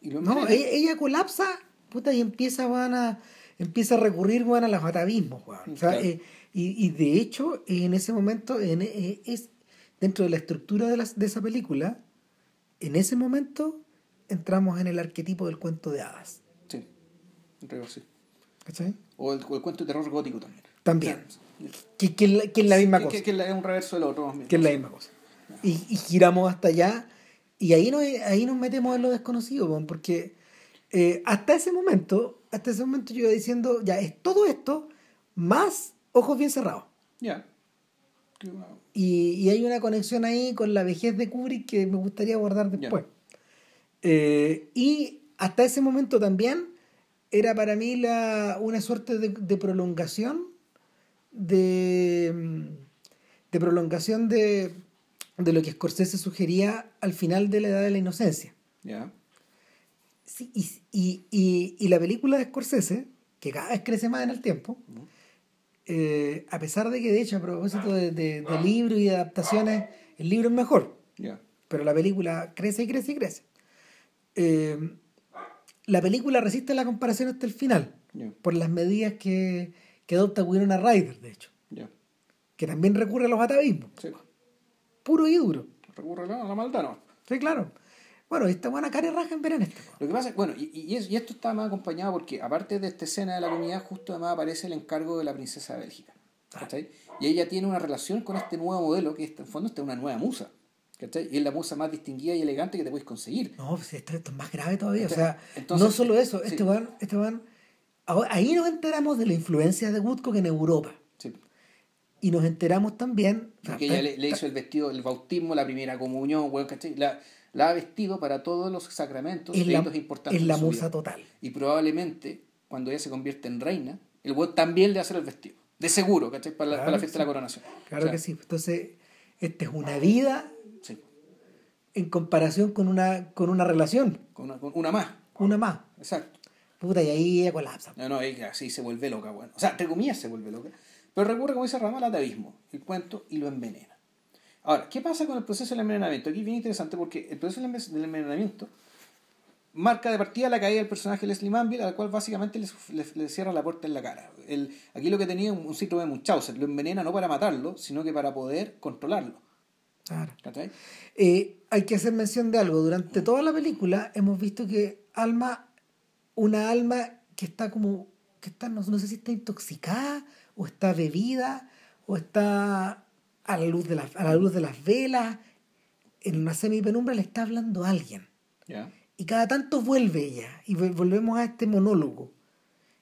Y lo no envenena- ella, ella colapsa puta y empieza van a empieza a recurrir weón, a los atavismos weón. O sea, Claro. eh, y, y de hecho en ese momento en, eh, es dentro de la estructura de, las, de esa película en ese momento entramos en el arquetipo del cuento de hadas Sí, en sí. ¿cachai? O el, o el cuento de terror gótico también. También. Que, que, es la- que es la misma Que- cosa Que, es un reverso del otro. que es la misma cosa. Y, y giramos hasta allá y ahí nos, ahí nos metemos en lo desconocido, porque eh, hasta ese momento, hasta ese momento yo iba diciendo, ya es todo esto más ojos bien cerrados. Ya. Y, y hay una conexión ahí con la vejez de Kubrick que me gustaría abordar después. Eh, y hasta ese momento también era para mí la, una suerte de, de prolongación de, mm, de prolongación de, de lo que Scorsese sugería al final de la Edad de la Inocencia. Ya. Sí, y, y, y, y la película de Scorsese, que cada vez crece más en el tiempo, eh, a pesar de que de hecho a propósito de, de, de libros y de adaptaciones, el libro es mejor, Ya. pero la película crece y crece y crece. Eh, la película resiste la comparación hasta el final, por las medidas que, que adopta Winona Ryder, de hecho, que también recurre a los atavismos, Sí. puro y duro. Recurre a la, maldad, ¿no? Sí, claro. Bueno, esta buena cara y raja en verano. Lo que pasa es, bueno, y, y, es- y esto está más acompañado porque, aparte de esta escena de la comunidad, justo además aparece el encargo de la princesa de Bélgica. ¿cachai? Y ella tiene una relación con este nuevo modelo, que en el fondo esta es una nueva musa. ¿Cachai? Y es la musa más distinguida y elegante que te puedes conseguir. No, pues esto, esto es más grave todavía. O sea, no solo eso, este van, este van, ahí nos enteramos de la influencia de Woodcock en Europa. Sí. Y nos enteramos también. Porque ella le, hizo el vestido, el bautismo, la primera comunión, ¿cachai? La, la ha vestido para todos los sacramentos es la, importantes. Es la musa total. Y probablemente, cuando ella se convierte en reina, el weón también le hacer el vestido. De seguro, ¿cachai? Para, la, para la fiesta de la coronación. Claro que sí. Entonces, esta es una vida en comparación con una, con una relación. Con una, con una más. Una más. Exacto. Puta, y ahí ella colapsa. No, no, ella así se vuelve loca, bueno. O sea, entre comillas se vuelve loca. Pero recurre, como dice Ramal, al atavismo, el cuento, y lo envenena. Ahora, ¿qué pasa con el proceso del envenenamiento? Aquí es bien interesante porque el proceso del envenenamiento marca de partida la caída del personaje Leslie Manville, al cual básicamente le, cierra la puerta en la cara. El, aquí lo que tenía un, un síndrome de Munchausen, lo envenena no para matarlo, sino que para poder controlarlo. Claro. Eh, hay que hacer mención de algo. Durante toda la película hemos visto que Alma, una alma que está como, que está, no, sé si está intoxicada, o está bebida, o está a la luz de, a la luz de las velas, en una semipenumbra le está hablando a alguien. Y cada tanto vuelve ella, y volvemos a este monólogo.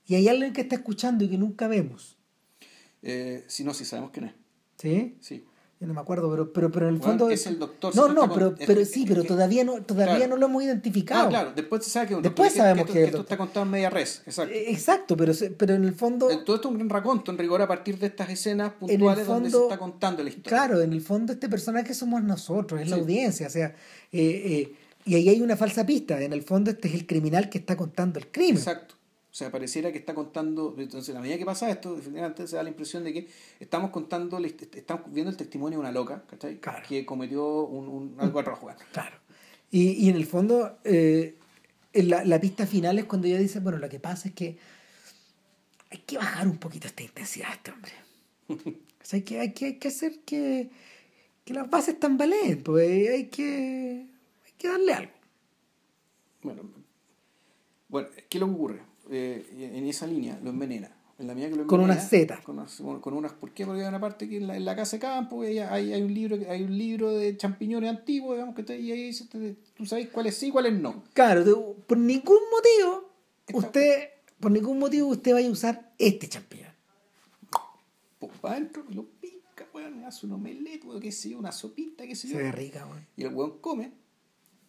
Y hay alguien que está escuchando y que nunca vemos. Eh, si no, si sabemos quién es. ¿Sí? Sí no me acuerdo, pero, pero, pero en el fondo. es el doctor. No, no, pero, pero sí, pero todavía no, todavía no lo hemos identificado. Ah, claro, después se sabe que, después sabemos que, esto está contado en media res. Exacto. Eh, exacto, pero, pero en el fondo. Eh, todo esto es un gran raconto, en rigor, a partir de estas escenas puntuales donde se está contando la historia. Claro, en el fondo, este personaje somos nosotros, es la audiencia, o sea. Eh, y ahí hay una falsa pista, en el fondo, este es el criminal que está contando el crimen. Exacto. O sea, pareciera que está contando, entonces a medida que pasa esto, definitivamente se da la impresión de que estamos contando, estamos viendo el testimonio de una loca, ¿cachai? Que cometió un, un algo rojo. Claro. Y, y, en el fondo, eh, la, la, pista final es cuando ella dice, bueno, lo que pasa es que hay que bajar un poquito esta intensidad este hombre. o sea, hay que, hay que, hay que hacer que, que las bases tambaleen, pues hay que, hay que darle algo. Bueno, bueno, ¿qué le ocurre? Eh, en esa línea lo envenena. En la que lo con unas setas. Con unas, con unas, ¿Por qué? Porque hay una parte que en la, en la casa de campo hay, hay, un libro, hay un libro de champiñones antiguos, digamos, que y ahí tú sabes cuáles sí y cuáles no. Claro, por ningún motivo, usted, por ningún motivo usted vaya a usar este champiñón. Pues va adentro lo pica, weón, hace un omelette, qué sé yo, una sopita, qué sé yo. Se ve rica, weón. Y el weón come,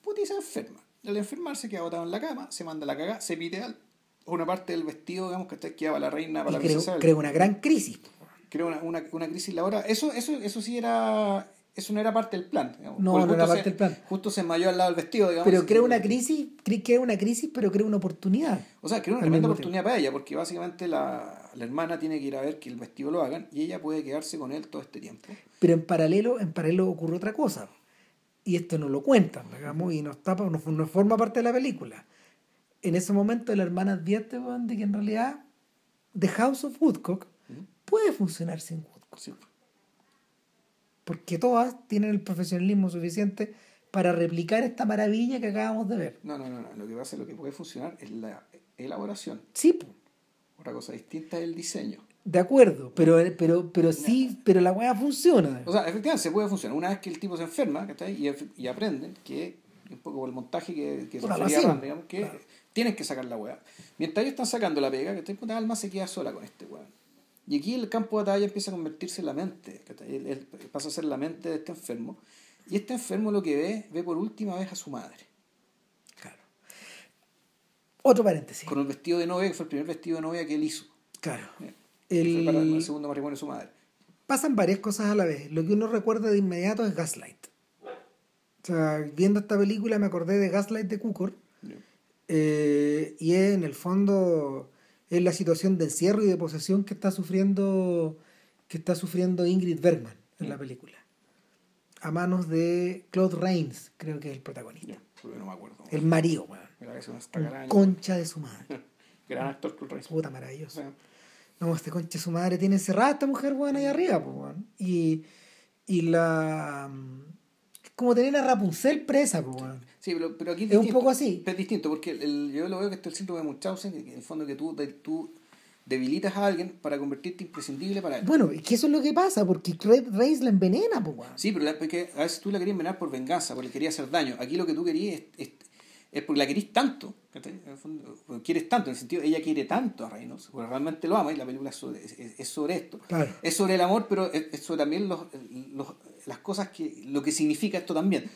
puta y se enferma. Al enfermarse queda botado en la cama, se manda la cagada, se pide al una parte del vestido, digamos, que está quedaba la reina para y la creo, una gran crisis. Creo una, una, una crisis la hora. Eso, eso, eso sí era. Eso no era parte del plan. No, no era parte del plan. Justo se enmayó al lado del vestido, digamos. Pero crea una crisis, crea una crisis, pero crea una oportunidad. O sea, crea una tremenda oportunidad para ella, porque básicamente la, la, hermana tiene que ir a ver que el vestido lo hagan y ella puede quedarse con él todo este tiempo. Pero en paralelo, en paralelo ocurre otra cosa. Y esto no lo cuentan, digamos, y no, está, no, no forma parte de la película en ese momento la hermana advierte de que en realidad The House of Woodcock puede funcionar sin Woodcock. Porque todas tienen el profesionalismo suficiente para replicar esta maravilla que acabamos de ver. No, no, no, Lo que pasa, lo que puede funcionar es la elaboración. Sí. Otra cosa distinta es el diseño. De acuerdo, pero, pero, pero sí, pero la hueá funciona. O sea, efectivamente se puede funcionar. Una vez que el tipo se enferma y, y aprenden que, un poco por el montaje que, que se digamos, que Tienes que sacar la weá. Mientras ellos están sacando la pega, que puta alma se queda sola con este weón. Y aquí el campo de batalla empieza a convertirse en la mente, él, pasa a ser la mente de este enfermo. Y este enfermo lo que ve, ve por última vez a su madre. Claro. Otro paréntesis. Con el vestido de novia, que fue el primer vestido de novia que él hizo. Claro. El... Fue para el segundo matrimonio de su madre. Pasan varias cosas a la vez. Lo que uno recuerda de inmediato es Gaslight. O sea, viendo esta película me acordé de Gaslight de Cukor eh, y en el fondo es la situación de encierro y de posesión que está sufriendo que está sufriendo Ingrid Bergman en la película. A manos de Claude Rains creo que es el protagonista. No me acuerdo. El marido concha de su madre. Gran actor Claude Rains. Puta maravilloso. No este concha de su madre tiene encerrada esta mujer buena ahí arriba pues, y y la como tener a Rapunzel presa, pues, Sí, pero, pero aquí es, un poco así. Es distinto, porque el, yo lo veo que este es el síndrome de Munchausen, en el fondo que tú, tú debilitas a alguien para convertirte imprescindible para él. Bueno, es que eso es lo que pasa, porque Red Race la envenena, pues. Sí, pero la- porque a veces tú la querías envenenar por venganza, porque le querías hacer daño. Aquí lo que tú querías es, es, es porque la querís tanto, fondo, quieres tanto, en el sentido, ella quiere tanto a Reynolds, porque realmente lo ama y la película es sobre, es, es sobre esto. Claro. Es sobre el amor, pero es, es sobre también los, los- las cosas que, lo que significa esto también.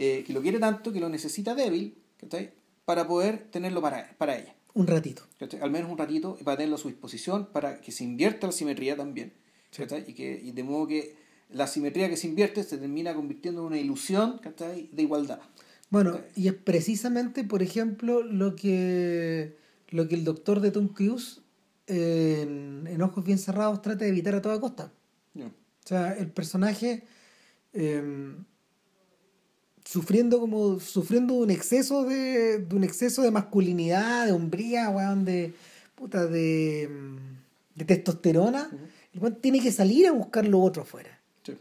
Eh, que lo quiere tanto, que lo necesita débil, ¿cachai? Para poder tenerlo para, para ella. Un ratito. ¿cachai? Al menos un ratito para tenerlo a su disposición, para que se invierta la simetría también. ¿cachai? Y, que, y de modo que la simetría que se invierte se termina convirtiendo en una ilusión ¿cachai? de igualdad. Bueno, y es precisamente, por ejemplo, lo que, lo que el doctor de Tom Cruise en, en Ojos Bien Cerrados trata de evitar a toda costa. Ya. O sea, el personaje eh, sufriendo como sufriendo un exceso de, de un exceso de masculinidad, de hombría, weón, de puta de, mm, de testosterona, el weón tiene que salir a buscar lo otro afuera. Sí.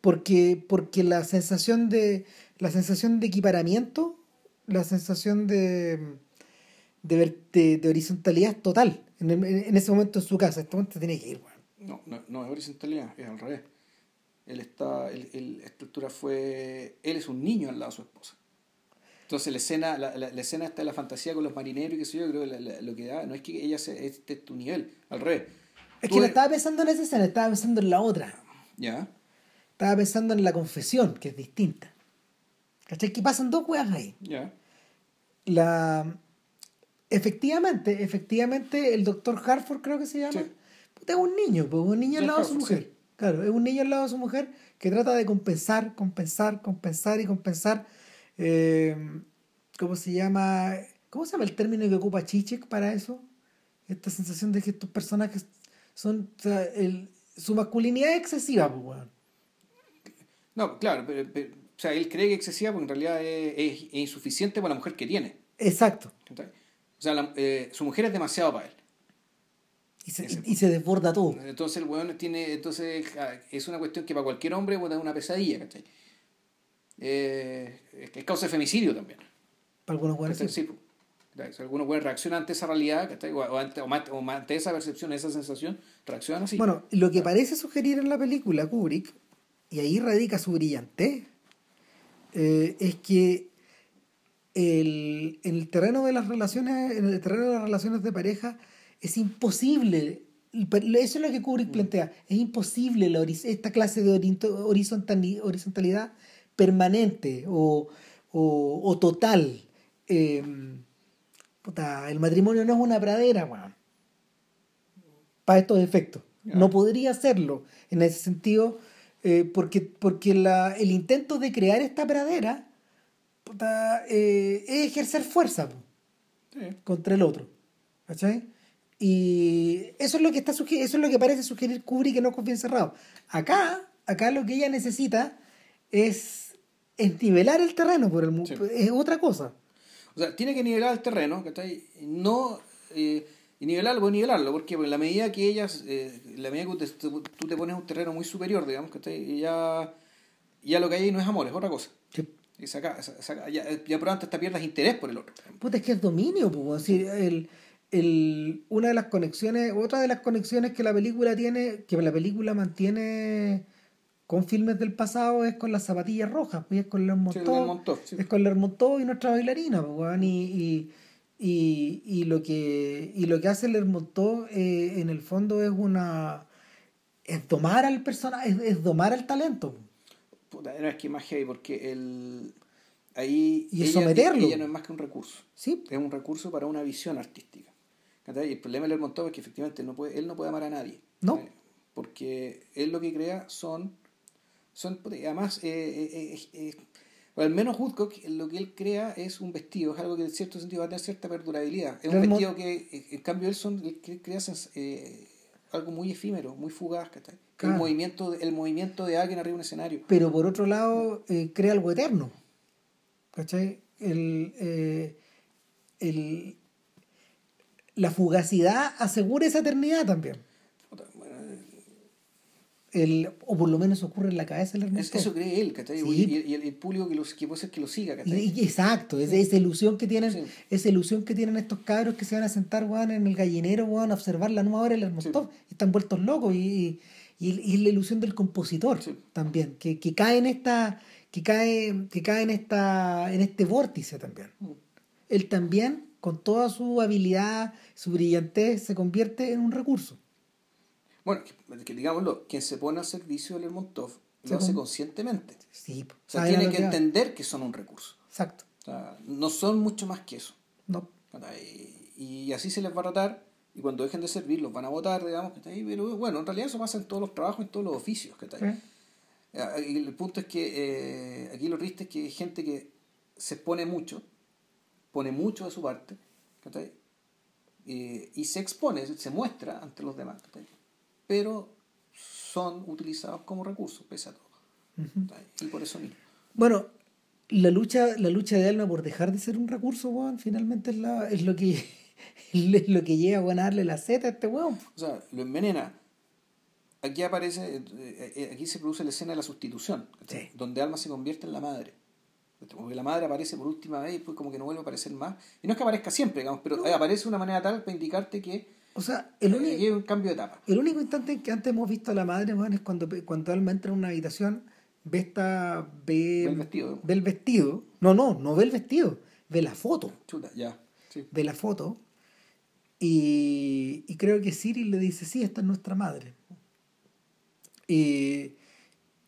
Porque, porque la sensación de la sensación de equiparamiento, la sensación de de, de, de horizontalidad es total en, el- en ese momento en su casa. Este momento tiene que ir, weón. No, no, no es horizontalidad, es al revés. Él está, él, él- estructura fue, él es un niño al lado de su esposa. Entonces la escena, la, la, la escena está en la fantasía con los marineros y qué sé yo, creo que la- lo que da, no es que ella sea, este es tu nivel, al revés. Es Tú que no eres- estaba pensando en esa escena, estaba pensando en la otra. Ya, Estaba pensando en la confesión, que es distinta. ¿Cachai? Que pasan dos weas ahí. ya, La... Efectivamente, efectivamente, el doctor Harford creo que se llama. Sí. Puta, es un niño, pues un niño al lado de su mujer. sí. Claro, es un niño al lado de su mujer que trata de compensar, compensar, compensar y compensar. eh, ¿Cómo se llama? ¿Cómo se llama el término que ocupa Chichek para eso? Esta sensación de que estos personajes son. o sea, el- su masculinidad es excesiva, pues, weón. No, claro, pero, pero- o sea, él cree que es excesiva porque en realidad es, es- es insuficiente para la mujer que tiene. Exacto. O sea, la- eh, su mujer es demasiado para él. Y se, Ese- y se desborda todo. Entonces el weón tiene, entonces es una cuestión que para cualquier hombre dar una pesadilla, ¿cachai? Eh, es es causa de femicidio también. Para algunos weones, sí. Sí, pues. ¿cachai? Si alguno puede reaccionar ante esa realidad, ¿cachai? O, ante, o o ante esa percepción, esa sensación, reaccionan así. Bueno, lo que parece sugerir en la película Kubrick, y ahí radica su brillante, eh, es que el, en el terreno de las relaciones, en el terreno de las relaciones de pareja, es imposible. Eso es lo que Kubrick plantea. Es imposible la esta clase de horizontalidad permanente o, o, o total. Eh, puta, el matrimonio no es una pradera. Para estos efectos. No podría serlo en ese sentido, eh, porque, porque la, el intento de crear esta pradera puta, eh, es ejercer fuerza po, Sí. contra el otro. ¿Cachai? Y eso es lo que está eso es lo que parece sugerir Kubrick en Ojos Bien Cerrados. Acá, acá lo que ella necesita es, es nivelar el terreno por el Sí. es otra cosa. O sea, tiene que nivelar el terreno, ¿cachai? No, eh, y nivelarlo, pues nivelarlo, porque en la medida que ellas, eh, en la medida que te- tú te pones un terreno muy superior, digamos, ¿cachai? Ya, ya lo que hay ahí no es amor, es otra cosa. Sí. Y saca, saca- ya, ya por antes te pierdas interés por el otro. Puta, es que es dominio, pues. así, el, el, una de las conexiones, otra de las conexiones que la película tiene, que la película mantiene con filmes del pasado es con las zapatillas rojas, pues es con Lermontov, sí. es con Lermontov y nuestra bailarina, pues, y, y, y, y lo que y lo que hace Lermontov eh, en el fondo es una es domar al personaje, es, es domar al talento. Puta, era es que más heavy, porque el, ahí Y ella, someterlo. ella no es más que un recurso. Sí, Es un recurso para una visión artística. Y el problema de Lermontov es que efectivamente no puede, él no puede amar a nadie. No. Porque él lo que crea son... son además, eh, eh, eh, o al menos Woodcock, lo que él crea es un vestido, es algo que en cierto sentido va a tener cierta perdurabilidad. Es un vestido que, en cambio, él, son, él cre- crea algo muy efímero, muy fugaz. ¿cachai? Claro. El, movimiento, de- el movimiento de alguien arriba de un escenario. pero por otro lado crea algo eterno. ¿Cachai? El, el- la fugacidad asegura esa eternidad también. Bueno, El, o por lo menos ocurre en la cabeza del Lermontov. eso cree él, ¿cachai? Sí. Y, y el, el público que, los, que puede ser que lo siga, ¿cachai? Y- exacto, esa, esa ilusión que tienen, Sí. esa ilusión que tienen estos cabros que se van a sentar, weón, en el gallinero, weón, a observar la nueva hora del Lermontov. Y están vueltos locos. Y, y, y la ilusión del compositor Sí. también, que, que cae en esta, que cae, que cae en esta, en este vórtice también. Mm. Él también, con toda su habilidad, su brillantez, se convierte en un recurso. Bueno, que, que digámoslo, quien se pone al servicio del Lermontov Se lo hace con- conscientemente. Sí, O sea, tiene que que entender que son un recurso. Exacto. O sea, no son mucho más que eso. No. Y así se les va a tratar, y cuando dejen de servir los van a votar, digamos, ¿cachai? pero bueno, en realidad eso pasa en todos los trabajos, en todos los oficios. ¿cachai? Sí. Ah, y El punto es que eh, aquí lo triste es que hay gente que se expone mucho, pone mucho de su parte. Eh, y se expone, se muestra ante los demás, pero son utilizados como recursos, pese a todo. Y por eso mismo. Bueno, la lucha, la lucha de Alma por dejar de ser un recurso, weón, finalmente es, la, es lo que es lo que llega a darle la seta a este weón. O sea, lo envenena. Aquí aparece, eh, eh, aquí se produce la escena de la sustitución. Sí. donde Alma se convierte en la madre. Porque la madre aparece por última vez y después como que no vuelve a aparecer más. Y no es que aparezca siempre, digamos, pero eh, aparece de una manera tal para indicarte que O sea, el único, que un cambio de etapa. el único instante en que antes hemos visto a la madre, es cuando, cuando Alma entra en una habitación, ve esta, ve, Ve el vestido. ve el vestido. No, no, no ve el vestido, ve la foto. Chuta, ya. Sí. ve la foto y, y creo que Siri le dice, sí, esta es nuestra madre. Y,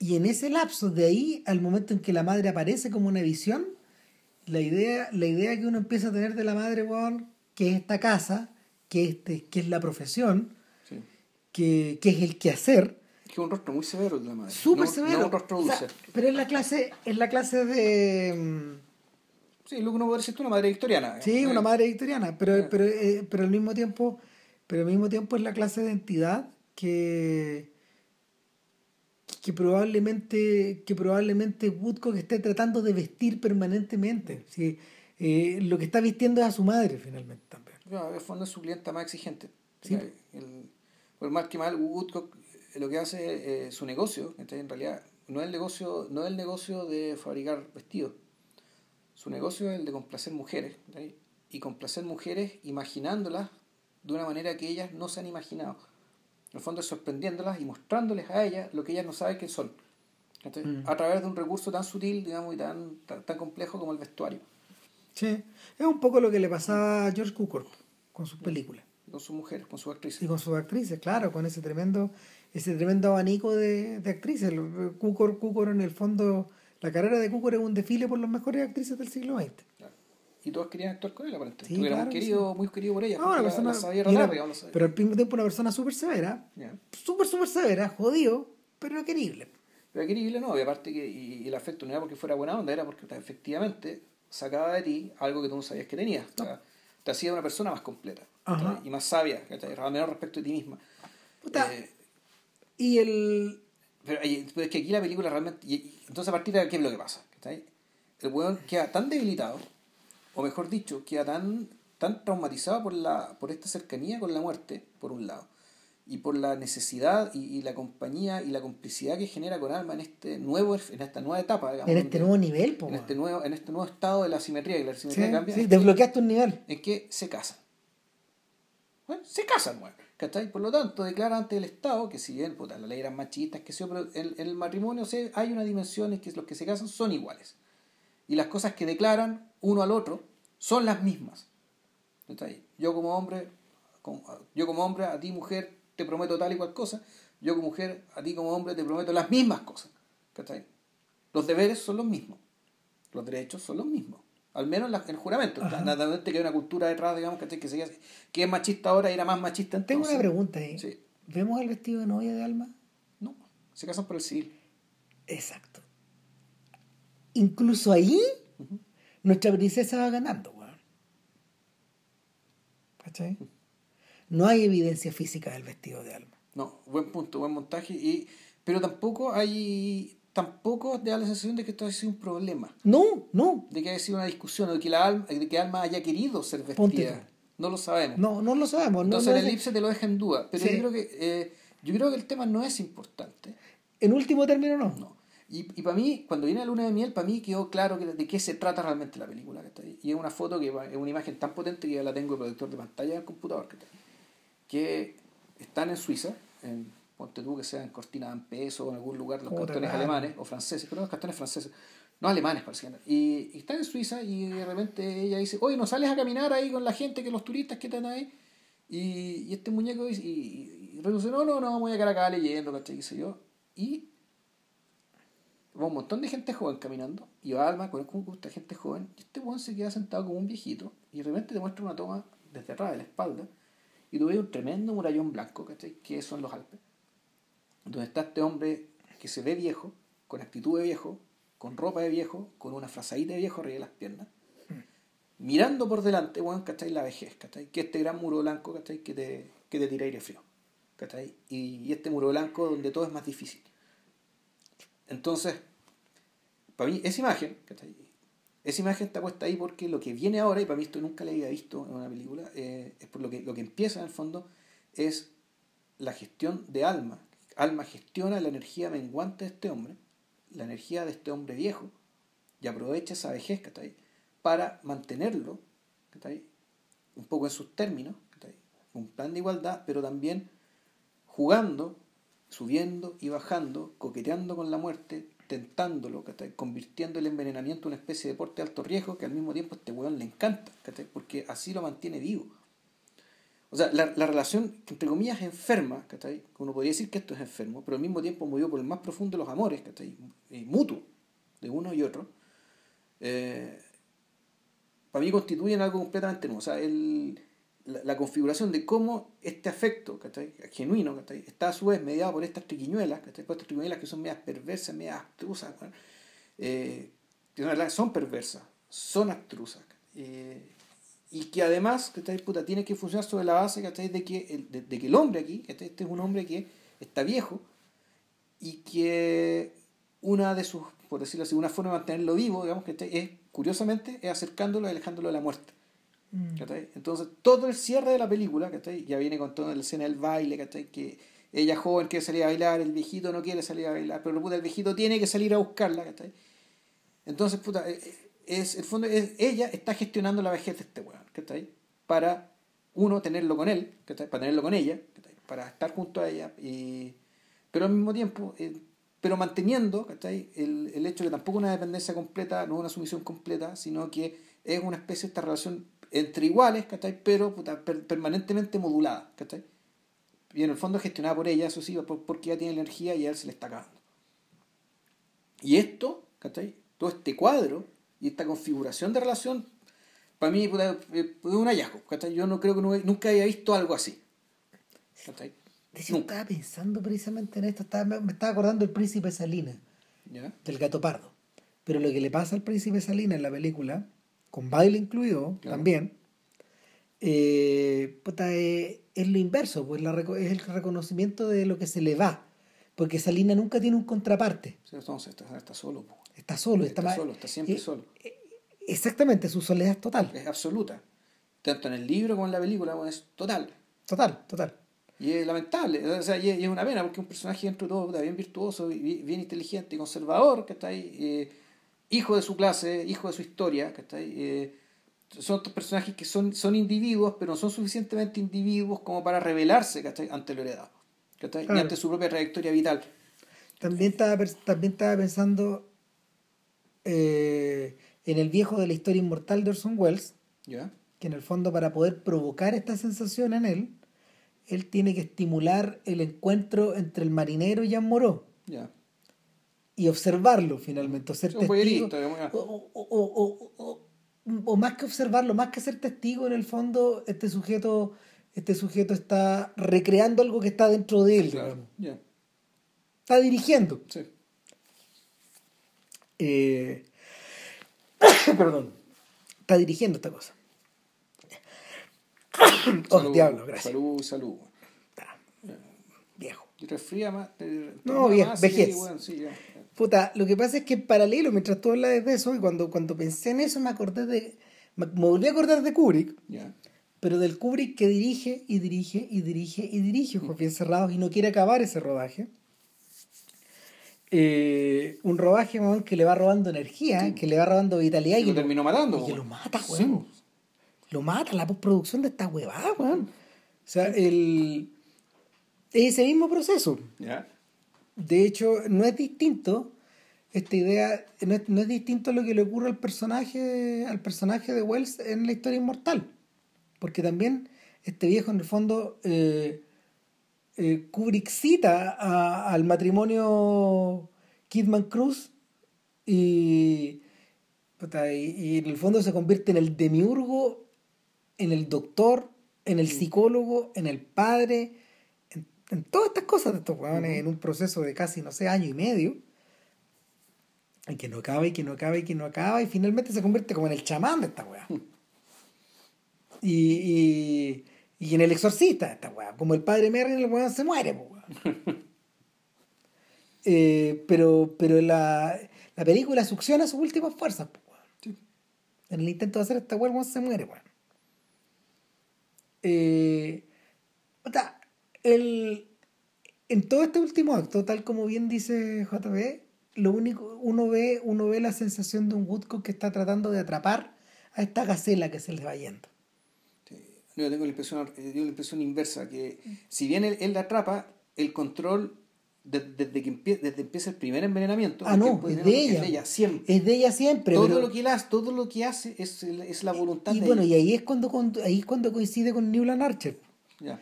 y en ese lapso, de ahí al momento en que la madre aparece como una visión, la idea, la idea que uno empieza a tener de la madre, weón, que es esta casa, que, este, que es la profesión, sí. que, que es el quehacer, Es que un rostro muy severo de la madre. súper No- severo. No un rostro O sea, dulce. pero es la clase, es la clase de... mm, Sí, lo que uno puede decir tú, una madre victoriana. Sí, Eh, una madre victoriana, pero, Eh. pero, eh, pero al mismo tiempo, pero al mismo tiempo es la clase de entidad que, que probablemente, que probablemente Woodcock esté tratando de vestir permanentemente. Sí, eh, lo que está vistiendo es a su madre finalmente también. Claro, en el fondo es su clienta más exigente. Sí. El, por más que mal, Woodcock eh, lo que hace eh, su negocio, ¿cachai? en realidad no es el negocio, no es el negocio de fabricar vestidos. Su negocio es el de complacer mujeres. Y complacer mujeres imaginándolas de una manera que ellas no se han imaginado. En el fondo es sorprendiéndolas y mostrándoles a ellas lo que ellas no saben que son. ¿cachai? Mm. A través de un recurso tan sutil, digamos, y tan, tan, tan complejo como el vestuario. Sí. Es un poco lo que le pasaba a George Cukor con sus películas. Con sus mujeres, con sus actrices. Y con sus actrices, claro, con ese tremendo, ese tremendo abanico de, de actrices. Cukor, Cukor, en el fondo, la carrera de Cukor es un desfile por las mejores actrices del siglo XX. Claro. Y todos querían actuar con él, aparentemente. Sí, claro muy que querido, muy querido por ella. Una persona, la sabía era- digamos, pero al mismo tiempo una persona súper severa, Ya. súper, súper severa, jodido, pero querible. Pero querible no, y aparte que y, y el afecto no era porque fuera buena onda, era porque efectivamente sacaba de ti algo que tú no sabías que tenías. O sea, te hacía una persona más completa y más sabia, al menos respecto de ti misma. Puta. Eh, Y el... pero, es que aquí la película realmente. y- entonces, a partir de ahí, ¿qué es lo que pasa? El weón queda tan debilitado, o mejor dicho, queda tan, tan traumatizado por, la, por esta cercanía con la muerte, por un lado, y por la necesidad y, y la compañía y la complicidad que genera con Alma en este nuevo en esta nueva etapa, digamos, En este nuevo nivel, po, en este nuevo, en este nuevo estado de la simetría, y la Sí, simetría cambia, sí, es que- desbloqueaste un nivel. en que se casan. Bueno, se casan, bueno, ¿cachai? Por lo tanto, declara ante el Estado que si bien puta, la ley era machista, que sí, pero el matrimonio se, hay una dimensión en que los que se casan son iguales. Y las cosas que declaran uno al otro son las mismas. Yo como hombre, yo como hombre, a ti mujer, te prometo tal y cual cosa. Yo como mujer, a ti como hombre, te prometo las mismas cosas. Los deberes son los mismos. Los derechos son los mismos. Al menos el juramento. Naturalmente que hay una cultura detrás, digamos, que, se, que es machista ahora y era más machista entonces. Tengo una pregunta ahí. Sí. ¿Vemos el vestido de novia de Alma? No, se casan por el civil. Exacto. Incluso ahí, nuestra princesa va ganando, weón. ¿Cachai? No hay evidencia física del vestido de Alma. No, buen punto, buen montaje. Y, pero tampoco hay. Tampoco da la sensación de que esto ha sido un problema. No, no, De que haya sido una discusión, o de que, la alma, de que Alma haya querido ser Ponte vestida. No lo sabemos. no, no lo sabemos. Entonces no el elipse te lo deja en duda. Pero Sí. yo creo que eh, Yo creo que el tema no es importante. En último término, no. No. Y, y para mí, cuando viene la luna de miel, para mí quedó claro que, de qué se trata realmente la película. ¿cachai? Y es una foto que es una imagen tan potente que ya la tengo de protector de pantalla del computador. ¿cachai? Que están en Suiza, en, ponte tú que sea en Cortina d'Ampezzo o en algún lugar, los Puta, cantones claro. alemanes o franceses, que los cantones franceses, no alemanes parecían. Y, y están en Suiza y de repente ella dice, oye, ¿no sales a caminar ahí con la gente, que los turistas que están ahí? Y, y este muñeco dice, y, y, y no, no, no, voy a quedar acá leyendo, ¿cachai? qué sé yo. Y va un montón de gente joven caminando, y va Alma, conozco un gusta gente joven, y este weón se queda sentado como un viejito, y de repente te muestra una toma desde atrás de la espalda, y tú ves un tremendo murallón blanco, ¿cachai? Que son los Alpes. Donde está este hombre que se ve viejo, con actitud de viejo, con ropa de viejo, con una frazadita de viejo arriba de las piernas, mirando por delante, weón, ¿cachai? La vejez, ¿cachai? Que este gran muro blanco, ¿cachai? Que te, que te tira aire frío, ¿cachai? Y, y este muro blanco donde todo es más difícil. Entonces, para mí, esa imagen, ¿cachai? Esa imagen está puesta ahí porque lo que viene ahora, y para mí esto nunca lo había visto en una película, eh, es por lo que, lo que empieza en el fondo, es la gestión de Alma. Alma gestiona la energía menguante de este hombre, la energía de este hombre viejo, y aprovecha esa vejez, ¿cachai? Para mantenerlo, ¿cachai? Un poco en sus términos, ¿cachai? Un plan de igualdad, pero también jugando, subiendo y bajando, coqueteando con la muerte, tentándolo, ¿cachai? convirtiendo el envenenamiento en una especie de deporte de alto riesgo que al mismo tiempo a este weón le encanta, porque así lo mantiene vivo. O sea, la, la relación, que entre comillas, enferma. Uno podría decir que esto es enfermo, pero al mismo tiempo movido por el más profundo de los amores, ¿cachai? Eh, mutuo, de uno y otro, eh, para mí constituyen algo completamente nuevo. O sea, el, la, la configuración de cómo este afecto, ¿cachai? genuino, ¿cachai? está a su vez mediado por estas triquiñuelas, ¿cachai? por estas triquiñuelas que son medias perversas, medias abstrusas, eh, que realidad son perversas, son abstrusas. eh, y que además, ¿cachai? Puta, tiene que funcionar sobre la base, ¿cachai? De que el, de que el hombre aquí, ¿cachai? este es un hombre que está viejo y que una de sus, por decirlo así, una forma de mantenerlo vivo, digamos, que es, curiosamente, es acercándolo y alejándolo de la muerte. Mm. Entonces, todo el cierre de la película, ¿cachai? ya viene con toda la escena del baile, ¿cachai? que ella joven quiere salir a bailar, el viejito no quiere salir a bailar, pero puta, el viejito tiene que salir a buscarla. ¿cachai? Entonces, puta, eh, eh, es, el fondo es, ella está gestionando la vejez de este weón, ¿cachai? Para, uno, tenerlo con él, ¿cachai? Para tenerlo con ella, ¿cachai? Para estar junto a ella, y, pero al mismo tiempo, eh, pero manteniendo, ¿cachai? El, el hecho de que tampoco es una dependencia completa, no es una sumisión completa, sino que es una especie de esta relación entre iguales, ¿cachai? Pero puta, per- permanentemente modulada, ¿cachai? Y en el fondo gestionada por ella, eso sí, por- porque ella tiene energía y a él se le está acabando. Y esto, ¿cachai? Todo este cuadro y esta configuración de relación, para mí puta, es un hallazgo, ¿cachai? Yo no creo que nunca haya visto algo así. ¿cachai? De hecho, Nunca. estaba pensando precisamente en esto, estaba- me, estaba acordando del príncipe Salina, ¿Ya? del gato pardo. Pero lo que le pasa al príncipe Salina en la película, con baile incluido Claro. también, eh, puta, eh, es lo inverso, pues la es el reconocimiento de lo que se le va. Porque Salina nunca tiene un contraparte. Sí, Entonces está, está solo, po. Está solo, está, está, solo, está siempre eh, solo. Exactamente, su soledad es total. Es absoluta. Tanto en el libro como en la película bueno, es total. Total, total. Y es lamentable, o sea, y es, una pena porque un personaje dentro de todo bien virtuoso, bi- bien inteligente y conservador, que está ahí, eh, hijo de su clase, hijo de su historia, que está ahí, eh, son estos personajes que son, son individuos, pero no son suficientemente individuos como para rebelarse ¿cachai? ante lo heredado, ¿cachai? ni Claro. ante su propia trayectoria vital. También estaba, también estaba pensando eh, en el viejo de la historia inmortal de Orson Welles, que en el fondo para poder provocar esta sensación en él, él tiene que estimular el encuentro entre el marinero y Jean Moreau. Y observarlo finalmente, o ser un testigo. O, o- o- o- más que observarlo, más que ser testigo, en el fondo, este sujeto, este sujeto está recreando algo que está dentro de él, Claro, está dirigiendo. sí. Eh, perdón. Está dirigiendo esta cosa. oh, Salud, diablo, gracias. Salud, salud. Viejo. Y resfría más. No, más, vejez. bueno, sí, ya. Puta, lo que pasa es que en paralelo, mientras tú hablas de eso, y cuando, cuando pensé en eso, me acordé de. Me, me volví a acordar de Kubrick, pero del Kubrick que dirige y dirige y dirige y dirige, ojos bien cerrados, y no quiere acabar ese rodaje. Eh, un rodaje weón, que le va robando energía, que le va robando vitalidad y, Y lo terminó matando. y que lo mata, Sí. weón. Lo mata la postproducción de esta huevada, weón. O sea, el, es ese mismo proceso. ¿Ya? De hecho, no es distinto. Esta idea no es, no es distinto a lo que le ocurre al personaje, al personaje de Wells en la historia inmortal. Porque también este viejo, en el fondo, eh, eh, Kubrick cita a- al matrimonio Kidman Cruz y, y, y en el fondo se convierte en el demiurgo, en el doctor, en el psicólogo, en el padre, en, todas estas cosas de estos huevones en un proceso de casi, no sé, año y medio. Y que no acaba, y que no acaba, y que no acaba, y finalmente se convierte como en el chamán de esta weá. Y, y, y en el exorcista de esta weá. Como el padre Merrin, el weón se muere, weón. Eh, pero pero la, la película succiona sus últimas fuerzas. Sí. En el intento de hacer esta weá, el weón se muere, weón. Eh, el, en todo este último acto, tal como bien dice JB, lo único, uno ve, uno ve la sensación de un Woodcock que está tratando de atrapar a esta gacela que se le va yendo. Sí. Yo tengo la impresión, eh, tengo la impresión inversa, que si bien él, él la atrapa, el control de- desde que empie- desde empieza el primer envenenamiento, Ah, no, es de ella. es de ella siempre. Es de ella siempre. todo pero- lo que él hace, todo lo que hace es, es la voluntad y de bueno, ella. y ahí es cuando, cuando- ahí es cuando coincide con Newland Archer. Ya.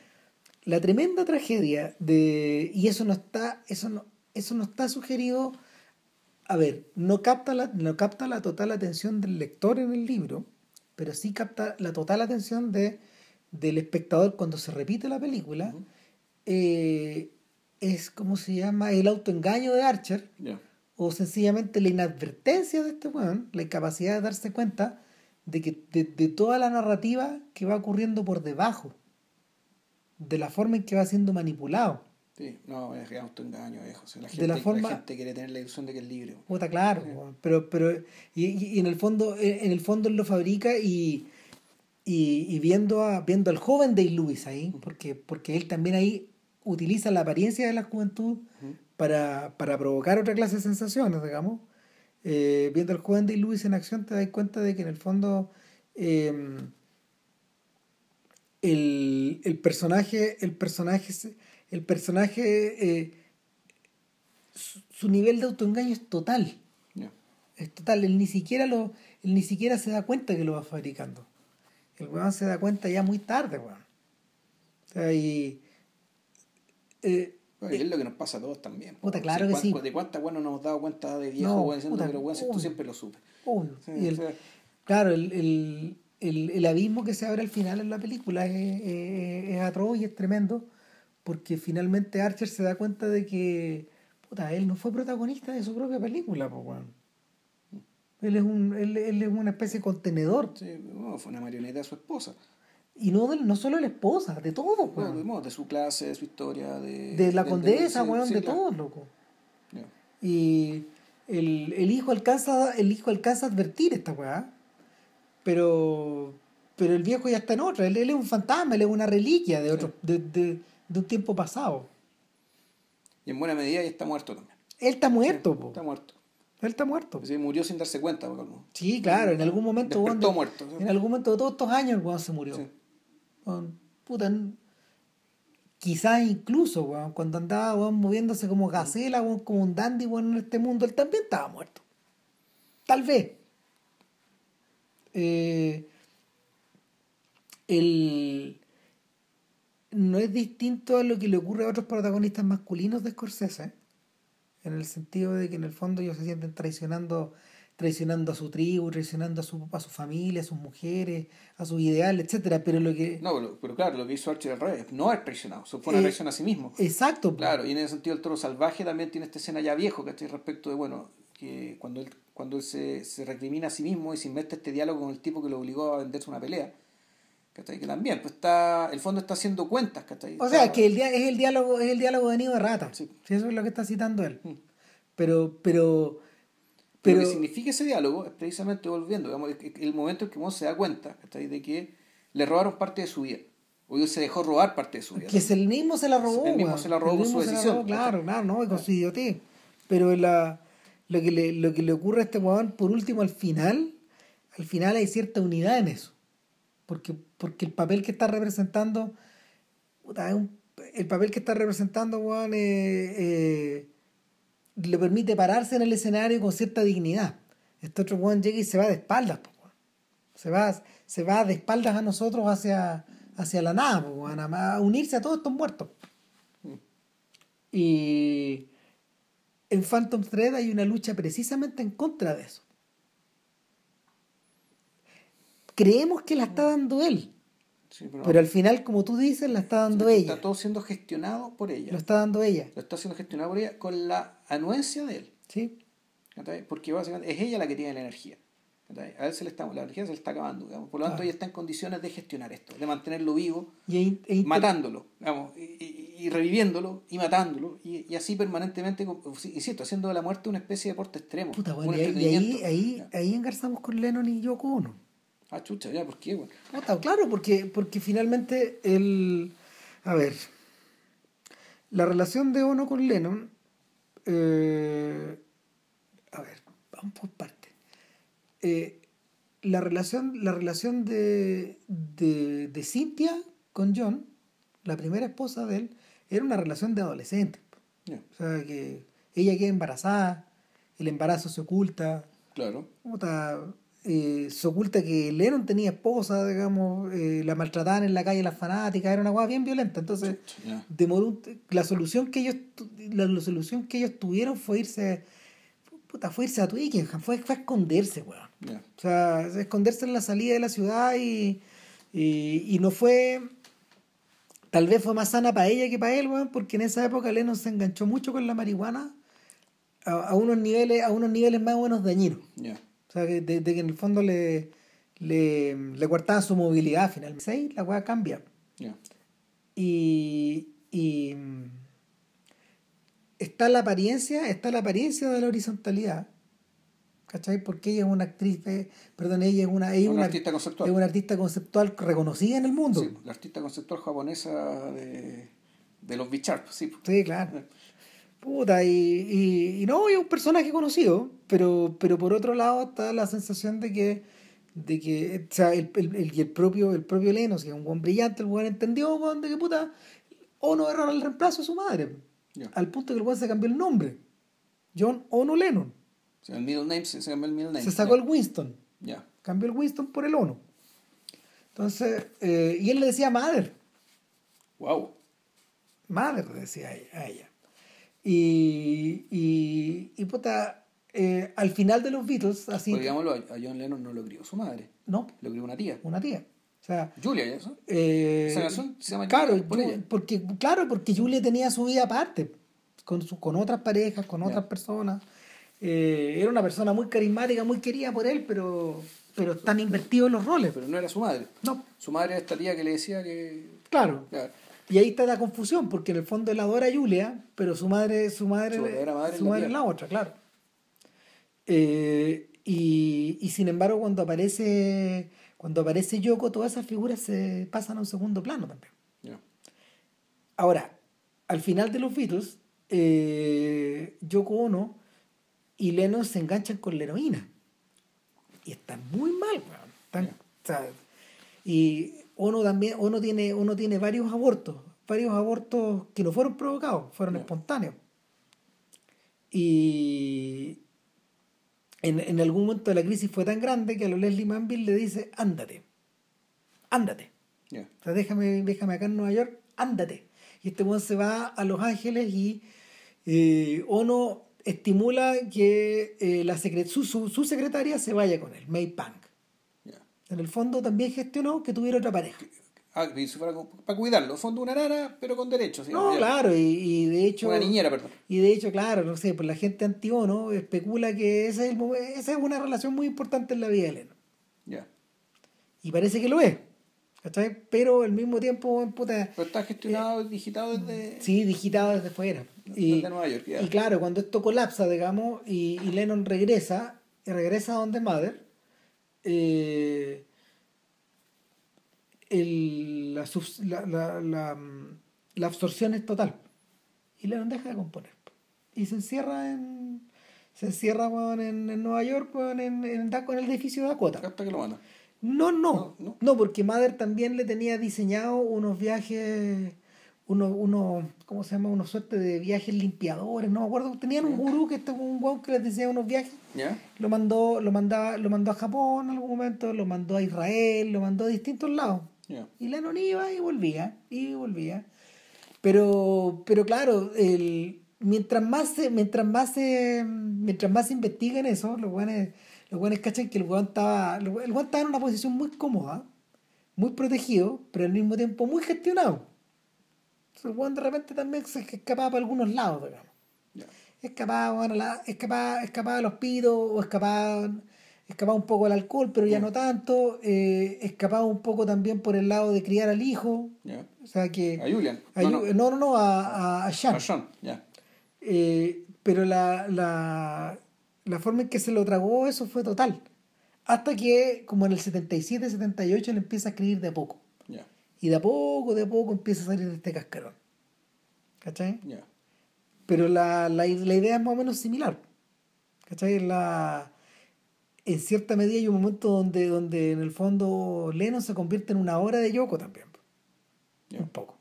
La tremenda tragedia de. Y eso no está. Eso no, eso no está sugerido. A ver, no capta, la, no capta la total atención del lector en el libro, pero sí capta la total atención de, del espectador cuando se repite la película. Eh, es como se llama el autoengaño de Archer, Ya. o sencillamente la inadvertencia de este weón, la incapacidad de darse cuenta de que de, de toda la narrativa que va ocurriendo por debajo, de la forma en que va siendo manipulado. Sí, no, es autoengaño, viejo. O sea, la, De gente, la forma- gente quiere tener la ilusión de que es libre. Puta, claro, pero, pero y, y- en el fondo, en el fondo él lo fabrica y, y, y viendo a, viendo al joven Day Lewis ahí, porque, porque él también ahí utiliza la apariencia de la juventud para, para provocar otra clase de sensaciones, digamos. Eh, viendo al joven Day Lewis en acción te das cuenta de que en el fondo eh, el, el personaje, el personaje, el personaje, eh, su, su nivel de autoengaño es total. Es total, él ni siquiera lo, él ni siquiera se da cuenta que lo va fabricando. El weón se da cuenta ya muy tarde, weón. O sea, y eh, y es lo que nos pasa a todos también. Puta, claro Si que sí. De cuántas bueno nos hemos dado cuenta de viejo, No, weón, diciendo, puta, pero weón, si uy. siempre lo supe. obvio. Sí, Y el- o sea, claro, el, el, el, el abismo que se abre al final en la película es, es, es atroz y es tremendo, porque finalmente Archer se da cuenta de que puta, él no fue protagonista de su propia película, po, weón. Él es, un, él, él es una especie de contenedor. sí, no, fue una marioneta de su esposa. Y no, de- no solo de la esposa, de todo, Bueno, weón. de, modo, de su clase, de su historia, de... De la de- condesa, weón, sí, de claro. todos, loco. Y el, el hijo alcanza, el hijo alcanza a advertir esta weá, pero, pero el viejo ya está en otra, él, él es un fantasma, él es una reliquia de otro, de, de, de un tiempo pasado. Y en buena medida ya está muerto también. Él está muerto, Sí, po. Está muerto. él está muerto. Sí, murió sin darse cuenta, po. Sí, claro, en algún momento, Despertó muerto. ¿sí? en algún momento de todos estos años el weón se murió. Sí. Weón, puta, quizás incluso, weón, cuando andaba weón, moviéndose como gacela, weón, como un dandy weón, en este mundo, él también estaba muerto. Tal vez. Eh, el, no es distinto a lo que le ocurre a otros protagonistas masculinos de Scorsese, en el sentido de que en el fondo ellos se sienten traicionando traicionando a su tribu, traicionando a su, a su familia, a sus mujeres, a sus ideales, etcétera, pero lo que No, pero, pero claro, lo que hizo Archer al revés, no haber traicionado, una Eh, traición a sí mismo. exacto. Claro, y en ese sentido el toro salvaje también tiene esta escena ya viejo, ¿cachai? Respecto de, bueno, que cuando él, cuando él se, se recrimina a sí mismo y se inventa este diálogo con el tipo que lo obligó a venderse una pelea, ¿cachai? Que también, pues está, el fondo está haciendo cuentas, ¿cachai? O sea, que el es el diálogo, es el diálogo de Nido de Rata. Sí. Sí, eso es lo que está citando él. Mm. Pero, pero, Pero lo que significa ese diálogo es precisamente volviendo, digamos, el- momento en que uno se da cuenta ¿cachai? de que le robaron parte de su vida. O se dejó robar parte de su vida. Que es el mismo se la robó. El mismo se la robó El con su mismo la decisión. robó, claro, claro, no, y con su idiotez. Pero la, lo, que le, lo que le ocurre a este weón, por último, al final, al final hay cierta unidad en eso. Porque, porque el papel que está representando, el papel que está representando, weón, eh, eh, le permite pararse en el escenario con cierta dignidad. Este otro weón llega y se va de espaldas, po. Se va, se va de espaldas a nosotros hacia, hacia la nada, po, a unirse a todos estos muertos. Y en Phantom Thread hay una lucha precisamente en contra de eso. Creemos que la está dando él, Sí, pero, pero al final, como tú dices, la está dando ella. está todo siendo gestionado por ella. Lo está dando ella, Lo está siendo gestionado por ella con la anuencia de él. ¿sí? Porque básicamente es ella la que tiene la energía. A él se le está, la energía se le está acabando. digamos. Por lo tanto, Claro. ella está en condiciones de gestionar esto, de mantenerlo vivo, Y e matándolo, digamos, y, y- y reviviéndolo y matándolo, y, y así permanentemente, insisto, haciendo de la muerte una especie de deporte extremo. Puta, bueno, y ahí, ahí, ahí engarzamos con Lennon y Yoko Ono. Ah, chucha, ya, ¿por qué? Puta, claro, porque, porque finalmente el. A ver. La relación de Ono con Lennon. eh, a ver, vamos por partes. Eh, la relación, la relación de, de, de Cynthia con John, la primera esposa de él, era una relación de adolescente. Ya, O sea, que ella queda embarazada, el embarazo se oculta, claro. puta, eh, se oculta que Lennon tenía esposa, digamos, eh, la maltrataban en la calle las fanáticas, era una cosa bien violenta. Entonces, ya. demoró un la solución que ellos la, la solución que ellos tuvieron fue irse puta, fue irse a Twickenham, fue, fue esconderse, weón. O sea, esconderse en la salida de la ciudad y, y, y no fue. Tal vez fue más sana para ella que para él, weón, porque en esa época Lennon se enganchó mucho con la marihuana a, a unos niveles, a unos niveles más o menos dañinos. Ya. O sea, que de, de que en el fondo le, le, le cortaba su movilidad finalmente. Sí, la weá cambia. Y, y mm, está la apariencia, está la apariencia de la horizontalidad. ¿Cachai? Porque ella es una actriz, perdón, ella es una, ella Una una, artista conceptual. es una artista conceptual reconocida en el mundo. Sí, la artista conceptual japonesa de, de los Bicharp, sí. Sí, claro. Puta, y, y, y no, es un personaje conocido, pero, pero por otro lado está la sensación de que, de que o sea, el, el, el- propio, el propio Lenos, que es un buen brillante, el buen entendió, de que puta, Ono error el reemplazo de su madre, al punto que el weón se cambió el nombre. John Ono Lennon. Sea, el middle name se, se cambió el middle name. Se sacó ya. el Winston, Ya. cambió el Winston por el Ono. Entonces, eh, y él le decía Mother. Wow. Mother, decía a ella. Y, y, y puta, eh, al final de los Beatles, así, Pues digámoslo, a John Lennon no lo crió su madre, no, lo crió una tía. una tía. O sea, Julia, ¿y eso? eh, Esa canción se llama claro, Julia por ella. porque, claro, porque Julia tenía su vida aparte, con, su, con otras parejas, con Ya. otras personas. Eh, era una persona muy carismática, muy querida por él, pero, pero están invertidos los roles. Pero no era su madre. No, Su madre era esta tía que le decía que... claro. Claro. Y ahí está la confusión, porque en el fondo él adora a Julia, pero su madre, su madre, Su madre es su la madre es la otra, claro. Eh, y, y sin embargo, cuando aparece, cuando aparece Yoko, todas esas figuras se pasan a un segundo plano también. Ya. Ahora, al final de los Beatles, eh, Yoko Ono y Lennon se enganchan con la heroína. Y están muy mal, weón. Están- o sea, y Ono también, Ono tiene, Ono tiene varios abortos, varios abortos que no fueron provocados, fueron espontáneos. Y en, en algún momento la crisis fue tan grande que a lo Leslie Manville le dice, ándate, ándate. O sea, déjame, déjame acá en Nueva York, ándate. Y este weón se va a Los Ángeles y eh, Ono estimula que eh, la secre- su, su, su secretaria se vaya con él, May. Ya. En el fondo también gestionó que tuviera otra pareja. Ah, como- para cuidarlo. Fondo una nana, pero con derechos. No, claro, y, y de hecho... Una niñera, perdón. Y de hecho, claro, no sé, pues la gente anti-ONO especula que ese es el esa es una relación muy importante en la vida de Elena. Ya. Y parece que lo es. ¿Cachai? Pero al mismo tiempo, puta, Pero está gestionado, digitado desde, sí, digitado desde fuera. Y, Nueva York. Y claro, cuando esto colapsa, digamos, y, y Lennon regresa, y regresa a donde Mother, eh, el, la, la, la, la, la absorción es total. Y Lennon deja de componer. Y se encierra en. Se encierra en, en, Nueva York en, en, en, el edificio de Dakota. Hasta que lo manda. No, no, no, no. porque Mother también le tenía diseñado unos viajes, unos, uno, ¿cómo se llama? Una suerte de viajes limpiadores, no me acuerdo. Tenían un gurú que estaba un guau que les diseñaba unos viajes. Lo mandó, lo mandaba, lo mandó a Japón en algún momento, lo mandó a Israel, lo mandó a distintos lados. Y Lennon iba y volvía, y volvía. Pero, pero claro, el, mientras más se, mientras más se, mientras más se investiga en eso, los buenos, los buenos cachan que el weón estaba, el weón estaba en una posición muy cómoda, muy protegido, pero al mismo tiempo muy gestionado. Entonces, el weón de repente también se escapaba para algunos lados, digamos. Escapaba, bueno, la, escapaba, escapaba los pidos o escapaba escapaba un poco al alcohol, pero ya no tanto, eh, escapaba un poco también por el lado de criar al hijo. O sea que... A Julian. no, no, no, a, a, Sean. A Sean. Eh, pero la, la, la forma en que se lo tragó, eso fue total. Hasta que, como en el 77, 78, le empieza a escribir de a poco. Y de a poco, de a poco empieza a salir de este cascarón. ¿Cachai? Pero la, la, la idea es más o menos similar. ¿Cachai? La en cierta medida hay un momento donde, donde en el fondo Lennon se convierte en una obra de Yoko también. Un poco.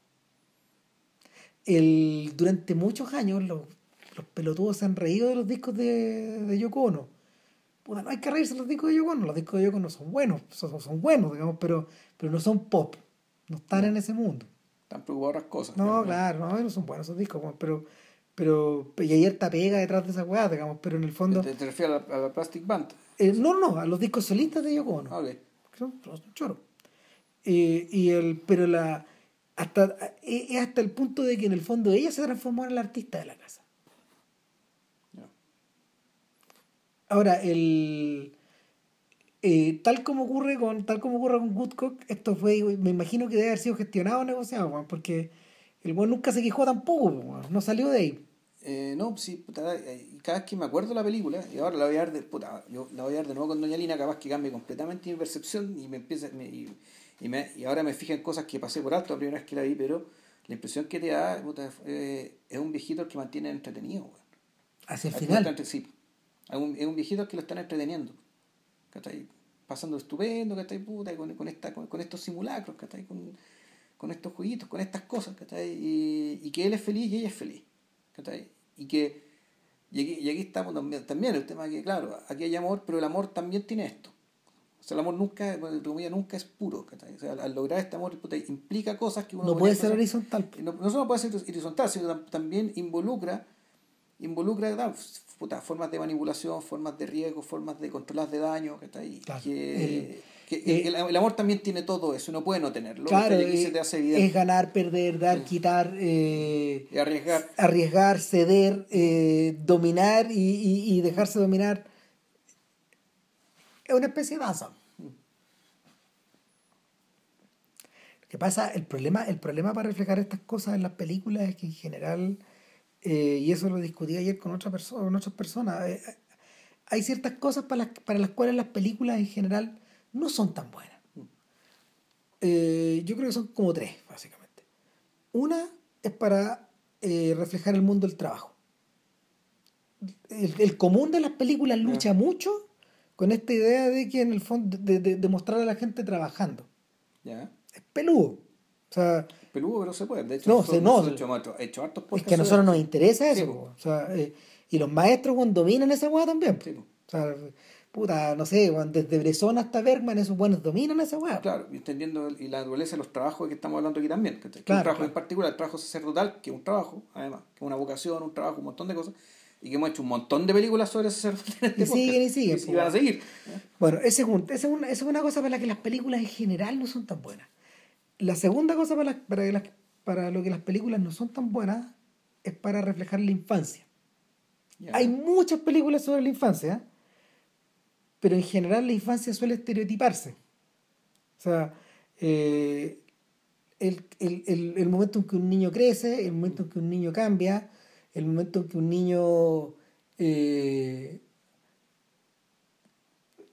El, durante muchos años los, los, pelotudos se han reído de los discos de, de Yoko Ono. no hay que reírse de los discos de Yoko Ono. Los discos de Yoko Ono son buenos, son, son buenos, digamos, pero, pero no son pop. No están en ese mundo. Están preocupados otras cosas. No, claro, no, no son buenos esos discos, pero pero y hay harta pega detrás de esa weá, digamos, pero en el fondo... ¿Te, refieres a la, Plastic Band? Eh, no, no, a los discos solistas de Yoko Ono. Okay. Son, choros. Eh, y el, pero la hasta eh, es hasta el punto de que en el fondo ella se transformó en la artista de la casa. Ahora, el tal como ocurre con tal como ocurre con Woodcock, esto fue, me imagino que debe haber sido gestionado o negociado, porque el buen nunca se quejó tampoco, no salió de ahí. Eh, no, sí, puta, cada vez que me acuerdo de la película, y ahora la voy a ver de, puta, yo la voy a ver de nuevo con Doña Lina, capaz que cambie completamente mi percepción y me empieza y, y, me, y ahora me fijo en cosas que pasé por alto la primera vez que la vi, pero la impresión que te da puta, eh, es un viejito el que mantiene entretenido. Hacia el final. sí, es un, es un viejito que lo están entreteniendo. Ahí Pasando estupendo, que Puta, con, con, esta, con, con estos simulacros, ahí Con, con estos jueguitos, con estas cosas, Y, y, que él es feliz y ella es feliz, Y que, y aquí, y aquí estamos también, también, el tema que, claro, aquí hay amor, pero el amor también tiene esto. O sea, el amor nunca, nunca es puro, O sea, al lograr este amor implica cosas que uno... No puede ser horizontal. No, no solo puede ser horizontal, sino también involucra involucra formas de manipulación, formas de riesgo, formas de controlar de daño, que, eh, el, amor también tiene todo eso, no puede no tenerlo. Claro, eh, es ganar, perder, dar, quitar, eh, arriesgar. arriesgar, ceder, dominar y, dejarse dominar. Es una especie de danza. ¿Qué pasa? El problema, el problema para reflejar estas cosas en las películas es que en general, y eso lo discutí ayer con, otra persona, con otras personas, hay ciertas cosas para las, para las cuales las películas en general no son tan buenas. Eh, yo creo que son como tres, básicamente. Una es para eh, reflejar el mundo del trabajo. El, común de las películas lucha mucho con esta idea de que en el fondo, de, de, mostrar a la gente trabajando. Es peludo. O sea, peludo, pero se puede. De hecho, no, se, no, hecho, hecho es que a nosotros nos interesa eso. o sea, eh, y los maestros cuando dominan esa hueá también. o sea, puta, no sé, desde Bresson hasta Bergman, esos buenos dominan esa weá. Claro, y entendiendo y la naturaleza de los trabajos que estamos hablando aquí también. Que, un trabajo en particular, el trabajo sacerdotal, que es un trabajo, además, que es una vocación, un trabajo, un montón de cosas. Y que hemos hecho un montón de películas sobre ese y siguen y siguen. Y, van a seguir. Bueno, esa es, una, esa es una cosa para la que las películas en general no son tan buenas. La segunda cosa para, para, para lo que las películas no son tan buenas es para reflejar la infancia. Hay muchas películas sobre la infancia, pero en general la infancia suele estereotiparse. O sea, eh, el, el, el, momento en que un niño crece, el momento en que un niño cambia, el momento en que un niño eh,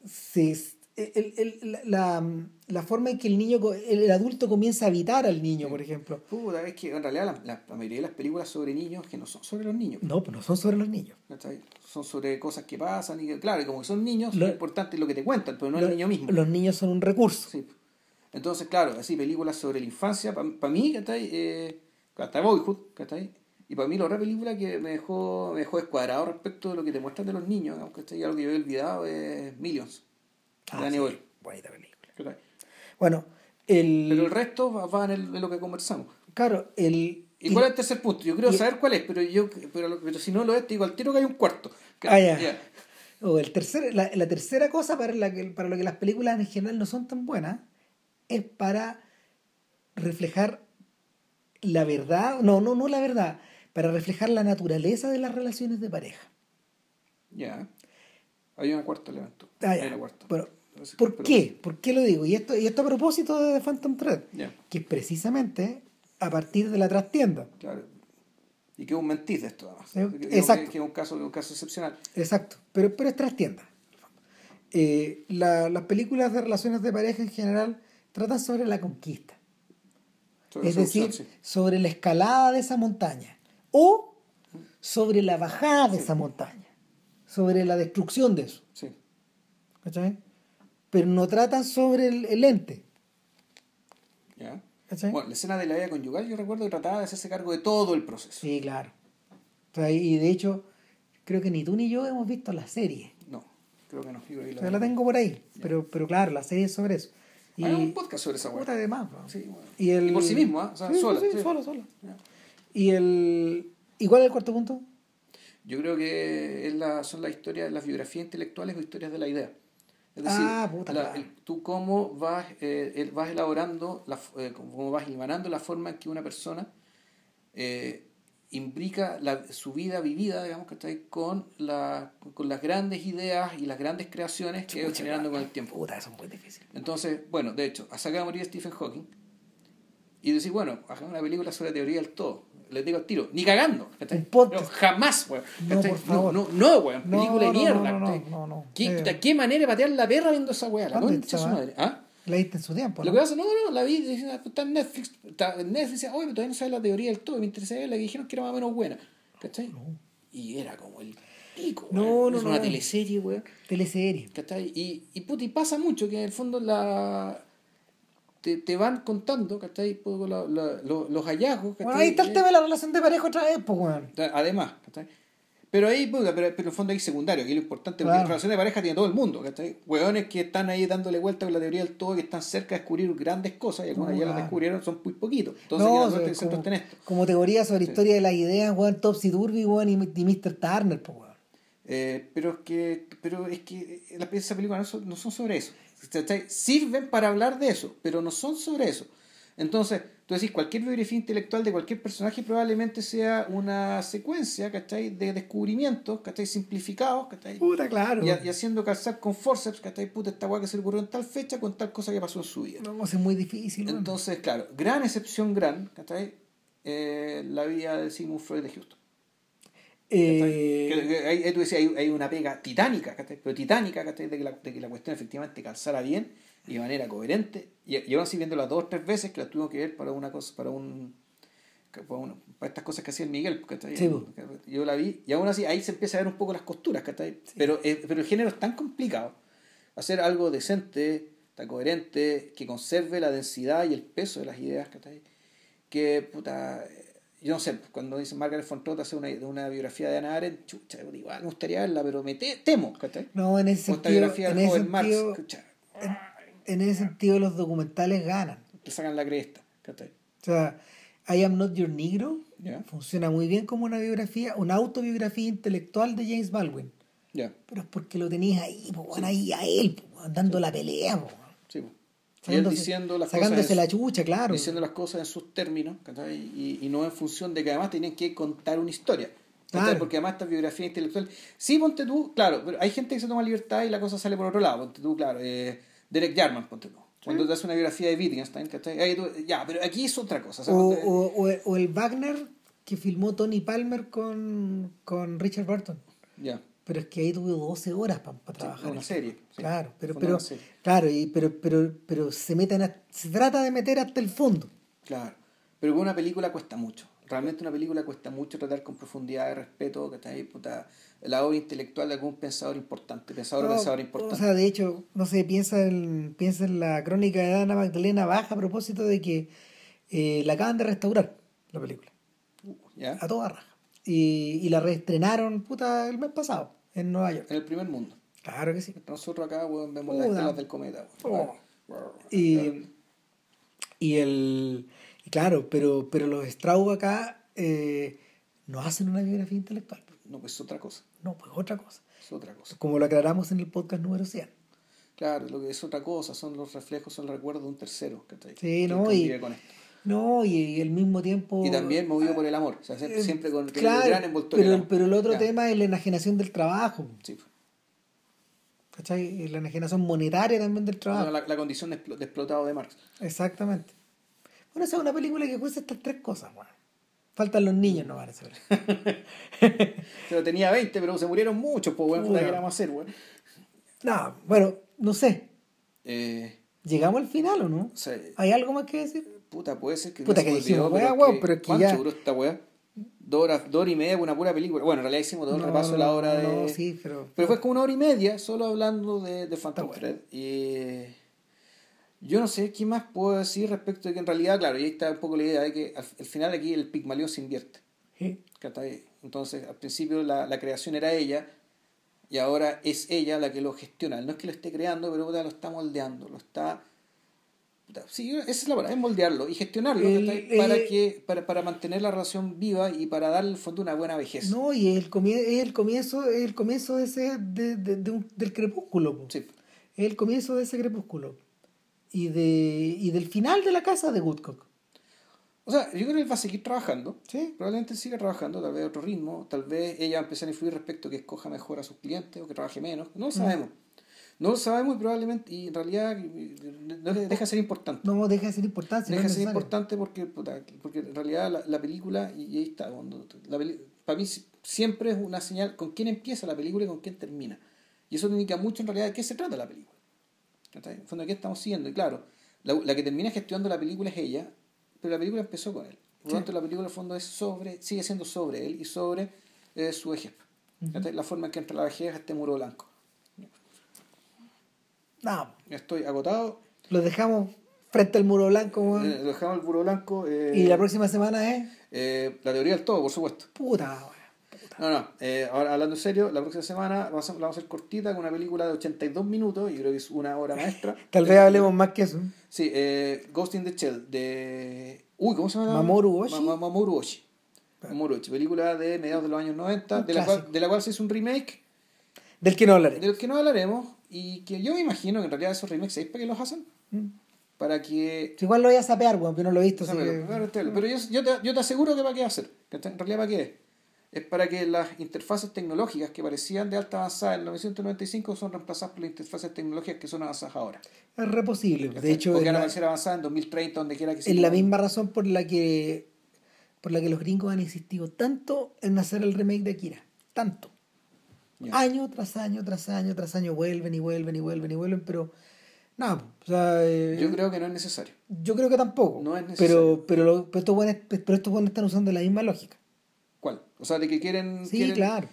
se, el- el- la, la- la forma en que el niño, el, el adulto comienza a habitar al niño, por ejemplo. Puta, es que en realidad la, la- la mayoría de las películas sobre niños que no son sobre los niños. No, pues no son sobre los niños. Son sobre cosas que pasan y que, claro, y como que son niños, lo, Lo- importante es lo que te cuentan, pero no Lo- el niño mismo. Los niños son un recurso. Sí. Entonces, claro, así películas sobre la infancia, para mí, ¿cachai? Eh, hasta Boyhood, ¿cachai? Y para mí la otra película que me dejó, me dejó descuadrado respecto de lo que te muestran de los niños, digamos, ¿cachai? Algo que yo he olvidado es Millions, Ah, Danny sí, bonita película. Bueno, el, Pero el resto va, va en, el- en lo que conversamos. claro, el... ¿Y cuál es el tercer punto? Yo y- saber cuál es, pero yo pero, pero si no lo es, te digo al tiro que hay un cuarto. Ah, ya. o el tercer, la, la tercera cosa para, la que, para lo que las películas en general no son tan buenas es para reflejar la verdad, no, no, no la verdad, para reflejar la naturaleza de las relaciones de pareja. Ya. Hay una cuarta elemento. Ah, Hay ya. una cuarta. Bueno, ¿Por qué? ¿Por qué lo digo? Y esto, y esto a propósito de The Phantom Thread, que es precisamente a partir de la trastienda. claro. Y que es un mentís de esto, además. Eh, que- exacto. Que, es un caso, un caso excepcional. Exacto, pero, pero es trastienda. Eh, la- las películas de relaciones de pareja en general tratan sobre la conquista. Sobre es decir, sí. sobre la escalada de esa montaña o sobre la bajada de esa montaña, sobre la destrucción de eso. Sí. ¿cachai? Pero no tratan sobre el, el ente. Ya. Bueno, la escena de la vida conyugal yo recuerdo que trataba de hacerse cargo de todo el proceso. Sí, claro. Y de hecho, creo que ni tú ni yo hemos visto la serie. No, creo que no. Yo ahí O sea, la tengo por ahí. Pero, pero claro, la serie es sobre eso. Y, Hagamos un podcast sobre esa hueá. de más, bro. Sí, bueno. Y, el... por sí mismo, ¿ah? O sea, Sí, sola. sí, solo. Ya. Y el... ¿Y cuál es el cuarto punto? Yo creo que es la, son las historias, las biografías intelectuales o historias de la idea. Es decir, Ah, puta, la- claro. el- tú cómo vas, eh, el- vas elaborando, la, eh, cómo vas hilvanando la forma en que una persona eh, imbrica la- su vida vivida, digamos, que está ahí, con, la, con las grandes ideas y las grandes creaciones que va generando con el tiempo. Puta, eso es muy difícil. Entonces, bueno, de hecho, a sacar a morir a Stephen Hawking y decir, bueno, hagamos una película sobre la teoría del todo. Les digo al tiro, ni cagando. No, jamás, weón. No, por favor. No, no, no, weón. Película de mierda. no, no, ¿cachai? no, no. ¿Qué, Eh. ¿Qué manera de patear la perra viendo esa weá? La ¿Cuándo concha su madre. ¿Ah? La viste en su tiempo, Lo ¿no? que pasa, no, no, la vi, ah, está en Netflix, está en Netflix, oye, pero todavía no sabes la teoría del todo, me interesaba la que dijeron que era más o menos buena, ¿cachai? Y era como el pico, No, no, es una teleserie, weón. Teleserie. ¿Cachai? Y, y, puta, y pasa mucho que en el fondo la te, te van contando, ¿cachai? Poco la- la- lo- los hallazgos, ¿cachai? Bueno, ahí está el tema de la relación de pareja otra vez, pues, weón. Además, ¿cachai? Pero ahí, puta, pero, pero en el fondo hay secundario, es lo importante, porque Claro. la relación de pareja tiene todo el mundo, ¿cachai? Hueones que están ahí dándole vuelta con la teoría del todo, que están cerca de descubrir grandes cosas, y algunas No, ya las descubrieron, son muy poquitos. Entonces, No, centros como, en esto. como teoría sobre historia de las ideas, weón, Topsy Turvy, weón, y, y Mr. Turner, pues, weón. Eh, pero es que pero es que las esas películas no son, no son sobre eso. Sirven para hablar de eso pero no son sobre eso entonces tú decís cualquier biografía intelectual de cualquier personaje probablemente sea una secuencia ¿cachai? de descubrimientos ¿cachai? simplificados ¿cachai? Puta, claro. y, y haciendo calzar con forceps ¿cachai? puta esta weá que se le ocurrió en tal fecha con tal cosa que pasó en su vida No, es muy difícil, entonces claro gran excepción gran ¿cachai? Eh, la vida de Sigmund Freud de Houston Eh, ahí, tú decías, hay, hay una pega titánica, pero titánica. De, que la, de que la cuestión efectivamente calzara bien y de manera coherente. Y, y aún así viéndola dos o tres veces que la tuvimos que ver para una cosa, para un para, una- para estas cosas que hacía el Miguel. Sí. Yo la vi, y aún así ahí se empieza a ver un poco las costuras, ¿cachai? Pero, eh, pero el género es tan complicado. Hacer algo decente, tan coherente, que conserve la densidad y el peso de las ideas. Que, puta, yo no sé, cuando dice Margaret Fontrot hace una, una biografía de Ana Arendt, chucha, igual me gustaría verla, pero me te- temo, ¿cachai? no, en ese O sentido, biografía en del ese Marx, sentido, chucha, en ese sentido los documentales ganan. te sacan la cresta, ¿cachai? O sea, I Am Not Your Negro funciona muy bien como una biografía, una autobiografía intelectual de James Baldwin. Pero es porque lo tenías ahí, po, weón, ahí a él, po, weón, dando la pelea, po, sí, po. Y él diciendo las sacándose cosas en la chucha, claro. diciendo las cosas en sus términos y, y no en función de que además tienen que contar una historia porque además esta biografía intelectual. Sí ponte tú claro pero hay gente que se toma libertad y la cosa sale por otro lado ponte tú claro eh, Derek Jarman ponte tú. Cuando te hace una biografía de Wittgenstein. Ahí tú- ya pero aquí es otra cosa o sea, O, ponte- o, o- o el Wagner que filmó Tony Palmer con, con Richard Burton. ya Pero es que ahí tuve 12 horas para trabajar. una serie. sí. Claro, pero, pero, claro, y, pero, pero, pero se meten a- se trata de meter hasta el fondo. Claro. Pero con una película cuesta mucho. Realmente una película cuesta mucho tratar con profundidad y respeto que está ahí, puta, la obra intelectual de algún pensador importante, pensador o No, pensadora O importante. sea, de hecho, no sé, piensa en, piensa en la crónica de Ana Magdalena Baja a propósito de que eh, la acaban de restaurar, la película, ¿Ya? a toda raja. Y, y la reestrenaron, puta, el mes pasado, en Nueva York. En el primer mundo. Claro que sí. Nosotros acá vemos las estelas del cometa. weón. Y, y el y claro, pero, pero los Straub acá eh, no hacen una biografía intelectual. No, pues es otra cosa. No, pues otra cosa. Es otra cosa. Como lo aclaramos en el podcast número 100. Claro, lo que es otra cosa, son los reflejos, son el recuerdo de un tercero. ¿cachai? Sí, Que ¿no? Y, con esto. No, y, y al mismo tiempo... Y también movido por el amor. O sea, siempre, Eh, siempre con claro, el gran envoltorio. pero, amor. pero el otro tema es la enajenación del trabajo. Sí. ¿Cachai? La enajenación monetaria también del trabajo. La, la condición de, explo- de explotado de Marx. Exactamente. Bueno, esa es una película que cuesta estas tres cosas, bueno. Faltan los niños, no van a saber. Pero tenía 20, pero se murieron muchos, pues, weón, puta, Bueno. ¿qué vamos a hacer, weón? No, bueno, no sé. Eh, ¿Llegamos al final o no? sea, ¿Hay algo más que decir? Puta, puede ser que. Puta, se que dijimos, olvidó, weá, weón, pero es que ¿Cuánto ya- duró esta weá? Dos horas, dos horas y media, una pura película. Bueno, en realidad hicimos todo el No, repaso de la hora de. No, sí, pero... Pero fue como una hora y media solo hablando de, de Phantom Thread. Y yo no sé qué más puedo decir respecto de que en realidad, claro, y ahí está un poco la idea de que al, al final aquí el Pigmalión se invierte. Sí. Entonces, al principio la, la creación era ella y ahora es ella la que lo gestiona. No es que lo esté creando, pero lo está moldeando, lo está... Sí, esa es la palabra, es moldearlo y gestionarlo El- para, eh, que, para, para mantener la relación viva y para darle al fondo una buena vejez. No, y el es el comienzo, el comienzo de ese, de, de- de un- del crepúsculo. Sí. Es el comienzo de ese crepúsculo. Y, de, y del final de la casa de Woodcock. O sea, yo creo que él va a seguir trabajando. Sí. Probablemente siga trabajando, tal vez a otro ritmo, tal vez ella va a empezar a influir respecto a que escoja mejor a sus clientes o que trabaje menos. No lo sabemos. No lo sabemos y probablemente, y en realidad no deja de ser importante. No deja de ser importante. deja de ser importante porque, porque en realidad la, la película, y ahí está, cuando, la para mí si- siempre es una señal con quién empieza la película y con quién termina. Y eso indica mucho en realidad de qué se trata la película. En fondo, ¿de qué estamos siguiendo? Y claro, la, la que termina gestionando la película es ella, pero la película empezó con él. Por lo Sí. tanto, la película en el fondo es sobre, sigue siendo sobre él y sobre eh, su vejez. La forma en que entra la vejez este muro blanco. No, Estoy agotado. lo dejamos frente al muro blanco. weón. Eh, dejamos el muro blanco. eh, y la próxima semana es. eh, la teoría del todo, por supuesto. Puta, weón. No, no, eh, ahora hablando en serio, la próxima semana vamos a, la vamos a hacer cortita con una película de 82 minutos, y creo que es una hora maestra. Tal vez hablemos más que eso. Sí, eh, Ghost in the Shell, de... Uy, ¿cómo se llama? Mamoru Oshii. Ma- Ma- Mamoru Oshii. Mamoru Oshii, película de mediados de los años 90, Un de la, cual, clásico. de la cual se hizo un remake, Del que no hablaré. del que no hablaremos, y que yo me imagino que en realidad esos remakes, ¿sabéis para qué los hacen? Mm. Para que... Igual lo voy a sapear, weón, pero no lo he visto. Sea, así pero, que- pero- yo, yo te, yo te aseguro que para qué hacer. En realidad para qué es. Es para que las interfaces tecnológicas que parecían de alta avanzada en 1995 son reemplazadas por las interfaces tecnológicas que son avanzadas ahora. Es re posible. De hecho, Porque es van a ser avanzadas en 2030, donde quiera que se es la misma razón por la que por la que los gringos han insistido tanto en hacer el remake de Akira. Tanto. Año tras año, tras año, tras año, vuelven y vuelven y vuelven y vuelven, pero nada, o sea, eh, Yo creo que no es necesario. yo creo que tampoco. No es necesario. pero, pero, lo- pero estos buenos, pero estos buenos están usando la misma lógica. ¿Cuál? O sea, de que quieren, Sí, quieren, claro.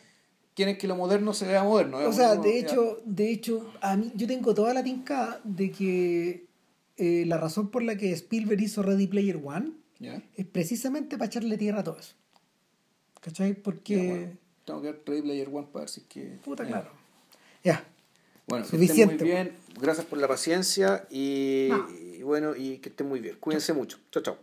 quieren que lo moderno se vea moderno. O sea, de hecho, de hecho, a mí yo tengo toda la tinca de que eh, la razón por la que Spielberg hizo Ready Player One Ya. es precisamente para echarle tierra a todo eso. ¿Cachai? Porque. Bueno. Tengo que ver Ready Player One para ver si es que... Puta, ya. claro. Ya. Bueno, que Suficiente, estén muy bien. Gracias por la paciencia y, No. y bueno, y que estén muy bien. Cuídense mucho. Chao, chao.